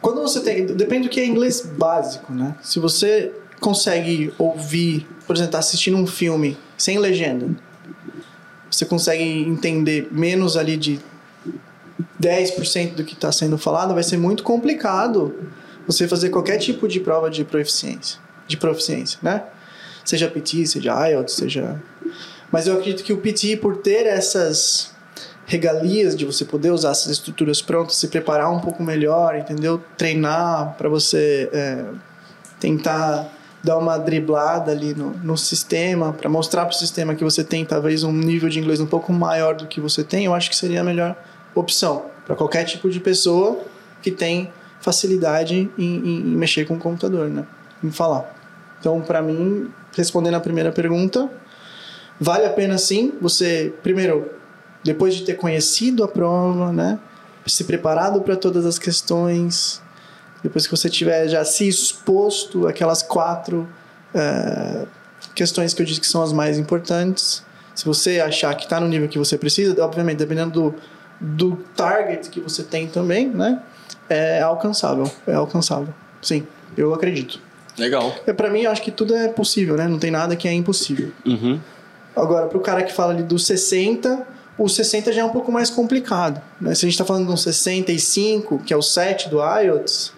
quando você tem. Depende do que é inglês básico, né? Se você consegue ouvir, por exemplo, tá assistindo um filme sem legenda, você consegue entender menos ali de 10% do que está sendo falado, vai ser muito complicado você fazer qualquer tipo de prova de proficiência, de proficiência, né? Seja PT, seja IELTS, seja... Mas eu acredito que o PT, por ter essas regalias de você poder usar essas estruturas prontas, se preparar um pouco melhor, entendeu? Treinar para você é, tentar dar uma driblada ali no, no sistema, para mostrar para o sistema que você tem talvez um nível de inglês um pouco maior do que você tem, eu acho que seria a melhor opção para qualquer tipo de pessoa que tem facilidade em, em- em mexer com o computador, né? Em falar. Então, para mim, respondendo a primeira pergunta, vale a pena sim você, primeiro, depois de ter conhecido a prova, né? Se preparado para todas as questões, depois que você tiver já se exposto aquelas quatro eh, questões que eu disse que são as mais importantes, se você achar que está no nível que você precisa, obviamente, dependendo do, do target que você tem também, né? É alcançável, é alcançável. Sim, eu acredito. Legal. É, para mim, eu acho que tudo é possível, né? Não tem nada que é impossível. Uhum. Agora, para o cara que fala ali dos 60, o 60 já é um pouco mais complicado. Né? Se a gente está falando de um 65, que é o 7 do IELTS,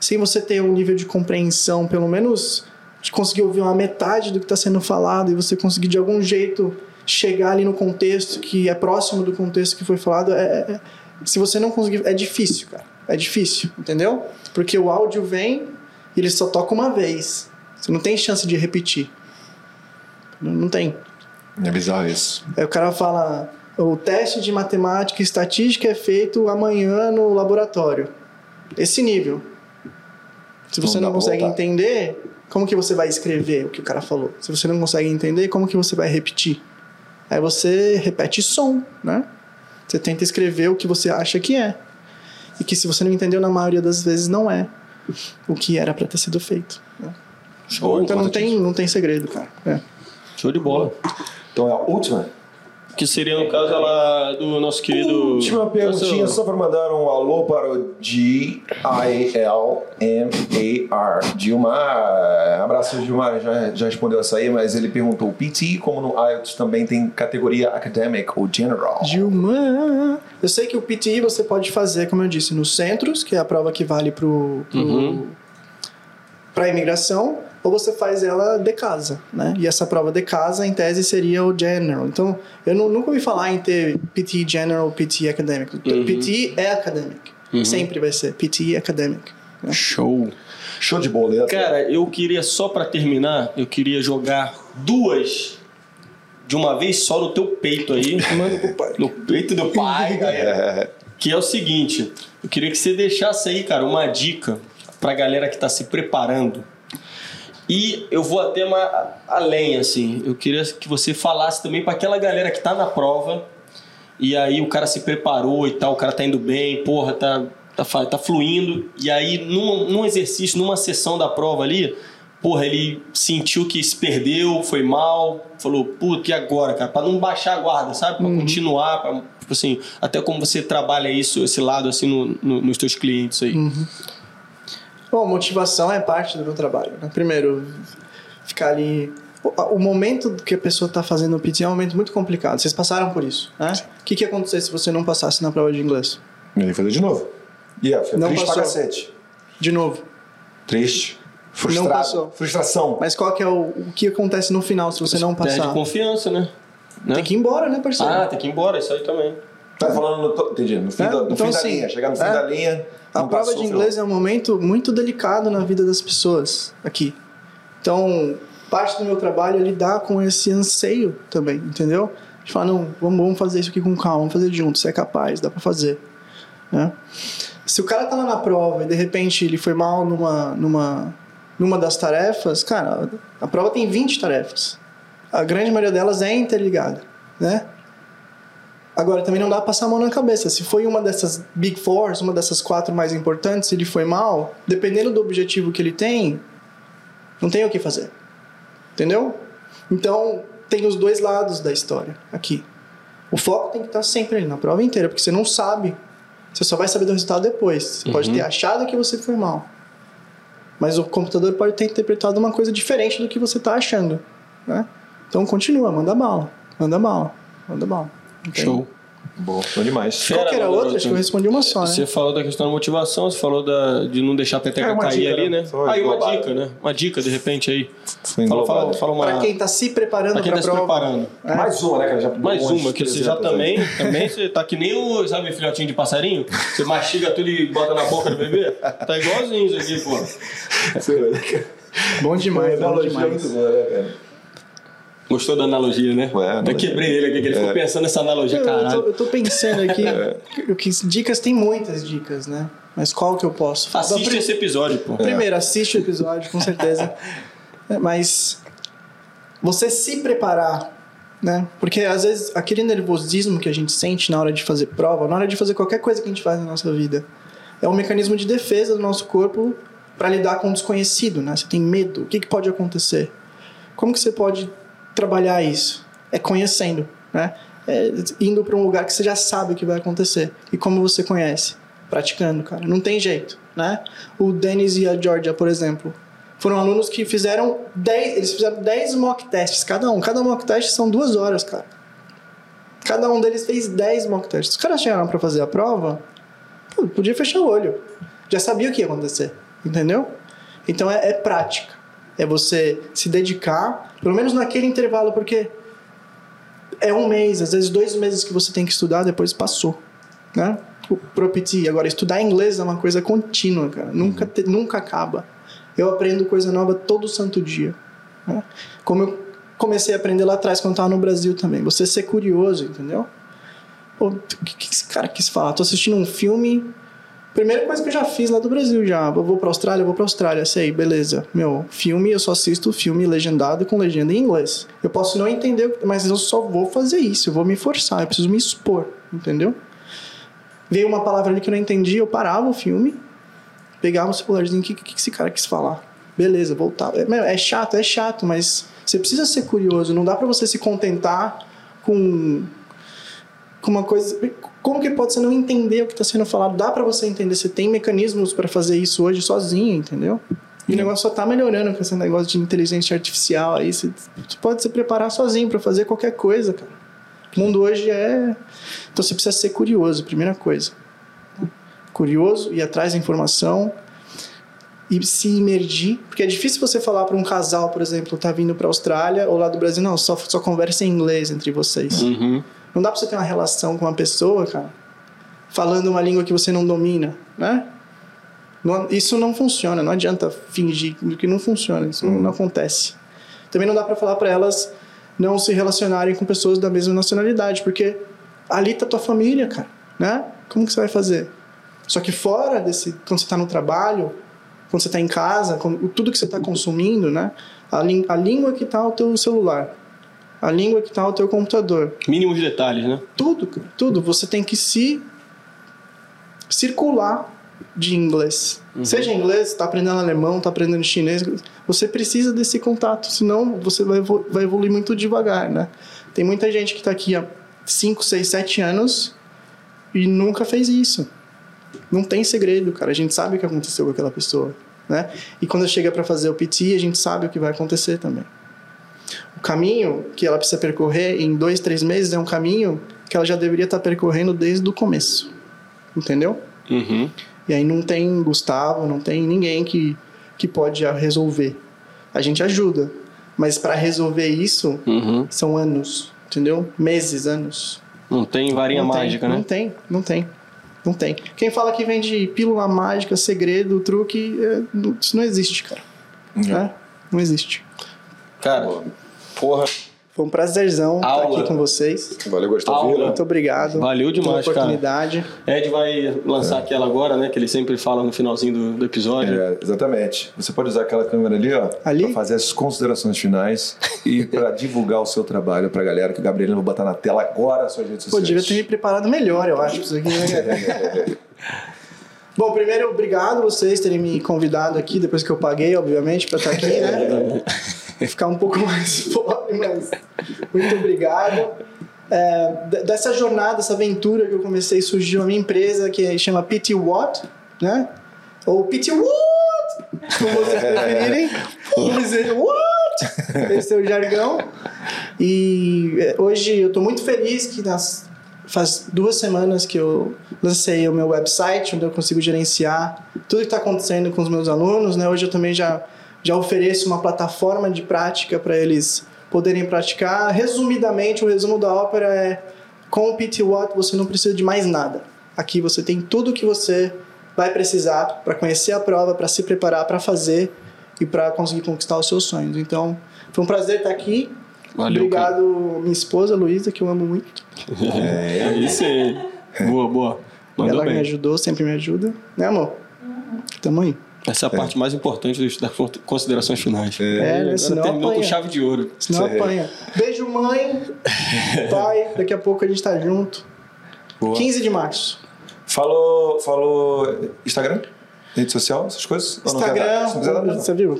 sem você ter um nível de compreensão, pelo menos de conseguir ouvir uma metade do que está sendo falado e você conseguir de algum jeito chegar ali no contexto que é próximo do contexto que foi falado, é, é- se você não conseguir, é difícil, cara. É difícil, entendeu? Porque o áudio vem e ele só toca uma vez. Você não tem chance de repetir. Não, não tem. É bizarro isso. Aí o cara fala: o teste de matemática e estatística é feito amanhã no laboratório. Esse nível. Se você Não não, consegue voltar. entender, como que você vai escrever o que o cara falou? Se você não consegue entender, como que você vai repetir? Aí você repete som, né? Você tenta escrever o que você acha que é. E que se você não entendeu, na maioria das vezes não é o que era para ter sido feito. né? Show. Então não tem, não tem segredo, cara. É. Show de bola. Então é a última? Que seria, no caso, ela do nosso querido. Última perguntinha, só para mandar um alô para o G-I-L-M-A-R. Gilmar. Abraço, Gilmar. Já, já respondeu essa aí, mas ele perguntou: PT, como no IELTS, também tem categoria academic ou general? Gilmar. Eu sei que o PTI você pode fazer, como eu disse, nos centros, que é a prova que vale pro, pro Uhum. para imigração, ou você faz ela de casa, né? E essa prova de casa, em tese, seria o general. Então, eu nu- nunca ouvi falar em ter PT general, PT academic. Uhum. PT é academic. Sempre vai ser PT academic. Show. Show de boleta. Cara, eu queria só pra terminar, eu queria jogar duas de uma vez só no teu peito aí. No peito do pai, galera. Que é o seguinte, eu queria que você deixasse aí, cara, uma dica pra galera que tá se preparando E eu vou até mais além, assim. Eu queria que você falasse também para aquela galera que tá na prova e aí o cara se preparou e tal, o cara tá indo bem, porra, tá, tá, tá fluindo. E aí, num, num exercício, numa sessão da prova ali, porra, ele sentiu que se perdeu, foi mal, falou, puta, e agora, cara? Pra não baixar a guarda, sabe? Pra continuar, pra, tipo assim, até como você trabalha isso, esse lado, assim, no, no- nos teus clientes aí. Bom, motivação é parte do meu trabalho. Né? Primeiro, ficar ali. O, o momento que a pessoa está fazendo o PT é um momento muito complicado. Vocês passaram por isso, né? O que, que ia acontecer se você não passasse na prova de inglês? Eu ia fazer de novo. Ia, fica Não triste pra passou. cacete. De novo. Triste. Frustrado. passou. Frustração. Mas qual que é o, o que acontece no final se você não Perde passar? confiança, né? né? Tem que ir embora, né, parceiro? Ah, tem que ir embora, isso aí também. Tá falando no, entendi, no fim, É, da, no então, fim da assim, linha. Chegar no fim é. da linha. A prova passou, de inglês é um momento muito delicado na vida das pessoas aqui. Então, parte do meu trabalho é lidar com esse anseio também, entendeu? De falar, não, vamos, vamos fazer isso aqui com calma, vamos fazer junto, você é capaz, dá pra fazer. Né? Se o cara tá lá na prova e de repente ele foi mal numa, numa, numa das tarefas, cara, a prova tem 20 tarefas. A grande maioria delas é interligada, né? Agora, também não dá pra passar a mão na cabeça. Se foi uma dessas Big Fours, uma dessas quatro mais importantes, ele foi mal, dependendo do objetivo que ele tem, não tem o que fazer. Entendeu? Então, tem os dois lados da história aqui. O foco tem que estar sempre ali, na prova inteira, porque você não sabe. Você só vai saber do resultado depois. Você pode ter achado que você foi mal. Mas o computador pode ter interpretado uma coisa diferente do que você está achando. Né? Então, continua, manda bala. Manda bala. Manda bala. Entende? Show. Boa, bom demais. Qual que era outra? Acho que eu respondi uma só, né? Você falou da questão da motivação, você falou da, de não deixar a peteca É, cair dica, ali, né? né? Aí uma dica, né? Uma dica, de repente, aí. Fala, fala, fala uma... Para quem está se preparando pra quem para tá a se prova. preparando. É. Mais uma, né, cara? Já Mais umas uma, que você 300 já também, também você tá que nem o, sabe, filhotinho de passarinho? Você mastiga tudo e bota na boca do bebê? Tá igualzinho isso aqui, pô. Bom demais, bom demais. muito boa, né, cara? Gostou da analogia, né? Ué, Eu quebrei ele aqui, que ele ficou pensando nessa analogia, Eu, eu, tô, caralho. eu tô pensando aqui, É. que, dicas tem muitas dicas, né? Mas qual que eu posso? Assiste esse episódio, pô. Primeiro, assiste o episódio, com certeza. É, Mas você se preparar, né? Porque às vezes aquele nervosismo que a gente sente na hora de fazer prova, na hora de fazer qualquer coisa que a gente faz na nossa vida, é um mecanismo de defesa do nosso corpo para lidar com o desconhecido, né? Você tem medo, o que, que pode acontecer? Como que você pode trabalhar isso? É conhecendo, né? É indo para um lugar que você já sabe o que vai acontecer. E como você conhece? Praticando, cara. Não tem jeito, né? O Dennis e a Georgia, por exemplo, foram alunos que fizeram 10, eles fizeram 10 mock tests cada um. Cada mock test são duas horas, cara. Cada um deles fez 10 mock tests. Os caras chegaram para fazer a prova, podia fechar o olho. Já sabia o que ia acontecer, entendeu? Então é, é prática. É você se dedicar, pelo menos naquele intervalo, porque é um mês, às vezes dois meses que você tem que estudar, depois passou, né? O ProPT. Agora, estudar inglês é uma coisa contínua, cara. Nunca, te- nunca acaba. Eu aprendo coisa nova todo santo dia. né? Como eu comecei a aprender lá atrás, quando eu estava no Brasil também. Você ser curioso, entendeu? Pô, o que, que esse cara quis falar? Tô assistindo um filme. Primeira coisa que eu já fiz lá do Brasil já. Eu vou pra Austrália, eu vou pra Austrália. Sei, beleza. Meu, filme, eu só assisto filme legendado com legenda em inglês. Eu posso não entender, mas eu só vou fazer isso. Eu vou me forçar, eu preciso me expor, entendeu? Veio uma palavra ali que eu não entendi, eu parava o filme, pegava o celularzinho, o que, que, que esse cara quis falar? Beleza, voltava. É, meu, é chato, é chato, mas você precisa ser curioso. Não dá pra você se contentar com com uma coisa. Como que pode você não entender o que está sendo falado? Dá para você entender. Você tem mecanismos para fazer isso hoje sozinho, entendeu? E o negócio só tá melhorando com esse negócio de inteligência artificial aí. Você, você pode se preparar sozinho para fazer qualquer coisa, cara. O mundo hoje é. Então você precisa ser curioso, primeira coisa. Curioso, ir atrás da informação e se imergir. Porque é difícil você falar para um casal, por exemplo, tá vindo para Austrália ou lá do Brasil, não, só, só conversa em inglês entre vocês. Uhum. Não dá pra você ter uma relação com uma pessoa, cara, falando uma língua que você não domina, né? Não- isso não funciona, não adianta fingir que não funciona, isso não, não acontece. Também não dá pra falar pra elas não se relacionarem com pessoas da mesma nacionalidade, porque ali tá tua família, cara, né? Como que você vai fazer? Só que fora desse, quando você tá no trabalho, quando você está em casa, com tudo que você está consumindo, né? A, a língua que está o teu celular, a língua que está o teu computador, Mínimos detalhes, né? tudo, tudo. Você tem que se circular de inglês. Seja inglês, está aprendendo alemão, está aprendendo chinês, você precisa desse contato, senão você vai, evolu- vai evoluir muito devagar, né? Tem muita gente que está aqui há 5, 6, 7 anos e nunca fez isso. Não tem segredo, cara. A gente sabe o que aconteceu com aquela pessoa, né? E quando chega para fazer o PT, a gente sabe o que vai acontecer também. O caminho que ela precisa percorrer em dois, três meses é um caminho que ela já deveria estar percorrendo desde o começo. Entendeu? Uhum. E aí não tem Gustavo, não tem ninguém que, que pode resolver. A gente ajuda, mas para resolver isso Uhum. são anos, entendeu? Meses, anos. Não tem varinha não mágica, tem, né? Não tem, não tem. Não tem. Quem fala que vende pílula mágica, segredo, truque, é, não- isso não existe, cara. Né? Não existe. Cara, porra, Foi um prazerzão estar Aula. aqui com vocês. Valeu, gostou, viu? Muito obrigado. Valeu demais, pela cara. oportunidade. Ed vai lançar aquela agora, né? Que ele sempre fala no finalzinho do, do episódio. É, exatamente. Você pode usar aquela câmera ali, ó, Ali? para fazer as considerações finais e para divulgar o seu trabalho pra galera, que o Gabriel vai botar na tela agora as suas redes Pô, sociais. devia ter me preparado melhor, eu acho, pra isso aqui. Né? Bom, primeiro, obrigado vocês terem me convidado aqui, depois que eu paguei, obviamente, pra estar aqui, né? Ficar um pouco mais pobre, mas muito obrigado. É, dessa jornada, essa aventura que eu comecei, surgiu a minha empresa que chama PT Watt, né? Ou PT Watt, como vocês preferirem. Vamos dizer What? Esse é o jargão. E é, hoje eu estou muito feliz que nas, faz duas semanas que eu lancei o meu website, onde eu consigo gerenciar tudo que está acontecendo com os meus alunos. Né? Hoje eu também já, já ofereço uma plataforma de prática para eles poderem praticar. Resumidamente, o resumo da ópera é: com o PT Watt você não precisa de mais nada. Aqui você tem tudo o que você vai precisar para conhecer a prova, para se preparar para fazer e para conseguir conquistar os seus sonhos. Então, foi um prazer estar aqui. Valeu, Obrigado, minha esposa Luísa, que eu amo muito. É isso aí. Boa, boa. Mandou Ela me bem. ajudou, sempre me ajuda. Né, amor? Tamo aí. Essa é a parte mais importante das considerações finais. É, né? Agora Senão terminou com apanha. chave de ouro. Senão aí. apanha. Beijo, mãe. Pai, daqui a pouco a gente tá junto. Boa. 15 de março. Falou, falou Instagram? Rede social, essas coisas? Instagram, dar, não. você viu?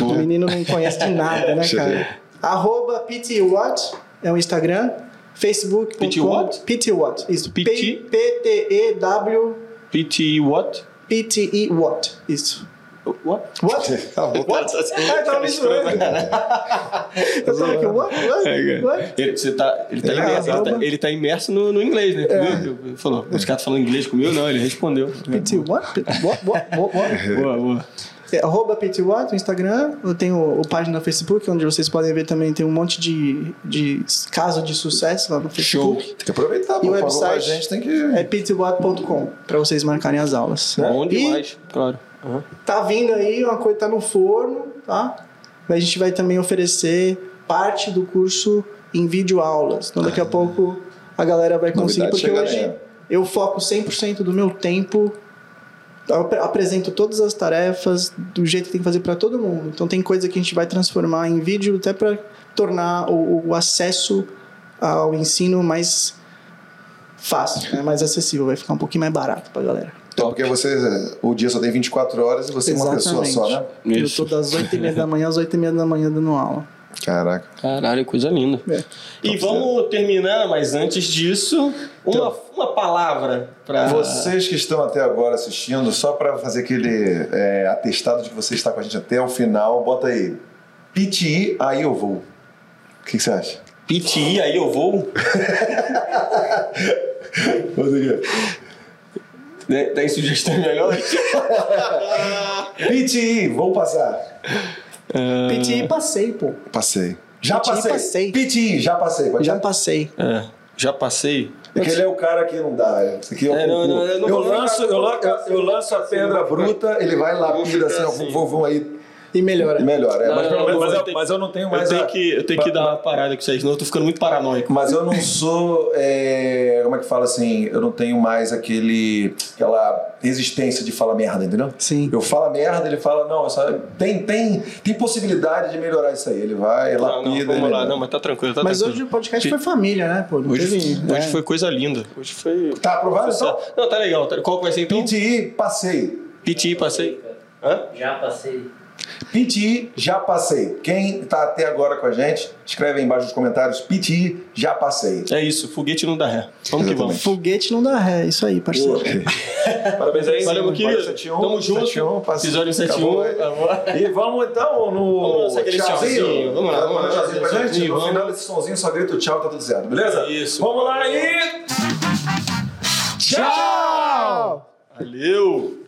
O menino não conhece de nada, né, cara? Arroba PTWatt é o Instagram. Facebook. PT what? PTWatt. Isso. PT? P-T-E-W PT what? P-T-E Watt. Isso. What? What? A boca. What? Ah, eu tava me zoando. Eu tava aqui, what? What? What? Ele, você tá, ele, tá É, imerso, ele, tá, ele tá imerso no, no inglês, né? É. Falou, os caras falando inglês comigo? Não, ele respondeu. PT what? What? What? What? What? Boa, boa. É, arroba PTWatt no Instagram. Eu tenho o página no Facebook, onde vocês podem ver também. Tem um monte de, de caso de sucesso lá no Show. Facebook. Tem que aproveitar, E o website gente, tem que... É ptwatt.com para vocês marcarem as aulas. Bom E demais, claro. Aham. tá vindo aí uma coisa tá no forno, tá? A gente vai também oferecer parte do curso em vídeo aulas. Então daqui a pouco a galera vai conseguir Novidade porque hoje aí. eu foco 100% do meu tempo apresento todas as tarefas do jeito que tem que fazer para todo mundo. Então tem coisa que a gente vai transformar em vídeo até para tornar o, o acesso ao ensino mais fácil, né? mais acessível, vai ficar um pouquinho mais barato pra galera. É porque você, o dia só tem 24 horas e você é uma pessoa só, né? Eu tô das 8 e meia da manhã às 8 e meia da manhã dando aula. Caraca. Caralho, coisa linda. É. E vamos terminar, mas antes disso, uma, uma palavra pra. Vocês que estão até agora assistindo, só para fazer aquele é, atestado de que você está com a gente até o final, bota aí. PTI, aí eu vou. O que, que você acha? PTI, aí eu vou. Tem sugestões melhores? PTI, vou passar. PTI passei, pô. Passei. Já PTI passei. passei. PTI, já passei. Pode Já passei. É, já passei. É que ele é o cara que não dá. Esse aqui é o É, não, não, eu não eu, lanço, eu, eu- assim, lanço a assim, pedra bruta, ele vai lá, ficar assim, ó, assim. vou, vou aí. E melhora. E melhora. é. Não, mas, não, pelo menos- não, mas eu eu, tenho- mas eu não tenho Eu mais. tenho a- que, eu tenho que dar uma parada com isso aí, senão eu tô ficando muito paranoico. Mas eu não sou. é, como é que fala assim? Eu não tenho mais aquele, aquela resistência de falar merda, entendeu? Sim. Eu falo merda, ele fala, não, essa- tem, tem, tem possibilidade de melhorar isso aí. Ele vai, Não, não, lapida. vamos ele- lá, não, mas tá tranquilo, tá Mas tranquilo. hoje o podcast foi família, né, pô? Não Hoje, teve, hoje é. foi coisa linda. Hoje foi. Tá aprovado então? Não, tá legal. tá- Qual vai ser então? PTI, passei. PTI, passei. Hã? Já passei. PTI, já passei. Quem tá até agora com a gente, escreve aí embaixo nos comentários. PTI, já passei. É isso, foguete não dá ré. Vamos que vamos. Foguete não dá ré, isso aí, parceiro. Parabéns aí. Valeu, meu querido. 71, Tamo junto. 71, passei. Episódio 71. Acabou. Acabou. E vamos então no tchauzinho. Vamos lá, vamos lá. tchauzinho pra gente? Tchauzinho, No final desse sonzinho só grita o tchau, tá tudo certo, beleza? Isso. Vamos lá aí! Tchau! Valeu!